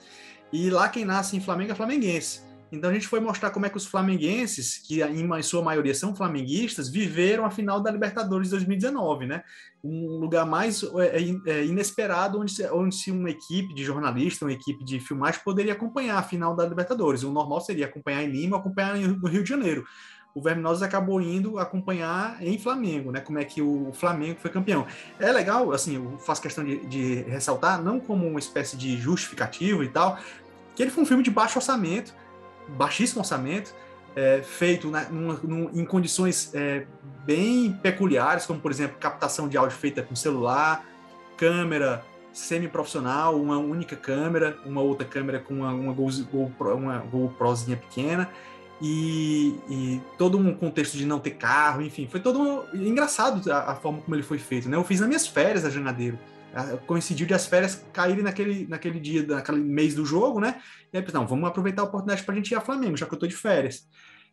e lá quem nasce em Flamengo é flamenguense. Então a gente foi mostrar como é que os flamenguenses, que em sua maioria são flamenguistas, viveram a final da Libertadores 2019, né? Um lugar mais é, é, é, inesperado onde, onde se uma equipe de jornalistas, uma equipe de filmagem poderia acompanhar a final da Libertadores. O normal seria acompanhar em Lima, acompanhar no Rio de Janeiro. O Verminosos acabou indo acompanhar em Flamengo, né? Como é que o Flamengo foi campeão. É legal, assim, eu faço questão de, de ressaltar, não como uma espécie de justificativo e tal, que ele foi um filme de baixo orçamento, baixíssimo orçamento, é, feito na, numa, num, em condições é, bem peculiares, como por exemplo captação de áudio feita com celular, câmera semi-profissional, uma única câmera, uma outra câmera com uma, uma, GoPro, uma GoProzinha pequena, e, e, todo um contexto de não ter carro, enfim, foi todo um, engraçado a, a, forma como ele foi feito, né? Eu fiz nas minhas férias a Janadeiro, Coincidiu de as férias caírem naquele, naquele dia, naquele mês do jogo, né? E aí, não, vamos aproveitar a oportunidade para a gente ir a Flamengo, já que eu tô de férias.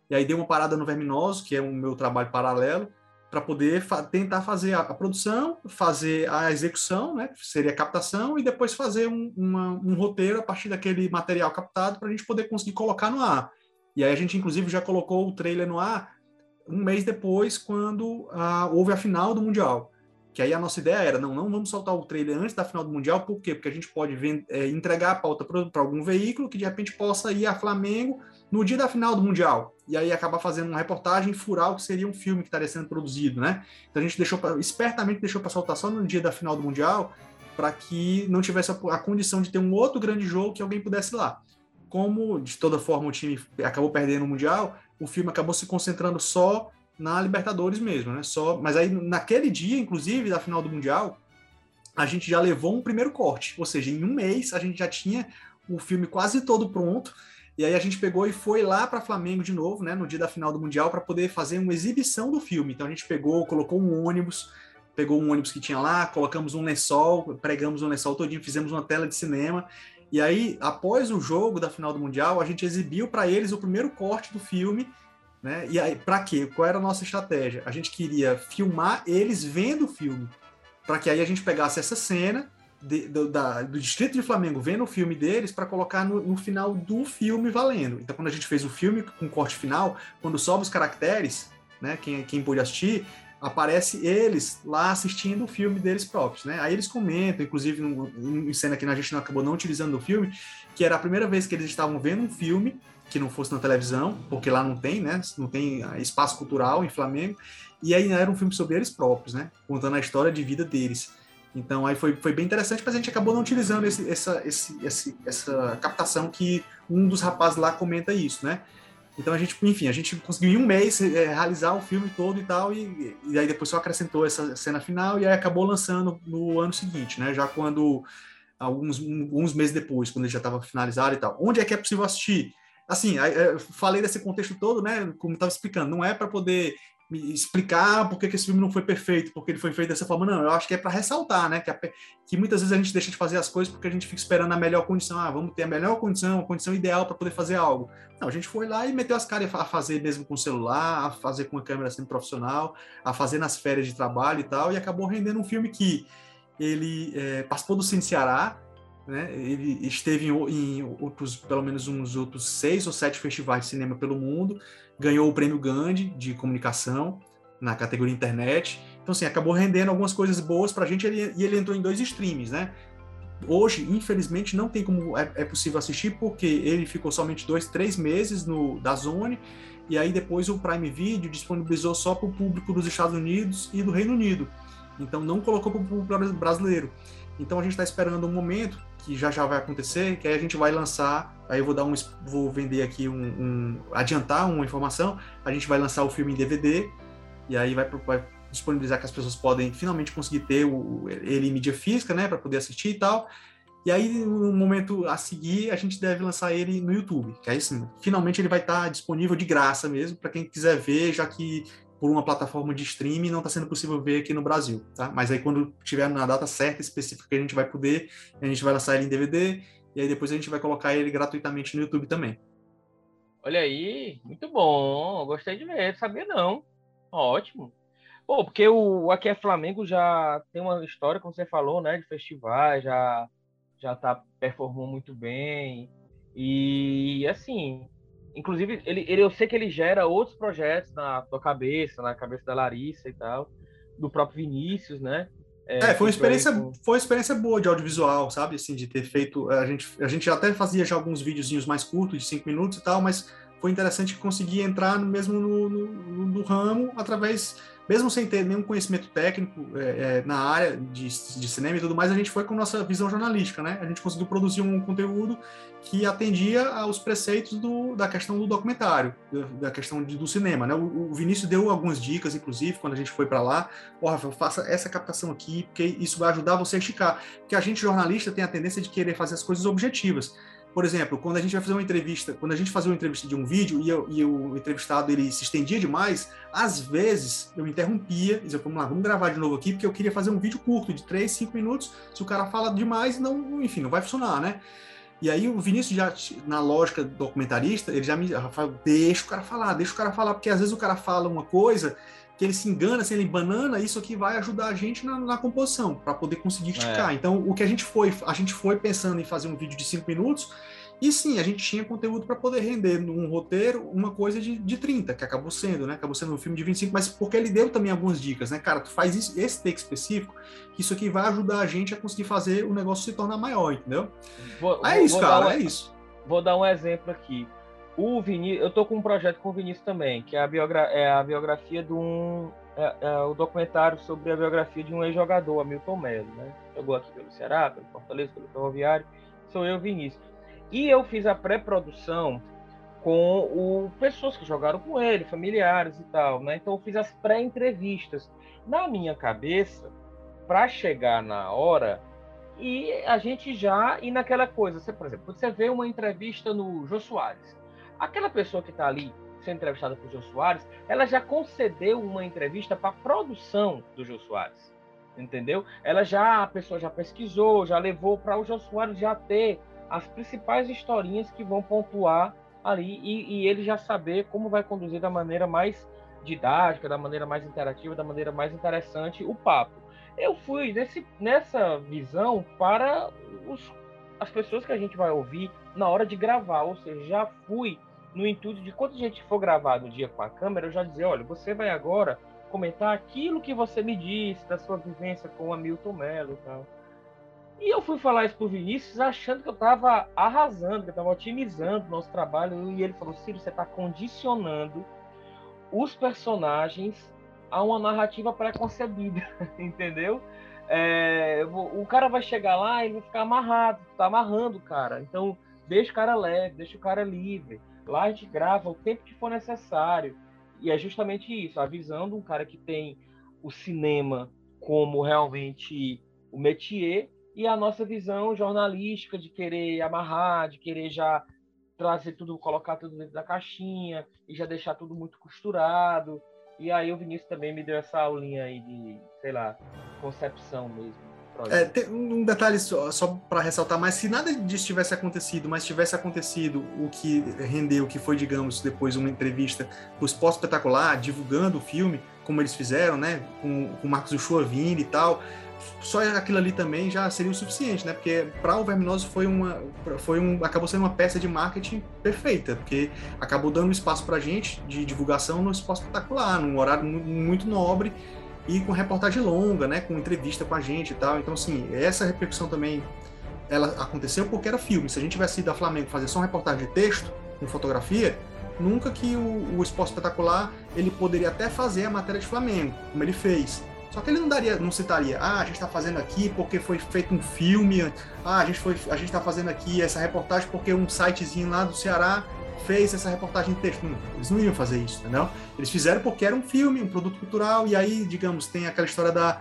E aí dei uma parada no Verminoso, que é o meu trabalho paralelo, para poder fa tentar fazer a, a, produção, fazer a execução, né, seria a captação, e depois fazer um, uma, um roteiro a partir daquele material captado para a gente poder conseguir colocar no ar. E aí a gente, inclusive, já colocou o trailer no ar um mês depois, quando ah, houve a final do Mundial. Que aí a nossa ideia era, não, não vamos soltar o trailer antes da final do Mundial, por quê? Porque a gente pode é, entregar a pauta para algum veículo que de repente possa ir a Flamengo no dia da final do Mundial. E aí acabar fazendo uma reportagem furar o que seria um filme que estaria sendo produzido, né? Então a gente deixou, pra, espertamente deixou para soltar só no dia da final do Mundial, para que não tivesse a, a condição de ter um outro grande jogo que alguém pudesse ir lá. Como, de toda forma, o time acabou perdendo o Mundial, o filme acabou se concentrando só na Libertadores mesmo, né? Só, mas aí naquele dia, inclusive, da final do Mundial, a gente já levou um primeiro corte, ou seja, em um mês a gente já tinha o filme quase todo pronto. E aí a gente pegou e foi lá para Flamengo de novo, né, no dia da final do Mundial, para poder fazer uma exibição do filme. Então a gente pegou, colocou um ônibus, pegou um ônibus que tinha lá, colocamos um lençol, pregamos um lençol todinho, fizemos uma tela de cinema. E aí, após o jogo da final do Mundial, a gente exibiu para eles o primeiro corte do filme né? E aí, para quê? Qual era a nossa estratégia? A gente queria filmar eles vendo o filme, para que aí a gente pegasse essa cena de, do, da, do Distrito de Flamengo vendo o filme deles para colocar no, no, final do filme valendo. Então, quando a gente fez o filme com corte final, quando sobe os caracteres, né? Quem, quem pôde assistir, aparece eles lá assistindo o filme deles próprios, né? Aí eles comentam, inclusive em cena que a gente não acabou não utilizando no filme, que era a primeira vez que eles estavam vendo um filme que não fosse na televisão, porque lá não tem, né? Não tem espaço cultural em Flamengo. E aí era um filme sobre eles próprios, né? Contando a história de vida deles. Então aí foi, foi bem interessante, mas a gente acabou não utilizando esse, essa, esse, esse, essa captação que um dos rapazes lá comenta isso, né? Então a gente, enfim, a gente conseguiu em um mês é, realizar o filme todo e tal, e, e aí depois só acrescentou essa cena final e aí acabou lançando no ano seguinte, né? Já quando alguns, alguns meses depois, quando ele já estava finalizado e tal. Onde é que é possível assistir? Assim, eu falei desse contexto todo, né, como estava explicando, não é para poder me explicar por que esse filme não foi perfeito, porque ele foi feito dessa forma, não, eu acho que é para ressaltar, né, que, a, que, muitas vezes a gente deixa de fazer as coisas porque a gente fica esperando a melhor condição, ah, vamos ter a melhor condição, a condição ideal para poder fazer algo. Não, a gente foi lá e meteu as caras a fazer mesmo com o celular, a fazer com a câmera sendo profissional, a fazer nas férias de trabalho e tal, e acabou rendendo um filme que ele é, do Cine Ceará, né? Ele esteve em, em, outros, pelo menos uns outros seis ou sete festivais de cinema pelo mundo, ganhou o prêmio Gandhi de comunicação na categoria internet. Então, assim, acabou rendendo algumas coisas boas para a gente ele, e ele entrou em dois streams, né? Hoje, infelizmente, não tem como é, é, possível assistir porque ele ficou somente dois, três meses no da Zone e aí depois o Prime Video disponibilizou só para o público dos Estados Unidos e do Reino Unido. Então não colocou para o público brasileiro. Então a gente está esperando um momento que já já vai acontecer, que aí a gente vai lançar, aí eu vou dar um, vou vender aqui um, um adiantar uma informação, a gente vai lançar o filme em DVD e aí vai, vai disponibilizar que as pessoas podem finalmente conseguir ter o, ele em mídia física, né, para poder assistir e tal. E aí, no momento a seguir, a gente deve lançar ele no YouTube, que aí sim, finalmente ele vai estar tá disponível de graça mesmo, para quem quiser ver, já que por uma plataforma de streaming, não está sendo possível ver aqui no Brasil, tá? Mas aí quando tiver na data certa, específica, que a gente vai poder, a gente vai lançar ele em DVD, e aí depois a gente vai colocar ele gratuitamente no YouTube também. Olha aí, muito bom, gostei de ver, sabia não. Ótimo. Pô, porque o Aqui é Flamengo já tem uma história, como você falou, né, de festivais, já já tá performou muito bem. E assim, Inclusive, ele, ele, eu sei que ele gera outros projetos na tua cabeça, na cabeça da Larissa e tal, do próprio Vinícius, né? É, é foi uma experiência, foi uma experiência boa de audiovisual, sabe? Assim, de ter feito. A gente, a gente até fazia já alguns videozinhos mais curtos, de cinco minutos e tal, mas foi interessante conseguir entrar mesmo no, no, no ramo através mesmo sem ter nenhum conhecimento técnico é, é, na área de, de, cinema e tudo mais, a gente foi com nossa visão jornalística, né? A gente conseguiu produzir um conteúdo que atendia aos preceitos do, da questão do documentário, da questão de, do cinema, né? O, o, Vinícius deu algumas dicas, inclusive, quando a gente foi para lá, ó, Rafael, faça essa captação aqui, porque isso vai ajudar você a esticar. Porque a gente, jornalista, tem a tendência de querer fazer as coisas objetivas. Por exemplo, quando a gente vai fazer uma entrevista, quando a gente fazia uma entrevista de um vídeo e, eu, e o entrevistado ele se estendia demais, às vezes eu interrompia, dizia, vamos lá, vamos gravar de novo aqui, porque eu queria fazer um vídeo curto, de 3, 5 minutos. Se o cara fala demais, não, enfim, não vai funcionar, né? E aí o Vinícius já, na lógica documentarista, ele já me fala, deixa o cara falar, deixa o cara falar, porque às vezes o cara fala uma coisa que ele se engana, se ele banana, isso aqui vai ajudar a gente na, na composição, para poder conseguir esticar. É. Então, o que a gente foi, a gente foi pensando em fazer um vídeo de cinco minutos, e sim, a gente tinha conteúdo para poder render num roteiro uma coisa de, de 30, que acabou sendo, né? Acabou sendo um filme de 25, mas porque ele deu também algumas dicas, né? Cara, tu faz isso, esse take específico, que isso aqui vai ajudar a gente a conseguir fazer o negócio se tornar maior, entendeu? Vou, é isso, cara, um, é isso. Vou dar um exemplo aqui. O Vinícius, eu tô com um projeto com o Vinícius também, que é a, biogra é a biografia de um. É, é o documentário sobre a biografia de um ex-jogador, Hamilton Melo, né? Jogou aqui pelo Ceará, pelo Fortaleza, pelo Ferroviário. Sou eu, Vinícius. E eu fiz a pré-produção com o, pessoas que jogaram com ele, familiares e tal, né? Então eu fiz as pré-entrevistas. Na minha cabeça, para chegar na hora, e a gente já ir naquela coisa. Você, por exemplo, você vê uma entrevista no Jô Soares aquela pessoa que está ali sendo entrevistada por Jô Soares, ela já concedeu uma entrevista para a produção do Jô Soares, entendeu? Ela já, a pessoa já pesquisou, já levou para o Jô Soares já ter as principais historinhas que vão pontuar ali e, e ele já saber como vai conduzir da maneira mais didática, da maneira mais interativa, da maneira mais interessante o papo. Eu fui nesse, nessa visão para os, as pessoas que a gente vai ouvir na hora de gravar, ou seja, já fui no intuito de quando a gente for gravar no dia com a câmera, eu já dizer, olha, você vai agora comentar aquilo que você me disse da sua vivência com o Hamilton Mello e tal. E eu fui falar isso pro Vinícius achando que eu estava arrasando, que eu estava otimizando o nosso trabalho. E ele falou, Ciro, você está condicionando os personagens a uma narrativa pré-concebida, <laughs> entendeu? É, o cara vai chegar lá e vai ficar amarrado, tá amarrando o cara. Então, deixa o cara leve, deixa o cara livre. Lá a gente grava o tempo que for necessário. E é justamente isso, a visão de um cara que tem o cinema como realmente o métier e a nossa visão jornalística de querer amarrar, de querer já trazer tudo, colocar tudo dentro da caixinha e já deixar tudo muito costurado. E aí o Vinícius também me deu essa aulinha aí de, sei lá, concepção mesmo. É, tem um detalhe só, só para ressaltar, mas se nada disso tivesse acontecido, mas tivesse acontecido o que rendeu, que foi, digamos, depois uma entrevista para o Esporte Espetacular, divulgando o filme, como eles fizeram, né, com, com o Marcos Uchoa vindo e tal, só aquilo ali também já seria o suficiente, né? Porque para o Verminoso foi uma, foi um, acabou sendo uma peça de marketing perfeita, porque acabou dando espaço para gente de divulgação no esporte espetacular, num horário muito nobre e com reportagem longa, né, com entrevista com a gente e tal. Então, assim, essa repercussão também ela aconteceu porque era filme. Se a gente tivesse ido a Flamengo fazer só uma reportagem de texto, com fotografia, nunca que o, o Esporte Espetacular ele poderia até fazer a matéria de Flamengo, como ele fez. Só que ele não daria, não citaria, ah, a gente está fazendo aqui porque foi feito um filme, ah, a gente foi, a gente está fazendo aqui essa reportagem porque um sitezinho lá do Ceará fez essa reportagem de texto. Eles não iam fazer isso, entendeu? Eles fizeram porque era um filme, um produto cultural, e aí, digamos, tem aquela história da,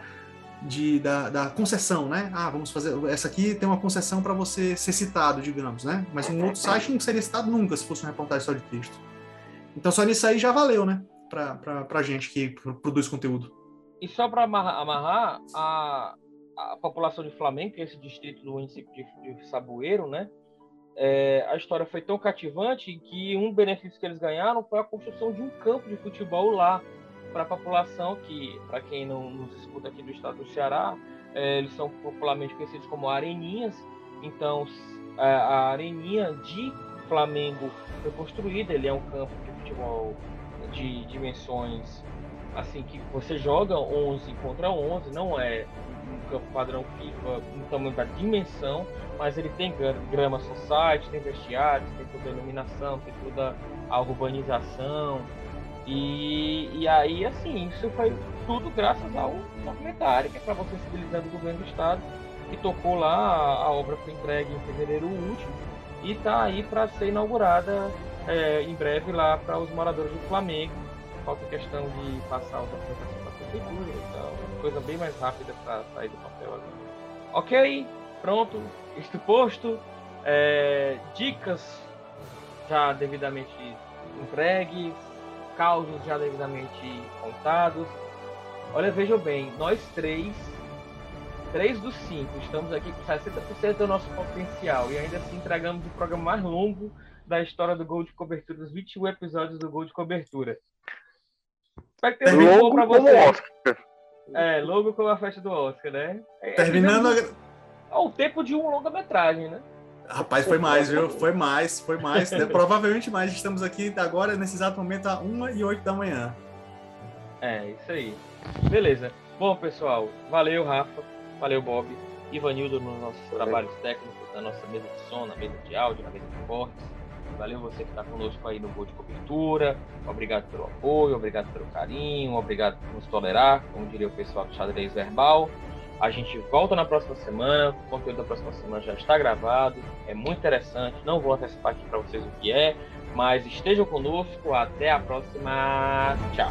de, da, da concessão, né? Ah, vamos fazer. Essa aqui tem uma concessão para você ser citado, digamos, né? Mas um outro site não seria citado nunca se fosse uma reportagem só de texto. Então, só nisso aí já valeu, né? Pra, pra, pra gente que produz conteúdo. E só para amarrar, amarrar a, a população de Flamengo, que é esse distrito do município de, de Saboeiro, né? É, a história foi tão cativante que um benefício que eles ganharam foi a construção de um campo de futebol lá para a população que, para quem não nos escuta aqui do estado do Ceará, é, eles são popularmente conhecidos como areninhas. Então, a, a areninha de Flamengo foi construída. Ele é um campo de futebol de dimensões assim que você joga 11 contra 11, não é um campo padrão FIFA no tamanho da dimensão, mas ele tem grama society, tem vestiários, tem toda a iluminação, tem toda a urbanização. E, e aí, assim, isso foi tudo graças ao documentário, que é acabou sensibilizando o governo do estado, que tocou lá, a obra foi entregue em fevereiro último, e está aí para ser inaugurada é, em breve lá para os moradores do Flamengo. Falta questão de passar a documentação para a prefeitura e tal, coisa bem mais rápida para sair do papel agora. Ok, pronto, isto posto, É, dicas já devidamente entregues, causos já devidamente contados. Olha, vejam bem, nós três, três dos cinco, estamos aqui com 60% do nosso potencial e ainda assim entregamos o programa mais longo da história do Gol de Cobertura, os 21 episódios do Gol de Cobertura. Espero que tenha sido bom Logo pra vocês. É, logo como a festa do Oscar, né? É, Terminando. digamos, ao tempo de uma longa-metragem, né? Rapaz, foi mais, viu? Foi mais, foi mais. né? Provavelmente mais. Estamos aqui agora, nesse exato momento, a 1 e 8 da manhã. É, isso aí. Beleza. Bom, pessoal, valeu, Rafa. Valeu, Bob. Ivanildo nos nossos trabalhos técnicos, na nossa mesa de som, na mesa de áudio, na mesa de cortes. Valeu você que está conosco aí no Gol de Cobertura. Obrigado pelo apoio, obrigado pelo carinho, obrigado por nos tolerar, como diria o pessoal do xadrez verbal. A gente volta na próxima semana. O conteúdo da próxima semana já está gravado. É muito interessante. Não vou antecipar aqui para vocês o que é, mas estejam conosco. Até a próxima. Tchau.